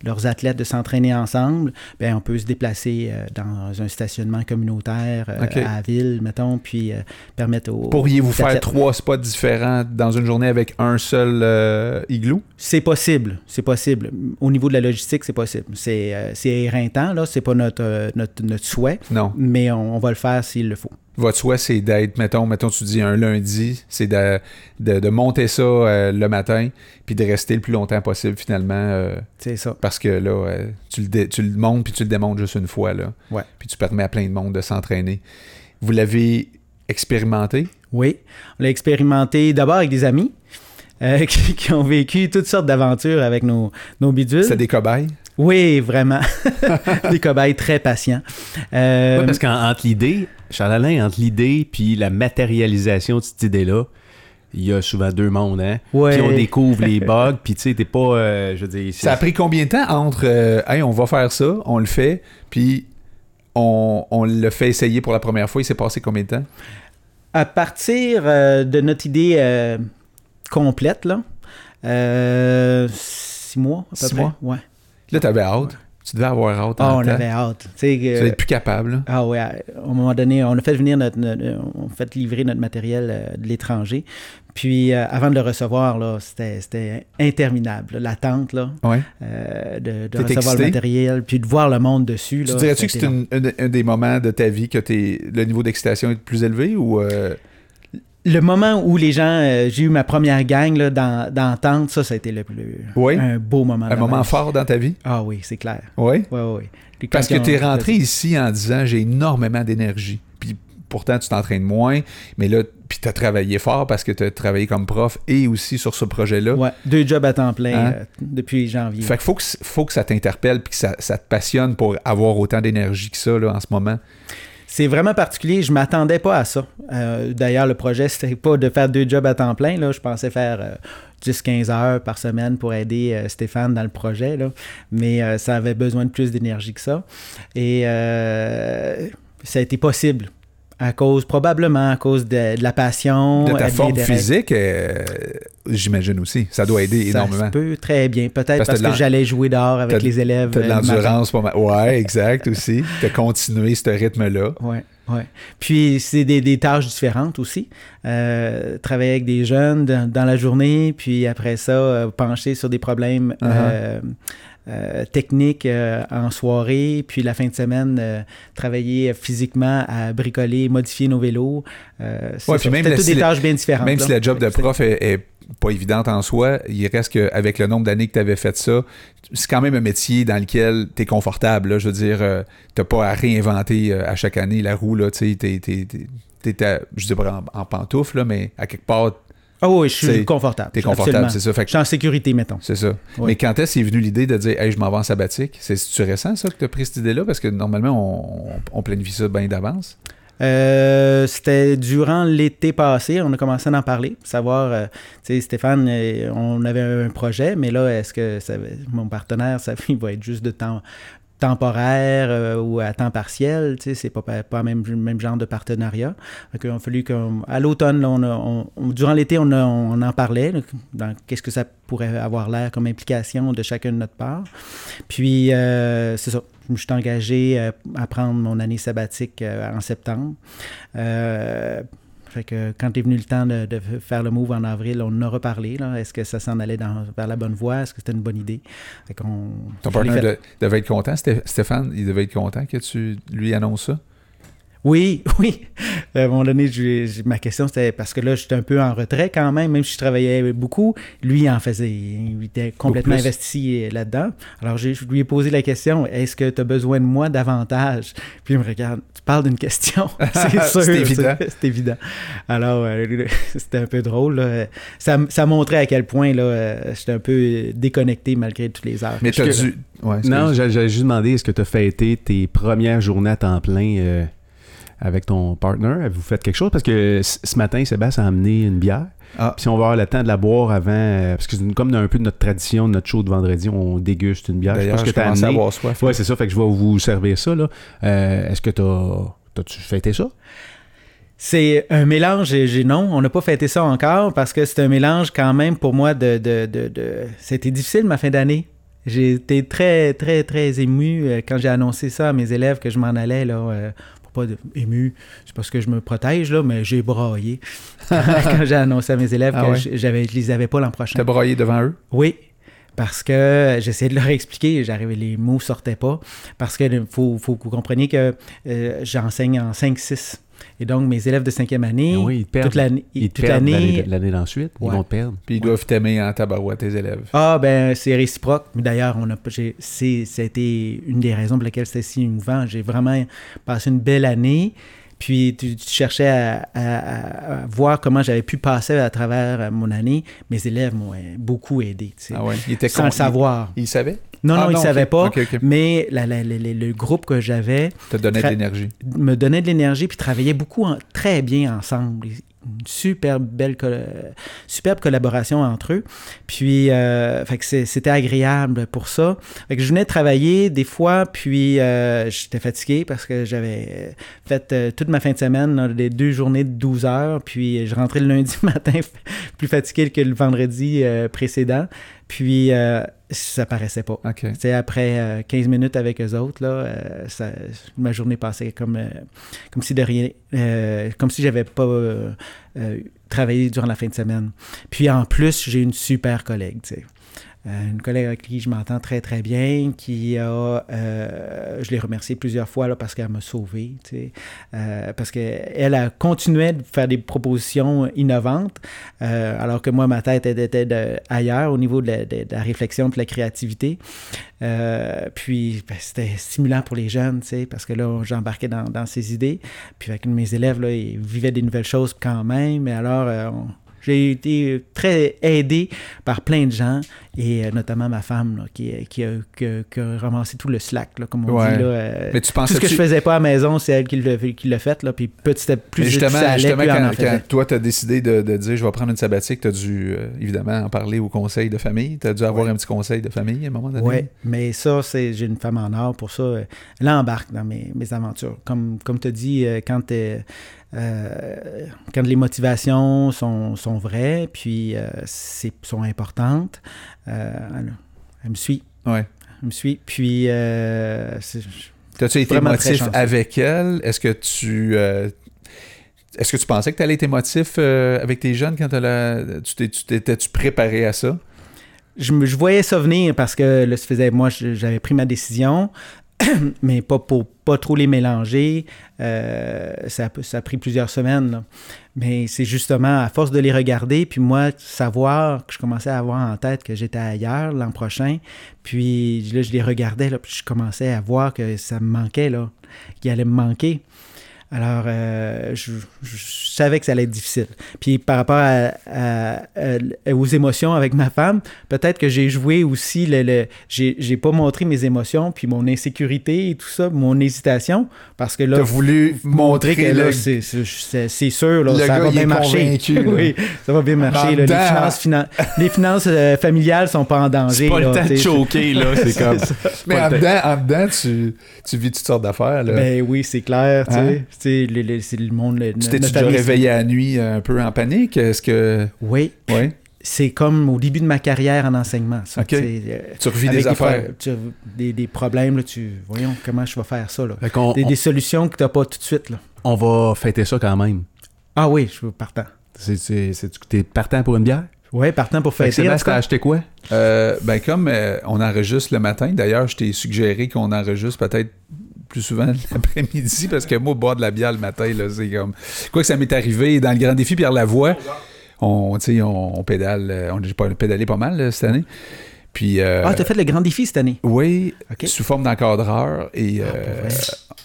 leurs athlètes de s'entraîner ensemble, bien, on peut se déplacer dans un stationnement communautaire à la ville, mettons, puis permettre aux. Pourriez-vous faire trois spots différents dans une journée avec un seul igloo? C'est possible, c'est possible. Au niveau de la logistique, c'est possible. C'est éreintant, là, c'est pas notre, notre, notre, souhait. Non. Mais on, on va le faire s'il le faut. Votre souhait, c'est d'être, mettons, mettons, tu dis un lundi, c'est de, de, de, monter ça euh, le matin, puis de rester le plus longtemps possible, finalement. Euh, c'est ça. Parce que là, euh, tu, le dé, tu le montes, puis tu le démontes juste une fois, là. Ouais. Puis tu permets à plein de monde de s'entraîner. Vous l'avez expérimenté? Oui. On l'a expérimenté d'abord avec des amis. Qui, qui, ont vécu toutes sortes d'aventures avec nos, nos bidules. C'est des cobayes? Oui, vraiment. des cobayes très patients. Euh... Oui, parce qu'entre l'idée, Charles-Alain, entre l'idée puis la matérialisation de cette idée-là, il y a souvent deux mondes, hein? Ouais. Puis on découvre les bugs, puis tu sais, t'es pas, euh, je veux dire... Ça a pris combien de temps entre, euh, hey, on va faire ça, on le fait, puis on, on le fait essayer pour la première fois, il s'est passé combien de temps? À partir euh, de notre idée euh, complète, là, euh, six mois, à peu Six près. mois? Ouais. Là, t'avais hâte. Tu devais avoir hâte. Ah, on avait hâte. Tu vas être plus capable. là. Ah ouais, à un moment donné, on a fait venir notre, notre- on a fait livrer notre matériel euh, de l'étranger. Puis euh, avant de le recevoir, là, c'était, interminable. L'attente là, Ouais. euh, de, recevoir excité? le matériel, puis de voir le monde dessus. Tu dirais-tu que c'est un, un des moments de ta vie que le niveau d'excitation est plus élevé ou. Le moment où les gens, euh, j'ai eu ma première gang là, dans, dans la tente, ça, ça a été le plus, Oui. un beau moment. un moment fort dans ta vie? Ah oui, c'est clair. Oui? Ouais. Puis Parce que tu es rentré ici en disant j'ai énormément d'énergie. Puis pourtant, tu t'entraînes moins. Mais là, puis tu as travaillé fort parce que tu as travaillé comme prof et aussi sur ce projet-là. Ouais, deux jobs à temps plein Hein? euh, depuis janvier. Fait qu'il faut que, faut que ça t'interpelle puis que ça, ça te passionne pour avoir autant d'énergie que ça là, en ce moment. C'est vraiment particulier. Je m'attendais pas à ça. Euh, D'ailleurs, le projet, c'était pas de faire deux jobs à temps plein. Je pensais faire euh, 10-15 heures par semaine pour aider euh, Stéphane dans le projet. Mais euh, ça avait besoin de plus d'énergie que ça. Et euh, ça a été possible. À cause, probablement à cause de, de la passion. De ta forme physique, euh, j'imagine aussi. Ça doit aider Ça énormément. se peut très bien. Peut-être Parce parce, que t'as j'allais jouer dehors avec t'as- les élèves. Tu as de le l'endurance pas mal. Ouais, exact aussi. Tu as continué ce rythme-là. Oui, oui. Puis c'est des, des tâches différentes aussi. Euh, travailler avec des jeunes dans, dans la journée, puis après ça, euh, pencher sur des problèmes Uh-huh. Euh, techniques euh, en soirée, puis la fin de semaine, euh, travailler physiquement à bricoler, modifier nos vélos. C'est Ouais, même toutes si des tâches bien différentes. Même là. si la job de prof est, est pas évidente en soi, il reste qu'avec le nombre d'années que tu avais fait ça, c'est quand même un métier dans lequel tu es confortable. là. Je veux dire, t'as pas à réinventer à chaque année la roue. Là, tu sais, t'es, je dis pas en, en pantoufle, là, mais à quelque part, Ah oui, je suis confortable. t'es confortable. C'est ça. Fait Je suis en sécurité, mettons. c'est ça. Mais quand est-ce qu'est venue l'idée de dire, hey, je m'en vais en sabbatique? C'est, tu récent, ça, que tu as pris cette idée-là? Parce que normalement, on, on planifie ça bien d'avance. Euh, c'était durant l'été passé, on a commencé à en parler, savoir, euh, tu sais, Stéphane, euh, on avait un projet, mais là, est-ce que ça, mon partenaire, ça il va être juste de temps temporaire euh, ou à temps partiel, tu sais, c'est pas, pas le même, même genre de partenariat. Donc, a fallu qu'à l'automne, durant l'été, on, on en parlait, dans qu'est-ce que ça pourrait avoir l'air comme implication de chacun de notre part. Puis, euh, c'est ça. Je me suis engagé euh, à prendre mon année sabbatique en septembre. Fait que quand est venu le temps de, de faire le move en avril, on en a reparlé. Est-ce que ça s'en allait dans- vers la bonne voie? Est-ce que c'était une bonne idée? Fait qu'on- Ton partenaire fait. devait être content. Sté- Stéphane, il devait être content que tu lui annonces ça? Oui, oui. À un moment donné, je- je- ma question, c'était parce que là, j'étais un peu en retrait quand même, même si je travaillais beaucoup. Lui, il en faisait. Il était complètement investi là-dedans. Alors, je lui ai posé la question est-ce que tu as besoin de moi davantage? Puis il me regarde tu parles d'une question. c'est sûr. C'est évident. C'est c'est évident. Alors, euh, c'était un peu drôle. là. Ça, ça montrait à quel point là, euh, j'étais un peu déconnecté malgré toutes les heures. Mais tu as dû. Ouais. Non, j'ai j'ai juste demandé, est-ce que tu as fêté tes premières journées à temps plein euh, avec ton partner? Avez-vous fait quelque chose? Parce que ce matin, Sébastien a amené une bière. Ah. Puis si on va avoir le temps de la boire avant, euh, parce que c'est comme un peu de notre tradition, de notre show de vendredi, on déguste une bière. Je je que tu as commence à amené. avoir soif. Ouais, c'est ça, fait que je vais vous servir ça. là. Euh, est-ce que tu as, tu fêté ça? C'est un mélange, j'ai non, on n'a pas fêté ça encore parce que c'est un mélange quand même pour moi de... de, de, de... C'était difficile ma fin d'année. J'ai été très, très, très ému euh, quand j'ai annoncé ça à mes élèves que je m'en allais, là. Pas de, ému, c'est parce que je me protège, là, mais j'ai braillé quand j'ai annoncé à mes élèves Ah que ouais? je, j'avais, je les avais pas l'an prochain. T'as broyé devant eux? Oui, parce que j'essayais de leur expliquer, j'arrivais, les mots sortaient pas, parce que faut, faut que vous compreniez que euh, j'enseigne en 5-6. Et donc, mes élèves de cinquième année, oui, ils te perdent. toute l'année, Ils te toute perdent l'année d'ensuite. Ils vont te perdre. Puis ils doivent t'aimer en tabarouette, tes élèves. Ah, ben, c'est réciproque. Mais D'ailleurs, on a, j'ai, c'est, ça a été une des raisons pour lesquelles c'était si émouvant. J'ai vraiment passé une belle année. Puis tu, tu cherchais à, à- à voir comment j'avais pu passer à travers euh, mon année. Mes élèves m'ont euh, beaucoup aidé, tu sais, Ah ouais? Ils étaient sans le savoir. Ils, ils savaient? Non, Ah non, ils ne savaient ok. pas. Mais la- la- la- la- le groupe que j'avais Te donnait de l'énergie. me donnait de l'énergie puis travaillait beaucoup en- très bien ensemble. Une super belle superbe collaboration entre eux. Puis, euh, fait que c'est- c'était agréable pour ça. Fait que je venais travailler des fois, puis euh, j'étais fatigué parce que j'avais fait euh, toute ma fin de semaine, les deux journées de 12 heures, puis je rentrais le lundi matin plus fatigué que le vendredi précédent. Puis, euh, ça paraissait pas. OK. Tu sais, après euh, 15 minutes avec eux autres, là, euh, ça- ma journée passait comme, euh, comme si de rien, euh, comme si j'avais pas euh, euh, travaillé durant la fin de semaine. Puis en plus, j'ai une super collègue, tu sais. Euh, une collègue avec qui je m'entends très très bien, qui a, euh, je l'ai remerciée plusieurs fois là, parce qu'elle m'a sauvé, tu sais, Euh, parce qu'elle a continué de faire des propositions innovantes, euh, alors que moi ma tête était ailleurs au niveau de la, réflexion et de la créativité. Puis ben, c'était stimulant pour les jeunes, tu sais, parce que là j'embarquais dans, dans ces idées. Puis avec mes élèves là, ils vivaient des nouvelles choses quand même, mais alors j'ai été très aidé par plein de gens, et euh, notamment ma femme, là, qui, qui, a, qui a- qui a ramassé tout le slack, là, comme on Ouais. dit. Là, euh, Mais tu tout ce que je faisais pas à la maison, c'est elle qui l'a fait, là, puis petit à plus Mais justement, ça allait, justement plus elle quand, en faisait. quand toi, tu as décidé de, de dire je vais prendre une sabbatique, tu as dû euh, évidemment en parler au conseil de famille. Tu as dû avoir un petit conseil de famille à un moment donné. Oui, mais ça, c'est j'ai une femme en or pour ça. Elle embarque dans mes, mes aventures. Comme, comme tu as dit, euh, quand, euh, quand les motivations sont, sont vraies, puis euh, c'est, sont importantes, euh, elle, elle me suit. Ouais. Elle me suit. Puis, euh, T'as-tu été émotif avec elle? Est-ce que tu. euh, est-ce que tu pensais que tu allais être émotif euh, avec tes jeunes quand t'as tu t'étais-tu préparé à ça? je, voyais ça venir parce que là, ça faisait, moi, j'avais pris ma décision, mais pas pour pas trop les mélanger. Euh, ça, a- ça a pris plusieurs semaines. Mais c'est justement à force de les regarder, puis moi, savoir que je commençais à avoir en tête que j'étais ailleurs l'an prochain. Puis là, je les regardais, puis je commençais à voir que ça me manquait, qu'il allait me manquer. Alors, euh, je, je savais que ça allait être difficile. Puis par rapport à- à- à- aux émotions avec ma femme, peut-être que j'ai joué aussi le. le- j'ai, j'ai pas montré mes émotions, puis mon insécurité et tout ça, mon hésitation, parce que là. T'as voulu montrer que là, c'est, sûr, là, Le ça gars, va bien marcher. oui, ça va bien marcher. Là. Les finances, finan- les finances euh, familiales sont pas en danger. C'est pas là, le temps de choquer, là. C'est comme. Mais en dedans, en dedans tu, tu vis toutes sortes d'affaires. là. Ben oui, c'est clair, tu Hein? sais. Tu c'est le monde. le- tu t'es déjà réveillé à la nuit un peu en panique? Est-ce que. Oui, Oui. c'est comme au début de ma carrière en enseignement. ça. C'est, euh, Tu revis des affaires. pro- tu- des, des problèmes, là, tu, voyons comment je vais faire ça. Là? Des, on, des solutions que tu n'as pas tout de suite. Là. on va fêter ça quand même. Ah oui, je suis partant. C'est, c'est, c'est- t'es partant pour une bière? Oui, partant pour fêter. en Sébastien, t'as acheté quoi? Euh, ben comme euh, on enregistre le matin, d'ailleurs, je t'ai suggéré qu'on enregistre peut-être plus souvent l'après-midi parce que moi, boire de la bière le matin, là, c'est comme. Quoi que ça m'est arrivé dans le grand défi Pierre Lavoie, on, on, on pédale, euh, on pas pédalé pas mal là, cette année. Puis euh, Ah, tu as fait le grand défi cette année? oui, sous forme d'encadreur et Ah, euh,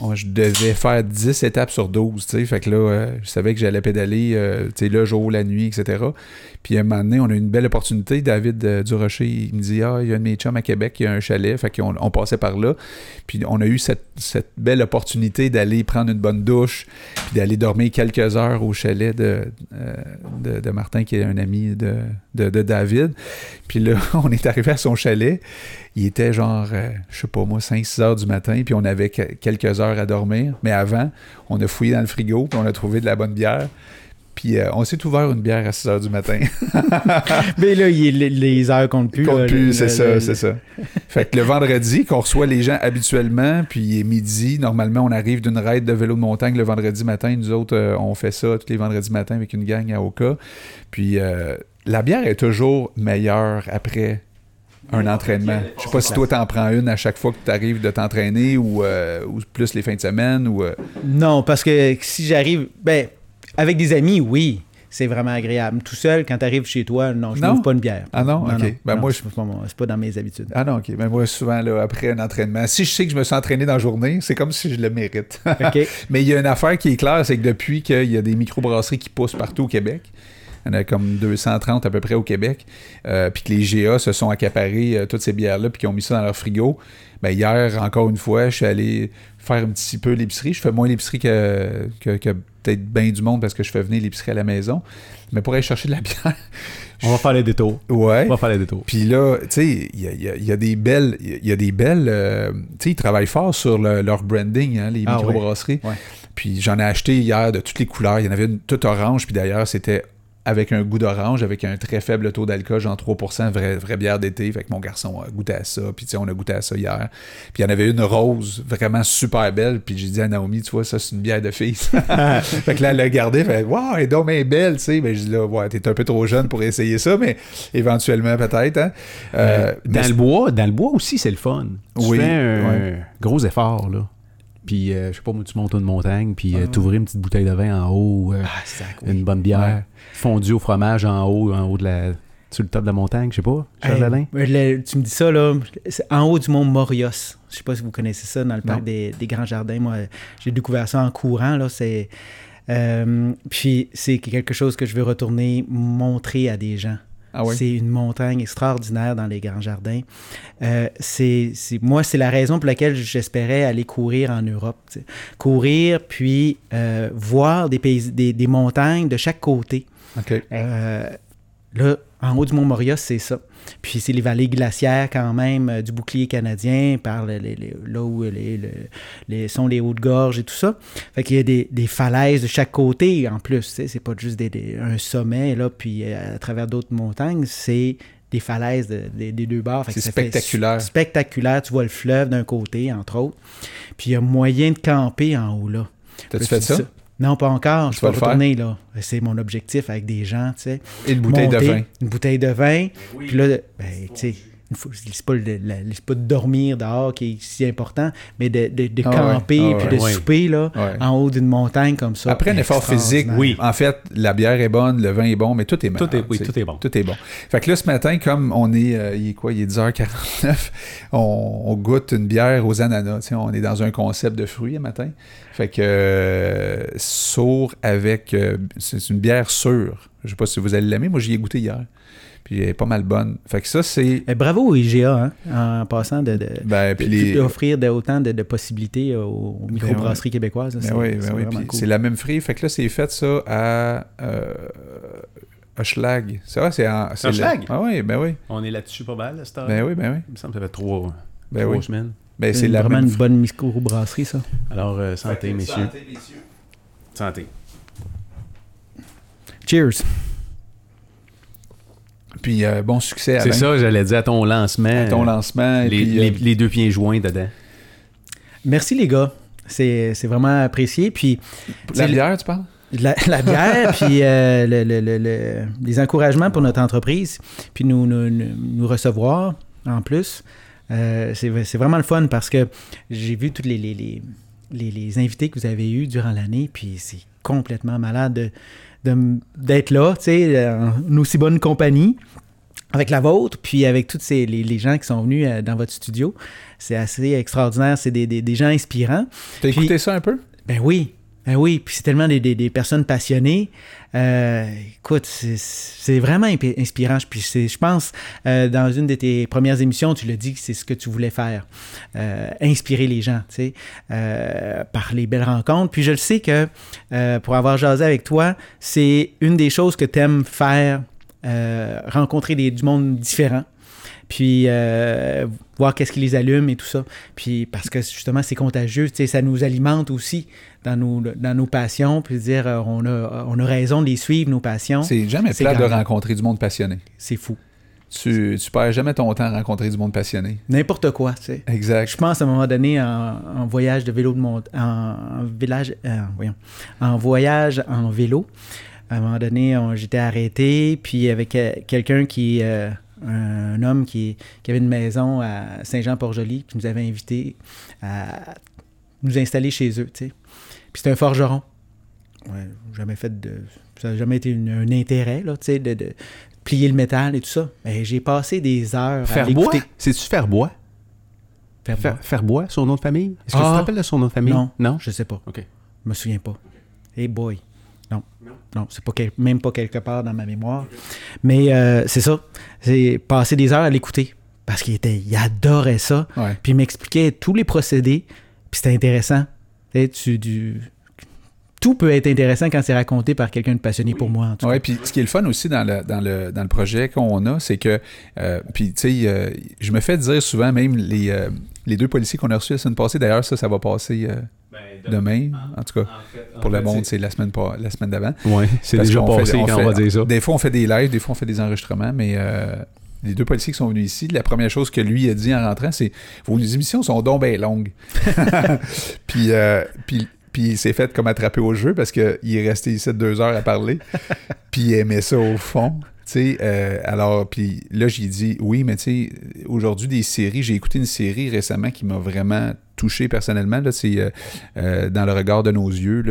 on- je devais faire 10 étapes sur 12, tu sais, fait que là, euh, je savais que j'allais pédaler, euh, tu sais, le jour, la nuit, etc. Puis à un moment donné, on a eu une belle opportunité. David Durocher, il me dit Ah, il y a un de mes chums à Québec, il y a un chalet. Fait qu'on on passait par là. Puis on a eu cette, cette belle opportunité d'aller prendre une bonne douche, puis d'aller dormir quelques heures au chalet de, de, de Martin, qui est un ami de, de, de David. Puis là, on est arrivé à son chalet. Il était genre, euh, je sais pas moi, 5-6 heures du matin, puis on avait que- quelques heures à dormir. Mais avant, on a fouillé dans le frigo, puis on a trouvé de la bonne bière. Puis euh, on s'est ouvert une bière à 6 heures du matin. Mais là, il- les, les heures comptent plus. Compte là, plus, c'est ça, le- c'est ça. Fait que le vendredi, qu'on reçoit les gens habituellement, puis il est midi, normalement, on arrive d'une raid de vélo de montagne le vendredi matin. Nous autres, euh, on fait ça tous les vendredis matins avec une gang à Oka. Puis euh, la bière est toujours meilleure après un entraînement. Je sais pas si toi t'en prends une à chaque fois que tu arrives de t'entraîner ou, euh, ou plus les fins de semaine ou euh, Non, parce que si j'arrive. Ben, avec des amis, oui. C'est vraiment agréable. Tout seul, quand tu arrives chez toi, non, je Non? n'ouvre pas une bière. Ah non? Ok. Ben, moi, c'est pas, mon- c'est pas dans mes habitudes. Ah non, ok. Ben moi, souvent, là, après un entraînement, si je sais que je me suis entraîné dans la journée, c'est comme si je le mérite. OK. Mais il y a une affaire qui est claire, c'est que depuis qu'il y a des microbrasseries qui poussent partout au Québec, il y en a comme 230 à peu près au Québec, euh, puis que les GA se sont accaparés euh, toutes ces bières-là, puis qu'ils ont mis ça dans leur frigo. Ben hier, encore une fois, je suis allé faire un petit peu l'épicerie. Je fais moins l'épicerie que, que, que peut-être bien du monde parce que je fais venir l'épicerie à la maison. Mais pour aller chercher de la bière, On va faire les détours. ouais. On va faire les détours. Puis là, tu sais, il y a, il y a- il y a des belles. Il y a des belles. euh, tu sais, ils travaillent fort sur le- leur branding, hein, les Ah microbrasseries. ouais. Puis j'en ai acheté hier de toutes les couleurs. Il y en avait une toute orange, puis d'ailleurs, c'était avec un goût d'orange, avec un très faible taux d'alcool, genre 3%, vraie, vraie bière d'été. Fait que mon garçon a goûté à ça. Puis on a goûté à ça hier. Puis il y en avait une rose, vraiment super belle. Puis j'ai dit à Naomi, tu vois, ça, c'est une bière de fille. fait que là, elle l'a gardée. Fait Waouh, elle est donc bien belle, tu sais. Mais je dis là, ouais, t'es un peu trop jeune pour essayer ça, mais éventuellement, peut-être. Hein? Euh, dans mais le bois, dans le bois aussi, c'est le fun. Tu Oui, fais un ouais. gros effort, là. Puis, euh, je sais pas, moi, tu montes une montagne, puis euh, t'ouvres une petite bouteille de vin en haut, euh, Ah, sac, oui. une bonne bière, Ouais. fondue au fromage en haut, en haut de la... Sur le top de la montagne, je sais pas, Charles Hey, tu me dis ça, là, c'est en haut du mont Morios. Je sais pas si vous connaissez ça, dans le parc des, des Grands Jardins. Moi, j'ai découvert ça en courant, là. C'est, puis c'est quelque chose que je veux retourner montrer à des gens. Ah oui? C'est une montagne extraordinaire dans les Grands Jardins. Euh, c'est, c'est- moi, c'est la raison pour laquelle j'espérais aller courir en Europe. Courir, puis euh, voir des, pays, des, des montagnes de chaque côté. OK. Euh, là, en haut du Mont Moria, c'est ça. Puis c'est les vallées glaciaires quand même euh, du bouclier canadien, par le- les- les- là où les, le- les- sont les hautes gorges et tout ça. Fait qu'il y a des, des falaises de chaque côté en plus. C'est pas juste des- des- un sommet, là, puis euh, à travers d'autres montagnes, c'est des falaises de- des- des deux bords. C'est spectaculaire. spectaculaire. Tu vois le fleuve d'un côté, entre autres. Puis il y a moyen de camper en haut, là. T'as-tu fait ça? Non, pas encore. Je Tu vas peux le faire? retourner, là. C'est mon objectif avec des gens, tu sais Et une bouteille de vin. Une bouteille de vin. Puis là, ben, tu sais, c'est pas, le- la- c'est pas de dormir dehors qui est si important, mais de, de- de Ah ouais, camper ah puis ouais. de Ouais. souper là, Ouais. en haut d'une montagne comme ça. Après un effort physique. Oui. En fait, la bière est bonne, le vin est bon, mais tout est Tout est- oui, tout est bon. Tout est bon. Fait que là, ce matin, comme on est, euh, il est quoi, il est 10h49, on, on goûte une bière aux ananas. on est dans un concept de fruits le matin. Fait que euh, sourd avec, euh, c'est une bière sûre. Je sais pas si vous allez l'aimer, moi j'y ai goûté hier. Puis elle est pas mal bonne. Fait que ça, c'est... Eh, bravo au IGA, hein, en passant de, de, Ben, de- les... d'offrir de- autant de, de possibilités aux, aux microbrasseries québécoises. là. Ben C'est- oui, c'est ben oui. Puis cool. c'est la même frie. Fait que là, c'est fait ça à euh, Hochelag. C'est vrai, c'est en. c'est Hochelag? Ah oui, ben oui. On est là-dessus pas mal, cette heure. Ben oui, ben oui. Il me semble que ça fait trois, Ben trois oui. semaines. Ben C'est c'est la vraiment même une bonne microbrasserie, ça. Alors, euh, santé, messieurs. Santé. Cheers. Puis euh, bon succès à C'est ça, j'allais dire à ton lancement. ton euh, lancement. et les, puis, les- euh, les deux pieds joints dedans. Merci les gars. C'est c'est vraiment apprécié. Puis la bière, tu parles? La, la bière, puis euh, le- le- le- le- les encouragements pour notre entreprise, puis nous, nous, recevoir en plus. Euh, c'est c'est vraiment le fun parce que j'ai vu tous les, les, les, les- les invités que vous avez eus durant l'année, puis c'est complètement malade de- de- d'être là, tu sais, en aussi bonne compagnie avec la vôtre, puis avec tous ces, les, les gens qui sont venus euh, dans votre studio. C'est assez extraordinaire. C'est des, des- des gens inspirants. T'as écouté ça un peu? Ben oui, ben oui, puis c'est tellement des, personnes passionnées. Euh, écoute, c'est- vraiment inspirant. Puis je pense, euh, dans une de tes premières émissions, tu l'as dit que c'est ce que tu voulais faire. Euh, inspirer les gens, tu sais, par les belles rencontres. Puis je le sais que, pour avoir jasé avec toi, c'est une des choses que tu aimes faire, rencontrer du monde différent. puis voir qu'est-ce qui les allume et tout ça. Puis parce que justement, c'est contagieux, ça nous alimente aussi dans nos, dans nos passions, puis dire, euh, on a, on a raison de les suivre, nos passions. C'est jamais plat de rencontrer du monde passionné. C'est fou. Tu, tu perds jamais ton temps à rencontrer du monde passionné. N'importe quoi, tu sais. Exact. Je pense à un moment donné en, en voyage de vélo de mont en, en village, euh, voyons, en voyage en vélo. À un moment donné, on- j'étais arrêté, puis avec euh, quelqu'un qui, euh, un homme qui, qui avait une maison à Saint-Jean-Port-Joli, qui nous avait invités à nous installer chez eux, tu sais. Puis c'était un forgeron. Ouais, jamais fait de, ça n'a jamais été une- un intérêt, là, tu sais, de, de plier le métal et tout ça. Mais j'ai passé des heures à Faire l'écouter. bois? C'est-tu faire bois? Faire bois. Faire, bois, son nom de famille? Est-ce que Ah. tu te rappelles de son nom de famille? Non. Non? Je sais pas. OK. Je me souviens pas. Hey boy. Non. Non, c'est pas quel- même pas quelque part dans ma mémoire. Mais euh, c'est ça. C'est passer des heures à l'écouter. Parce qu'il était, il adorait ça. Ouais. Puis il m'expliquait tous les procédés. Puis c'était intéressant. Tu tu- Tout peut être intéressant quand c'est raconté par quelqu'un de passionné pour moi, en tout cas. Oui, puis ce qui est le fun aussi dans le, dans le, dans le projet qu'on a, c'est que, euh, puis tu sais, euh, je me fais dire souvent, même les, euh, les deux policiers qu'on a reçus la semaine passée, d'ailleurs, ça, ça va passer euh, demain, en tout cas. Pour le monde, c'est la semaine, pas- la semaine d'avant. Oui, c'est déjà qu'on passé fait- on quand fait- on va dire ça. Des fois, on fait des lives, des fois, on fait des enregistrements, mais euh, les deux policiers qui sont venus ici, la première chose que lui a dit en rentrant, c'est Vos émissions sont donc bien longues. puis, euh, puis, puis il s'est fait comme attraper au jeu parce qu'il est resté ici deux heures à parler. puis il aimait ça au fond. Euh, alors, puis là, j'ai dit, oui, mais tu sais, aujourd'hui, des séries, j'ai écouté une série récemment qui m'a vraiment touché personnellement. Là, c'est euh, euh, Dans le regard de nos yeux,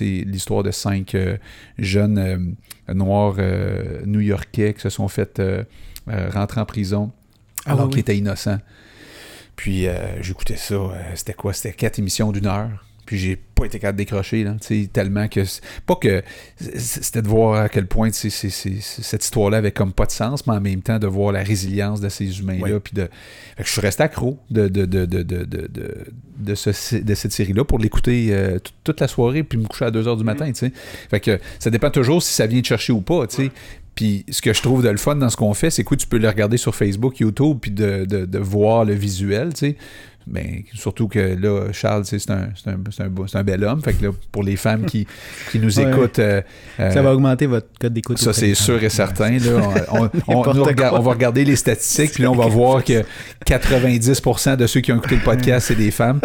l'histoire de cinq jeunes noirs new-yorkais qui se sont fait euh, rentrer en prison Ah alors oui, oui. étaient innocents. Puis euh, j'écoutais ça, euh, c'était quoi? C'était quatre émissions d'une heure. Puis j'ai pas été capable de décrocher, là, tellement que... Pas que... C'était de voir à quel point cette histoire-là avait comme pas de sens, mais en même temps de voir la résilience de ces humains-là. Puis de... Fait que je suis resté accro de, de, de, de, de, de, de, de ce- de cette série-là pour l'écouter euh, toute- la soirée puis me coucher à 2 h du matin, tu sais. Fait que ça dépend toujours si ça vient te chercher ou pas, tu sais. Puis ce que je trouve de le fun dans ce qu'on fait, c'est que tu peux le regarder sur Facebook, YouTube, puis de voir le visuel, tu sais. Mais surtout que là, Charles, c'est un, c'est un, c'est un, beau- c'est un bel homme. Fait que là, pour les femmes qui, qui nous Ouais. écoutent, euh, euh, Ça va augmenter votre code d'écoute. ça, c'est sûr et certain. Là, on, on- va regarder les statistiques, puis là, on va voir que 90% de ceux qui ont écouté le podcast, c'est des femmes.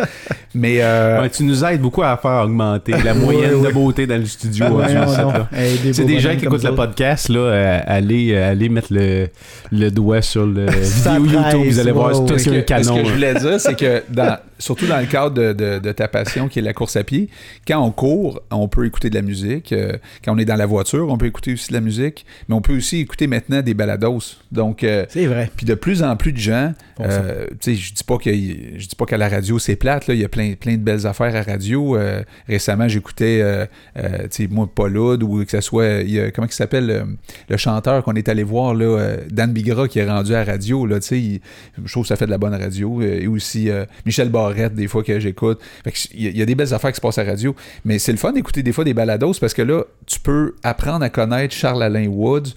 Mais euh, Ouais, tu nous aides beaucoup à faire augmenter la moyenne ouais. de beauté dans le studio. Hein, C'est des gens qui écoutent le podcast, là, euh, allez, euh, allez mettre le, le doigt sur le vidéo YouTube, vous allez voir, c'est tout ce un que, canon. ce que je voulais dire, c'est que dans, surtout dans le cadre de, de- de ta passion qui est la course à pied, quand on court, on peut écouter de la musique. Euh, quand on est dans la voiture, on peut écouter aussi de la musique. Mais on peut aussi écouter maintenant des balados. Donc, euh, C'est vrai. puis de plus en plus de gens, euh, tu sais, je dis pas que je dis pas qu'à la radio c'est plate là, il y a plein plein de belles affaires à radio. Euh, récemment, j'écoutais tu sais moi Paul ou que ce soit il y a- comment il s'appelle le, chanteur qu'on est allé voir là Dan Bigra qui est rendu à la radio là, tu sais, je trouve que ça fait de la bonne radio et aussi Michel Barrette des fois que j'écoute. Il y, y a des belles affaires qui se passent à la radio, mais c'est le fun d'écouter des fois des balados parce que là, tu peux apprendre à connaître Charles Alain Woods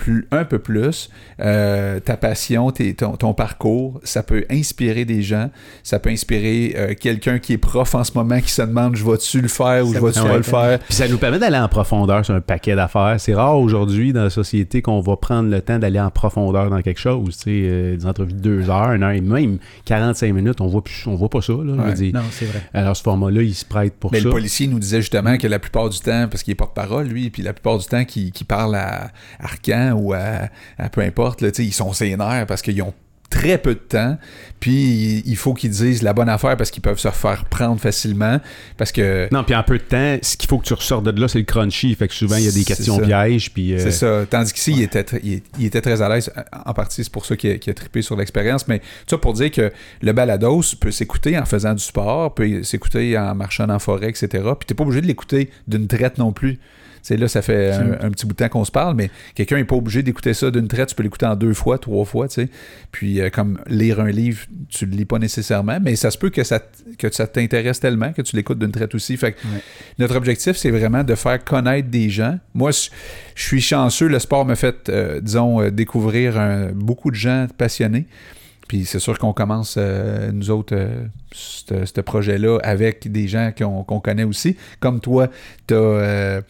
plus, un peu plus, euh, ta passion, tes- ton, ton parcours, ça peut inspirer des gens, ça peut inspirer euh, quelqu'un qui est prof en ce moment qui se demande je vais-tu le faire ou Ça je vais-tu pas le faire? Puis ça nous permet d'aller en profondeur sur un paquet d'affaires. C'est rare aujourd'hui dans la société qu'on va prendre le temps d'aller en profondeur dans quelque chose. Tu sais, euh, des entrevues de deux heures, une heure et même 45 minutes, on voit plus, on voit pas ça. Là, je veux Ouais. dire. Non, c'est vrai. Alors ce format-là, il se prête pour Mais ça. le policier nous disait justement que la plupart du temps, parce qu'il est porte-parole, lui, puis la plupart du temps qu'il qu'il parle à Arcan ou à, à peu importe, là, ils sont sénères parce qu'ils ont très peu de temps, puis il faut qu'ils disent la bonne affaire parce qu'ils peuvent se faire prendre facilement, parce que Non, puis en peu de temps, ce qu'il faut que tu ressortes de là, c'est le crunchy. Fait que souvent, il y a des questions pièges. Puis, euh, C'est ça. Tandis qu'ici, il, était il, il était très à l'aise. En partie, c'est pour ça qu'il a, trippé sur l'expérience. Mais ça pour dire que le balados peut s'écouter en faisant du sport, peut s'écouter en marchant en forêt, etc. Puis t'es pas obligé de l'écouter d'une traite non plus. Sais, là, ça fait un, un petit bout de temps qu'on se parle, mais quelqu'un n'est pas obligé d'écouter ça d'une traite. Tu peux l'écouter en deux fois, trois fois, tu sais. Puis, euh, comme lire un livre, tu le lis pas nécessairement, mais ça se peut que ça, que ça t'intéresse tellement que tu l'écoutes d'une traite aussi. Fait que Ouais. notre objectif, c'est vraiment de faire connaître des gens. Moi, je suis chanceux. Le sport m'a fait, euh, disons, euh, découvrir un- beaucoup de gens passionnés. Puis c'est sûr qu'on commence, euh, nous autres, euh, ce projet-là avec des gens qu'on connaît aussi. Comme toi, t'as, euh,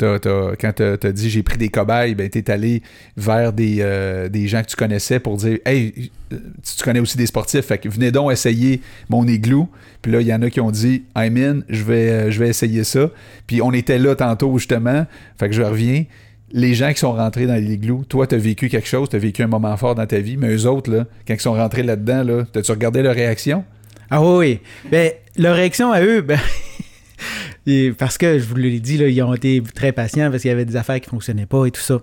quand tu as dit j'ai pris des cobayes, ben, tu es allé vers des, euh, des gens que tu connaissais pour dire Hey, tu, tu connais aussi des sportifs, fait que venez donc essayer mon igloo. Puis là, il y en a qui ont dit I'm in, je vais, euh, je vais essayer ça. Puis on était là tantôt, justement. Fait que je reviens. Les gens qui sont rentrés dans l'igloo, toi, tu as vécu quelque chose, tu as vécu un moment fort dans ta vie, mais eux autres, là, quand ils sont rentrés là-dedans, là, as-tu regardé leur réaction? Ah oui, oui. Ben, leur réaction à eux, ben, parce que je vous l'ai dit, ils ont été très patients parce qu'il y avait des affaires qui ne fonctionnaient pas et tout ça.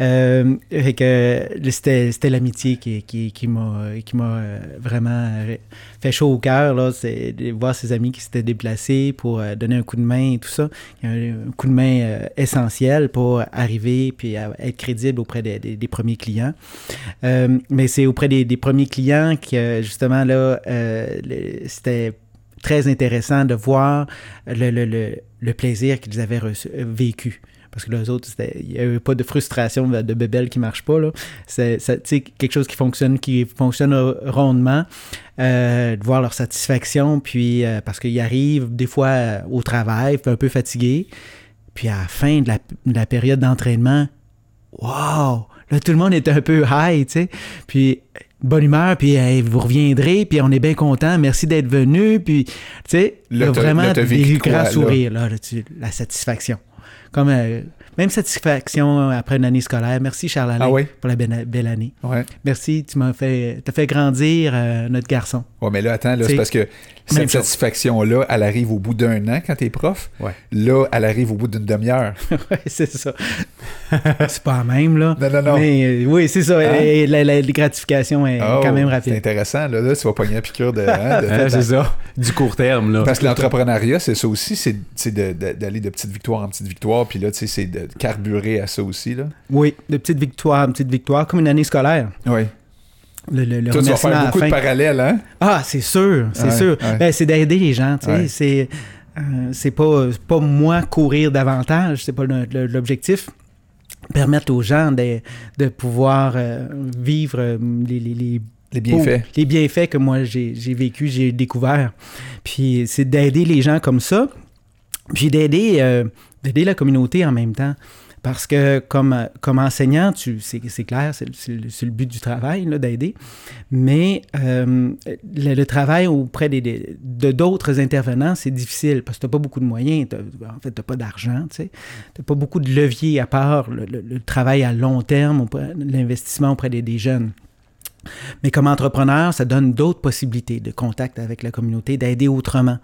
Euh, que c'était, c'était l'amitié qui, qui, qui m'a, qui m'a euh, vraiment euh, fait chaud au cœur. Là, c'est de voir ses amis qui s'étaient déplacés pour euh, donner un coup de main et tout ça. Un, coup de main essentiel pour arriver puis être crédible auprès des, premiers clients. Mais c'est auprès des, premiers clients que justement là, euh, c'était très intéressant de voir le, plaisir qu'ils avaient vécu. Parce que les autres, il n'y avait pas de frustration de, bébelle qui ne marche pas. C'est quelque chose qui fonctionne, qui fonctionne rondement. Euh, de voir leur satisfaction, puis euh, parce qu'ils arrivent des fois euh, au travail, un peu fatigués, puis à la fin de la, de la période d'entraînement, wow! Là, tout le monde est un peu high, tu sais. Puis, bonne humeur, puis hey, vous reviendrez, puis on est bien content, merci d'être venu, puis, tu sais, vraiment des grands sourires, là, là, tu- la satisfaction. Comme, euh, même satisfaction après une année scolaire. Merci, Charles-Alain, Ah oui? pour la belle, belle année. Ouais. Merci, tu m'as fait, t'as fait grandir euh, notre garçon. Ouais, mais là, attends, C'est c'est parce que cette satisfaction-là, elle arrive au bout d'un an quand t'es prof. Ouais. Là, elle arrive au bout d'une demi-heure. ouais, c'est ça. c'est pas la même, là. Non, non, non. Mais euh, oui, c'est ça. Hein? Et la, la- la gratification est Oh, quand même C'est rapide. intéressant. Là, là, tu vas pogner la piqûre de. hein, de- Hein, c'est ça. Du court terme, là. Parce que l'entrepreneuriat, c'est ça aussi, c'est c'est de- de- d'aller de petite victoire en petite victoire, puis là, tu sais, c'est de carburer à ça aussi, là. Oui, de petites victoires, petites victoires, comme une année scolaire. Oui. Le, le, le Toi, tu vas faire beaucoup de parallèles, hein? Ah, c'est sûr, c'est Ouais, sûr. ouais. Ben, c'est d'aider les gens, tu sais. Ouais. C'est, euh, c'est pas, pas moi courir davantage, c'est pas l'objectif. Permettre aux gens de, de pouvoir euh, vivre euh, les, les, les Les bienfaits. beaux- les bienfaits que moi j'ai, j'ai vécu, j'ai découvert. Puis c'est d'aider les gens comme ça, puis d'aider, euh, d'aider la communauté en même temps. Parce que comme, comme enseignant, c'est, clair, c'est, le- but du travail, d'aider. Mais euh, le, travail auprès des, de d'autres intervenants, c'est difficile parce que tu n'as pas beaucoup de moyens. En fait, tu n'as pas d'argent. Tu n'as pas beaucoup de leviers à part le, travail à long terme, l'investissement auprès des jeunes. Mais comme entrepreneur, ça donne d'autres possibilités de contact avec la communauté, d'aider autrement.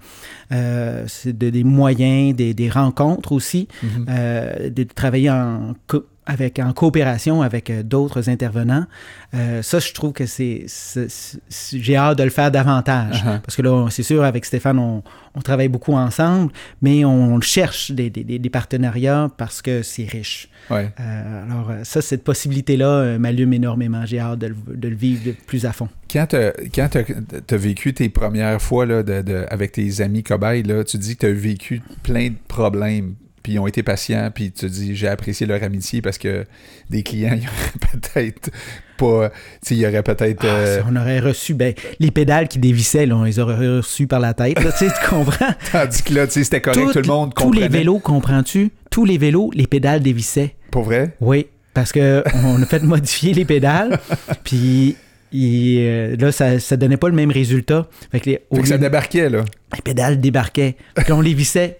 Euh, c'est de- des moyens, des, des rencontres aussi, Mhm. euh, de travailler en, co- avec, en coopération avec euh, d'autres intervenants. Euh, ça, je trouve que c'est, j'ai hâte de le faire davantage. Uh-huh. Parce que là, c'est sûr, avec Stéphane, on, on travaille beaucoup ensemble, mais on cherche des, des- des- des partenariats parce que c'est riche. Ouais. Euh, alors, ça, cette possibilité-là m'allume énormément. J'ai hâte de le, de le vivre plus à fond. Quand tu as, vécu tes premières fois là, de, de- avec tes amis cobayes, là, tu dis que tu as vécu plein de problèmes, puis ils ont été patients, puis tu dis j'ai apprécié leur amitié parce que des clients, ils auraient peut-être pas. Tu il y aurait peut-être. Ah, euh, si on aurait reçu ben, les pédales qui dévissaient, là, on les aurait reçus par la tête. là, tu comprends? tandis que là, tu sais, c'était correct, tout, le monde tous comprenait. les vélos, comprends-tu? Tous les vélos, les pédales dévissaient. Pour vrai? Oui, parce que on a fait modifier les pédales, puis il, euh, là, ça, ça donnait pas le même résultat. Fait que les, au Fait que ça débarquait, là. les pédales débarquaient. Puis on les vissait.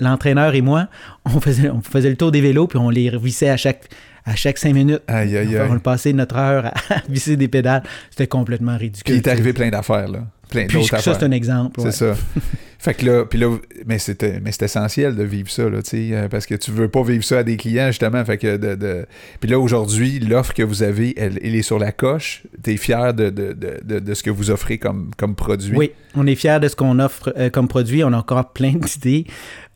L'entraîneur et moi, on faisait, on faisait le tour des vélos, puis on les vissait à chaque, à chaque cinq minutes. Aïe, aïe, on passait notre heure à visser des pédales. C'était complètement Puis ridicule. il est arrivé plein d'affaires, là. Plein Puis d'autres ça, c'est affaires. un exemple. ouais. C'est ça. fait que là, puis là, mais c'était, mais c'est essentiel de vivre ça, là, tu sais, euh, parce que tu veux pas vivre ça à des clients, justement. Fait que de, de- Puis là, aujourd'hui, l'offre que vous avez, elle, elle est sur la coche. T'es fier de, de, de, ce que vous offrez comme, comme produit. Oui, on est fiers de ce qu'on offre euh, comme produit. On a encore plein d'idées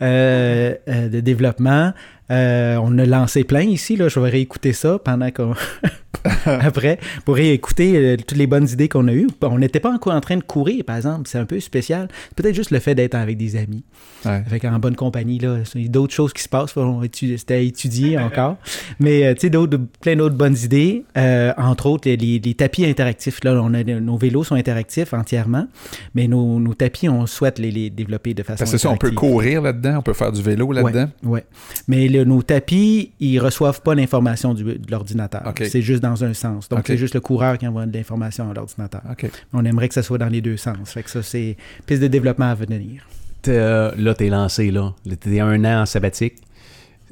euh, euh, de développement. On a lancé plein ici, là. je vais réécouter ça pendant qu'on... Après, pour réécouter toutes les bonnes idées qu'on a eues. On n'était pas encore en train de courir, par exemple. C'est un peu spécial. Peut-être juste le fait d'être avec des amis. Ouais. Avec en bonne compagnie, là. Il y a d'autres choses qui se passent. C'était à étudier encore. Mais, euh, tu sais, plein d'autres bonnes idées. Euh, entre autres, les, les- les tapis interactifs. Là, on a, nos vélos sont interactifs entièrement. Mais nos, nos tapis, on souhaite les, les développer de façon Parce que c'est ça, on peut courir là-dedans, on peut faire du vélo là-dedans? Oui. Mais le- nos tapis, ils reçoivent pas l'information du- de l'ordinateur. C'est juste dans un sens. Donc, c'est juste le coureur qui envoie de l'information à l'ordinateur. On aimerait que ça soit dans les deux sens. Fait que ça, c'est piste de développement à venir. T'es, euh, là, t'es lancé, là. T'es un an en sabbatique.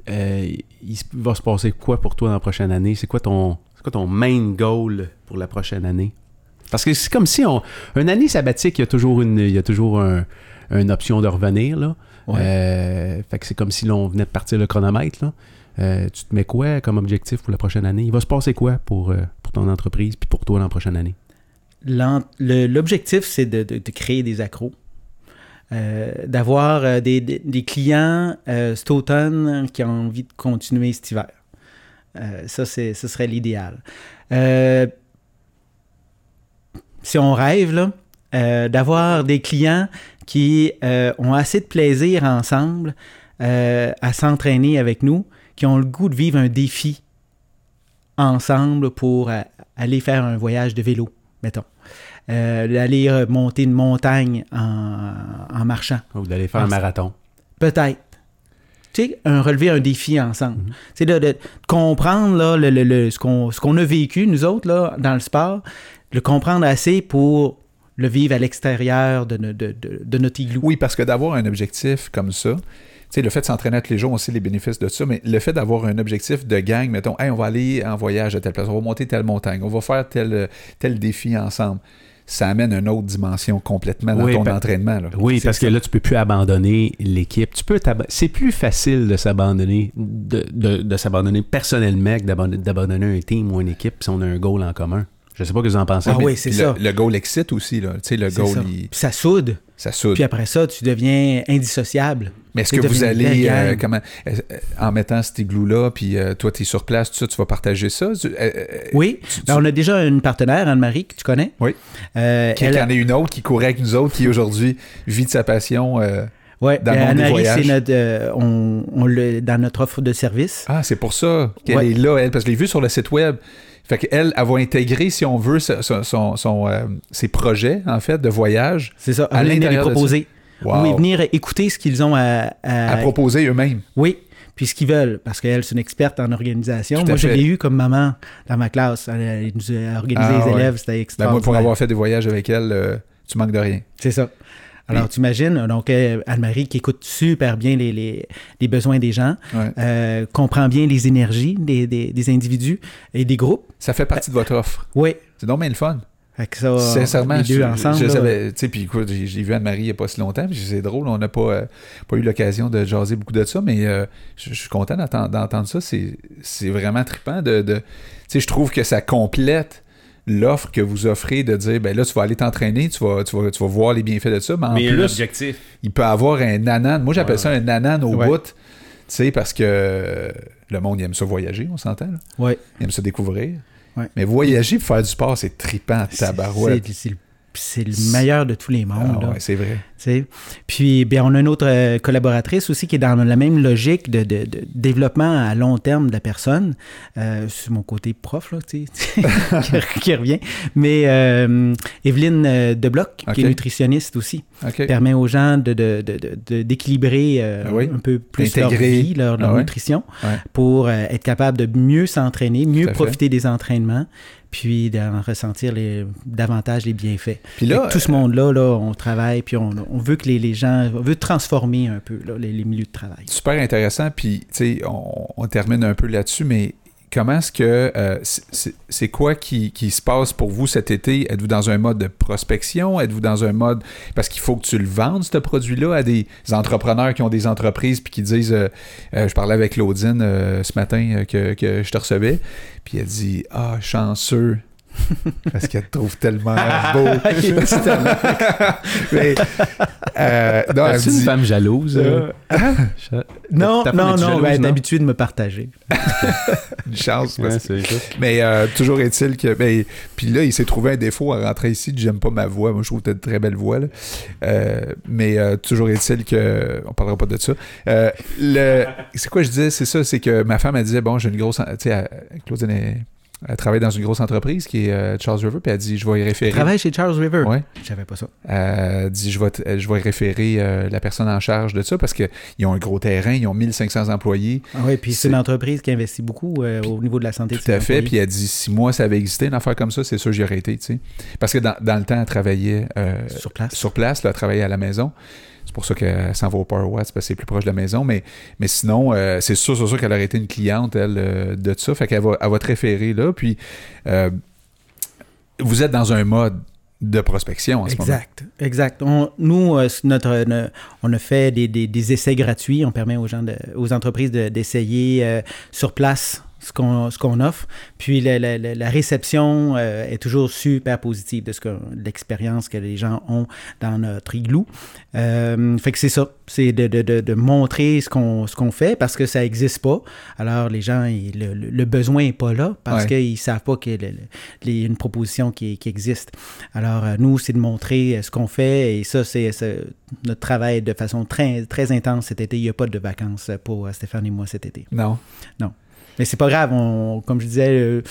Euh, il va se passer quoi pour toi dans la prochaine année? C'est quoi ton, c'est quoi ton main goal pour la prochaine année? Parce que c'est comme si on. Une année sabbatique, il y a toujours une, il y a toujours un- une option de revenir, là. Ouais. Euh, fait que c'est comme si l'on venait de partir le chronomètre, là. Euh, tu te mets quoi comme objectif pour la prochaine année? Il va se passer quoi pour, euh, pour ton entreprise puis pour toi dans la prochaine année? L'objectif, c'est de, de- de créer des accros. Euh, D'avoir euh, des, clients euh, cet automne qui ont envie de continuer cet hiver. Euh, ça, ce serait l'idéal. Euh, si on rêve, là, euh, d'avoir des clients qui euh, ont assez de plaisir ensemble euh, à s'entraîner avec nous, qui ont le goût de vivre un défi ensemble pour euh, aller faire un voyage de vélo, mettons. Euh, d'aller monter une montagne en, en marchant. Ou d'aller faire un c'est- marathon? Peut-être. Tu sais, un, relever un défi ensemble. Mhm. C'est de, de comprendre là, le, le- le- ce qu'on ce qu'on a vécu, nous autres, là, dans le sport, le comprendre assez pour le vivre à l'extérieur de, no- de, de- de notre igloo. Oui, parce que d'avoir un objectif comme ça, tu sais, le fait de s'entraîner tous les jours, on sait les bénéfices de ça, mais le fait d'avoir un objectif de gang, mettons, hey, on va aller en voyage à telle place, on va monter telle montagne, on va faire tel, tel défi ensemble, ça amène une autre dimension complètement dans Oui, ton entraînement. là. Oui, C'est parce que là, tu peux plus abandonner l'équipe. Tu peux C'est plus facile de s'abandonner, de, de- de s'abandonner personnellement que d'abandonner d'abandonner un team ou une équipe si on a un goal en commun. Je sais pas ce que vous en pensez. Ah oui, c'est ça. Le, goal excite aussi, là. Tu sais, le C'est goal, ça. il- Puis ça soude. ça soude. Puis après ça, tu deviens indissociable. Mais est-ce que vous allez, euh, comment, euh, en mettant cet igloo-là, puis euh, toi, tu es sur place, tout ça, tu vas partager ça? Tu- euh, Oui. tu- tu- Ben, on a déjà une partenaire, Anne-Marie, que tu connais. Oui. Qui, elle- qui en est une autre qui courait avec nous autres, qui aujourd'hui vit de sa passion. le ben, Anne-Marie, c'est notre, euh, on, on le, dans notre offre de service. Ah, c'est pour ça qu'elle Ouais. est là, elle, parce que je l'ai vu sur le site web. Fait qu'elle, elle va intégrer, si on veut, son, son- son- son, euh, ses projets, en fait, de voyage C'est ça. À venir les proposer. Wow. Oui, venir écouter ce qu'ils ont à, à- à proposer eux-mêmes. Oui, puis ce qu'ils veulent, parce qu'elle, c'est une experte en organisation. Moi, je l'ai eu comme maman dans ma classe. Elle, nous a organisé Ah, les ouais. élèves, c'était Ben, extraordinaire. moi, pour avoir fait des voyages avec elle, euh, tu manques de rien. C'est ça. Alors, tu imagines, donc, euh, Anne-Marie qui écoute super bien les, les- les besoins des gens, Ouais. euh, comprend bien les énergies des, des- des individus et des groupes. Ça fait partie de votre offre. Oui. C'est donc bien le fun. Que ça, Sincèrement, les deux je, ensemble. je là, savais- tu sais, puis écoute, j'ai vu Anne-Marie il n'y a pas si longtemps, puis c'est drôle, on n'a pas, euh, pas eu l'occasion de jaser beaucoup de ça, mais euh, je, je suis content d'entendre ça. C'est c'est vraiment trippant de. de- tu sais, je trouve que ça complète l'offre que vous offrez de dire ben là tu vas aller t'entraîner tu vas, tu, vas, tu vas voir les bienfaits de ça mais en Mais plus objectif. il peut avoir un nanan moi j'appelle Ouais. ça un nanan au Ouais. bout tu sais parce que le monde il aime ça voyager on s'entend. Ouais. il aime ça découvrir Ouais. mais voyager pour faire du sport c'est trippant C'est- tabarouette c'est- C'est le, c'est le meilleur de tous les mondes. Ah ouais, c'est vrai. Puis, bien, on a une autre euh, collaboratrice aussi qui est dans la même logique de, de- de développement à long terme de la personne. Euh, c'est mon côté prof, là, qui, qui revient. Mais euh, Evelyne Debloc, qui est nutritionniste aussi, permet aux gens de, de- de- de- de- d'équilibrer euh, Ah oui. un peu plus leur vie, leur, leur Ah nutrition, Ouais. pour être capable de mieux s'entraîner, mieux fait. profiter des entraînements, puis d'en ressentir les, davantage les bienfaits. puis là tout ce monde-là, là, on travaille, puis on, on veut que les, les gens, on veut transformer un peu là, les, les milieux de travail. super intéressant. Puis, tu sais, on, on termine un peu là-dessus, mais comment est-ce que. euh, c'est- quoi qui, qui se passe pour vous cet été? Êtes-vous dans un mode de prospection? Êtes-vous dans un mode. Parce qu'il faut que tu le vendes, ce produit-là, à des entrepreneurs qui ont des entreprises puis qui disent. euh, euh, je parlais avec Claudine ce matin que je te recevais, puis elle dit Ah, chanceux Parce qu'elle te trouve tellement beau. mais, euh, non, elle une femme jalouse? Euh, hein? non, non, non, elle est habituée de me partager. une chance. mais euh, toujours est-il que... Ben, puis là, il s'est trouvé un défaut à rentrer ici. J'aime pas ma voix. Moi, je trouve que tu as une très belle voix. Euh, mais toujours est-il que... On parlera pas de ça. le... C'est quoi je disais? C'est ça, c'est que ma femme, elle disait, bon, j'ai une grosse... Tu sais, Claude, elle travaille dans une grosse entreprise qui est euh, Charles River, puis elle dit Je vais y référer. Elle travaille chez Charles River? Oui. Je savais pas ça. Elle dit Je vais, je vais y référer euh, la personne en charge de ça parce qu'ils ont un gros terrain, ils ont 1500 employés. Ah oui, puis c'est une entreprise qui investit beaucoup euh, au niveau de la santé. Tout à fait. Puis elle dit Si moi, ça avait existé, une affaire comme ça, c'est sûr j'y aurais été. Parce que dans, dans, le temps, elle travaillait sur place. Sur place, là, elle travaillait à la maison. C'est pour ça qu'elle s'en va au Power Watts, parce que c'est plus proche de la maison. Mais, mais sinon, euh, c'est sûr, sûr qu'elle aurait été une cliente, elle, euh, de ça. Fait qu'elle va, elle va te référer là. Puis, euh, vous êtes dans un mode de prospection en ce moment. Exact, nous, notre, on a fait des, des, essais gratuits. On permet aux gens, aux entreprises d'essayer sur place ce qu'on offre. Puis la, la, réception euh, est toujours super positive de ce que l'expérience que les gens ont dans notre igloo. Euh, fait que c'est ça, c'est de, de, de, montrer ce qu'on qu'on fait parce que ça n'existe pas. Alors les gens, le, le, besoin n'est pas là parce qu'ils ne savent pas qu'il y a une proposition qui, qui existe. Alors euh, nous, c'est de montrer ce qu'on fait et ça, c'est notre travail de façon très, très intense cet été. Il n'y a pas de vacances pour Stéphane et moi cet été. Non. Non. Mais c'est pas grave, comme je disais, euh,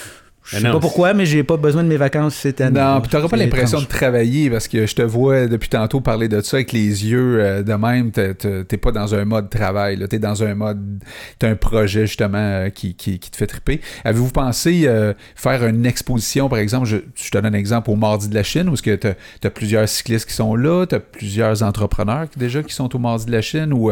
je sais pas pourquoi, mais j'ai pas besoin de mes vacances cette année. Non, puis t'auras pas l'impression de travailler parce que je te vois depuis tantôt parler de ça avec les yeux euh, de même. T'es pas dans un mode travail, t'es dans un mode. T'as un projet justement euh, qui, qui, te fait triper. Avez-vous pensé faire une exposition, par exemple, je, te donne un exemple au Mardi de la Chine, où est-ce que t'as as plusieurs cyclistes qui sont là, t'as plusieurs entrepreneurs déjà qui sont au Mardi de la Chine, ou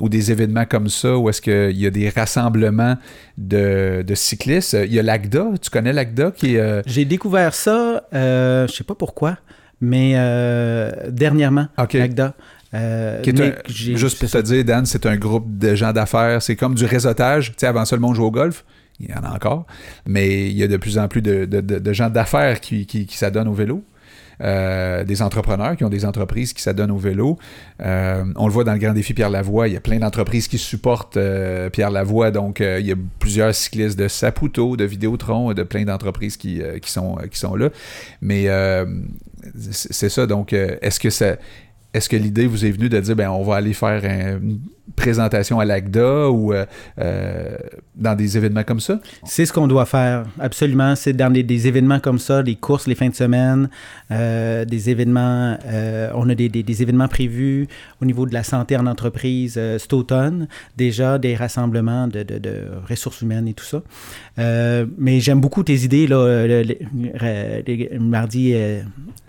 ou des événements comme ça où est-ce qu'il y a des rassemblements de, cyclistes. Il y a l'ACDA, tu connais l'ACDA qui est... Euh, J'ai découvert ça, euh, je sais pas pourquoi, mais euh, dernièrement, l'ACDA. Euh, juste pour te dire, Dan, c'est un groupe de gens d'affaires. C'est comme du réseautage. Tu sais, avant ça, le monde jouait au golf. Il y en a encore. Mais il y a de plus en plus de, gens d'affaires qui, qui, qui s'adonnent au vélo. Euh, des entrepreneurs qui ont des entreprises qui s'adonnent au vélo. Euh, on le voit dans le Grand Défi Pierre Lavoie, il y a plein d'entreprises qui supportent euh, Pierre Lavoie, donc il y a plusieurs cyclistes de Saputo, de Vidéotron, de plein d'entreprises qui, sont, qui sont là. Mais c'est ça, donc est-ce que ça est-ce que l'idée vous est venue de dire, ben, on va aller faire une présentation à l'ACDA ou euh, euh, dans des événements comme ça? C'est ce qu'on doit faire, absolument. C'est dans des, événements comme ça, les courses les fins de semaine, euh, des événements, on a des, événements prévus au niveau de la santé en entreprise cet automne, déjà des rassemblements de, ressources humaines et tout ça. mais j'aime beaucoup tes idées, là, le, mardi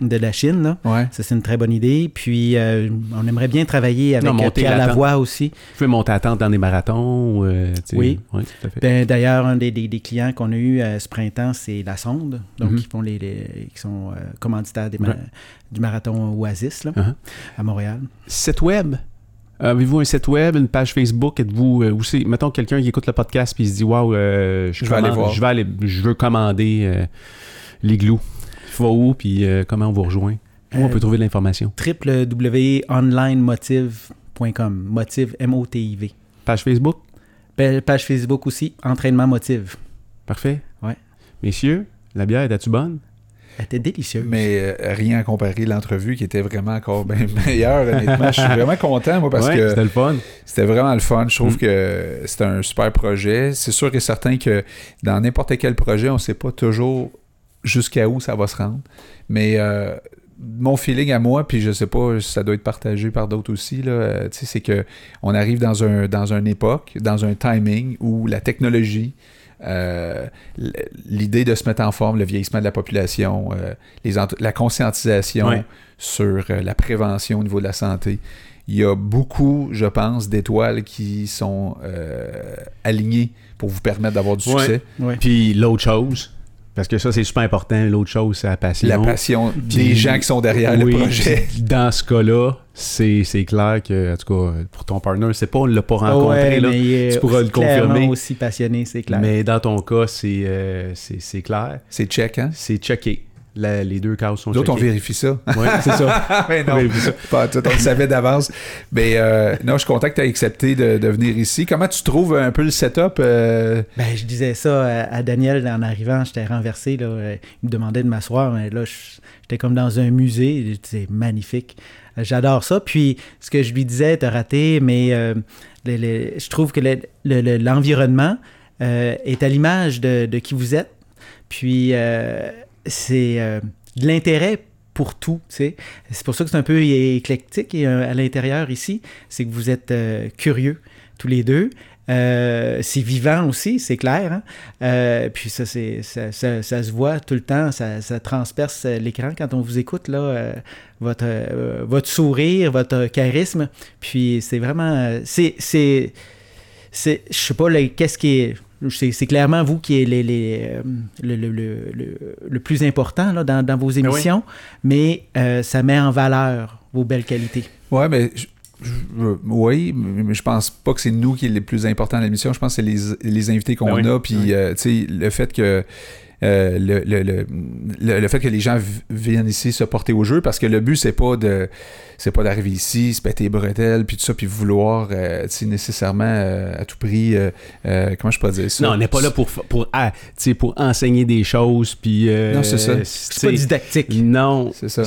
de la Chine, là. Ça, c'est une très bonne idée. Puis, on aimerait bien travailler avec non, Pierre Lavoie aussi. Vous pouvez monter à tente dans des marathons. Euh, oui. Ben, d'ailleurs, un des, clients qu'on a eu euh, ce printemps, c'est La Sonde. Donc, mm-hmm. font les, qui sont commanditaires du marathon Oasis uh-huh. à Montréal. Site web? Avez-vous un site web, une page Facebook? Êtes-vous aussi, mettons quelqu'un qui écoute le podcast puis il se dit Waouh, je, vais aller voir. Je, vais aller, je veux commander l'igloo. Il faut où puis comment on vous rejoint? Où on peut trouver de l'information? www.onlinemotive.com. Motive, M-O-T-I-V. Page Facebook? Page Facebook aussi, Entraînement Motive. Parfait. Ouais. Messieurs, la bière, était-tu bonne? Elle était délicieuse. Mais euh, rien à comparer l'entrevue qui était vraiment encore bien meilleure, honnêtement. je suis vraiment content, moi, parce que. C'était le fun. C'était vraiment le fun. Je trouve mm. que c'était un super projet. C'est sûr et certain que dans n'importe quel projet, on ne sait pas toujours jusqu'à où ça va se rendre. Mais euh, mon feeling à moi, puis je sais pas, ça doit être partagé par d'autres aussi, là, euh, c'est que on arrive dans un dans une époque, dans un timing où la technologie, euh, l'idée de se mettre en forme, le vieillissement de la population, euh, les la conscientisation sur la prévention au niveau de la santé. Il y a beaucoup, je pense, d'étoiles qui sont alignées pour vous permettre d'avoir du succès. Puis l'autre chose, Parce que ça, c'est super important. L'autre chose, c'est la passion. La passion Puis- des gens qui sont derrière Oui, le projet. Dans ce cas-là, c'est c'est clair que, en tout cas, pour ton partner, c'est pas, on l'a pas rencontré, Ouais, là. mais il est tu pourras le confirmer. aussi passionné, c'est clair. Mais dans ton cas, c'est euh, c'est c'est clair. C'est check, hein? C'est checké. La- les deux cases sont Nous autres, on vérifie ça. Ouais, c'est ça. mais non, On vérifie ça. pas tout, on le savait d'avance. Mais euh, non, je suis content que tu aies accepté de, de venir ici. Comment tu trouves un peu le setup? euh, Ben, je disais ça à, à Daniel en arrivant, j'étais renversé. Là, Euh, il me demandait de m'asseoir, mais là, j'étais comme dans un musée. C'est magnifique. Euh, J'adore ça. Puis, ce que je lui disais, t'as raté, mais euh, le- le- je trouve que le- le- le- l'environnement euh, est à l'image de, de qui vous êtes. Puis, euh, c'est euh, de l'intérêt pour tout. C'est pour ça que c'est un peu éclectique et, euh, à l'intérieur ici. C'est que vous êtes euh, curieux tous les deux. C'est vivant aussi, c'est clair. hein. Puis ça, ça, se voit tout le temps, ça, ça transperce l'écran quand on vous écoute, là, votre, sourire, votre charisme. Puis c'est vraiment... c'est, c'est, je sais pas, qu'est-ce qui est... C'est, clairement vous qui est les, les, euh, le, le- le- le- le plus important là, dans, dans vos émissions, mais euh, ça met en valeur vos belles qualités. Ouais, mais je- je- oui, mais je pense pas que c'est nous qui est le plus important à l'émission. Je pense que c'est les, les invités qu'on Ben oui. a, puis Oui. euh, tu sais, le fait que euh, le, le, le, le- fait que les gens viennent ici se porter au jeu, parce que le but c'est pas de c'est pas d'arriver ici, se péter les bretelles, puis tout ça, puis vouloir, euh, nécessairement euh, à tout prix, euh, comment je peux dire ça? Non, on n'est pas là pour, pour, ah, pour enseigner des choses, puis... Non, c'est ça. C'est pas didactique. Non, C'est ça.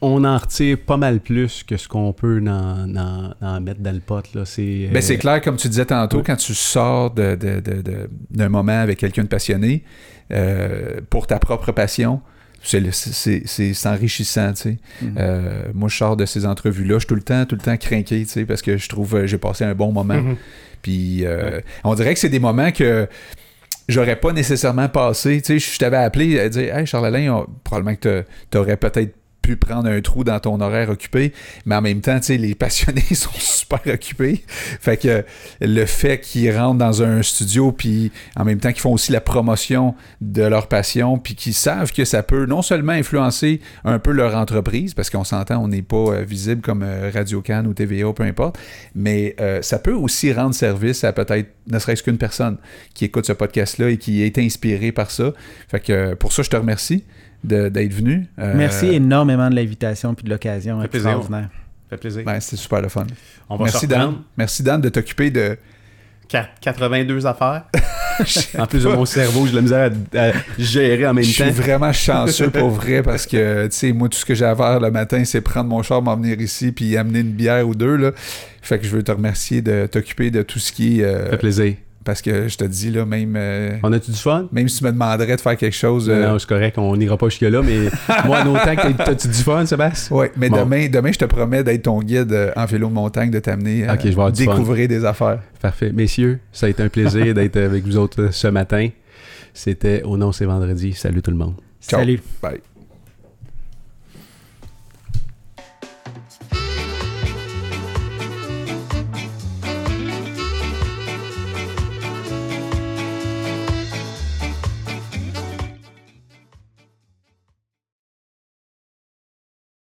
On en retire pas mal plus que ce qu'on peut en, en- en mettre dans le pot. Là. C'est, Ben, c'est euh, clair, comme tu disais tantôt, ouais. quand tu sors de, de- de- de- d'un moment avec quelqu'un de passionné, euh, pour ta propre passion, c'est, le- c'est, c'est, c'est enrichissant, tu sais. Mhm. Euh, moi, je sors de ces entrevues-là, je suis tout le temps, tout le temps craqué, tu sais, parce que je trouve euh, j'ai passé un bon moment. Mhm. Puis, euh, on dirait que c'est des moments que j'aurais pas nécessairement passé. Tu sais, je t'avais appelé à dire Hey, Charles-Alain, on- probablement que tu aurais peut-être pu prendre un trou dans ton horaire occupé, mais en même temps, tu sais, les passionnés sont super occupés. Fait que le fait qu'ils rentrent dans un studio, puis en même temps qu'ils font aussi la promotion de leur passion, puis qu'ils savent que ça peut non seulement influencer un peu leur entreprise, parce qu'on s'entend, on n'est pas euh, visible comme euh, Radio-Can ou TVA, peu importe, mais euh, ça peut aussi rendre service à peut-être ne serait-ce qu'une personne qui écoute ce podcast-là et qui est inspirée par ça. Fait que pour ça, je te remercie d'être venu. Euh, Merci énormément de l'invitation puis de l'occasion. fait plaisir. Ça fait plaisir. Ben, C'était super le fun. on va Merci Dan. Merci Dan de t'occuper de. Qua- 82 affaires. en plus de mon cerveau, j'ai de la misère à, à gérer en même Je suis temps. vraiment chanceux pour vrai parce que, tu sais, moi, tout ce que j'ai à faire le matin, c'est prendre mon char, m'en venir ici, puis amener une bière ou deux, là. Fait que je veux te remercier de t'occuper de tout ce qui est. euh, Ça fait plaisir. Parce que je te dis, là, même. euh, On a-tu du fun? même si tu me demanderais de faire quelque chose. euh, Non, c'est correct, on n'ira pas jusque-là, mais moi, en autant que t'as- t'as-tu du fun, Sébastien? Ouais, mais Bon. demain, demain, je te promets d'être ton guide euh, en vélo de montagne, de t'amener à Ok, je vais avoir du fun. découvrir des affaires. Parfait. Messieurs, ça a été un plaisir d'être avec vous autres ce matin. C'était Au nom, c'est vendredi. Salut tout le monde. Ciao. Salut. Bye.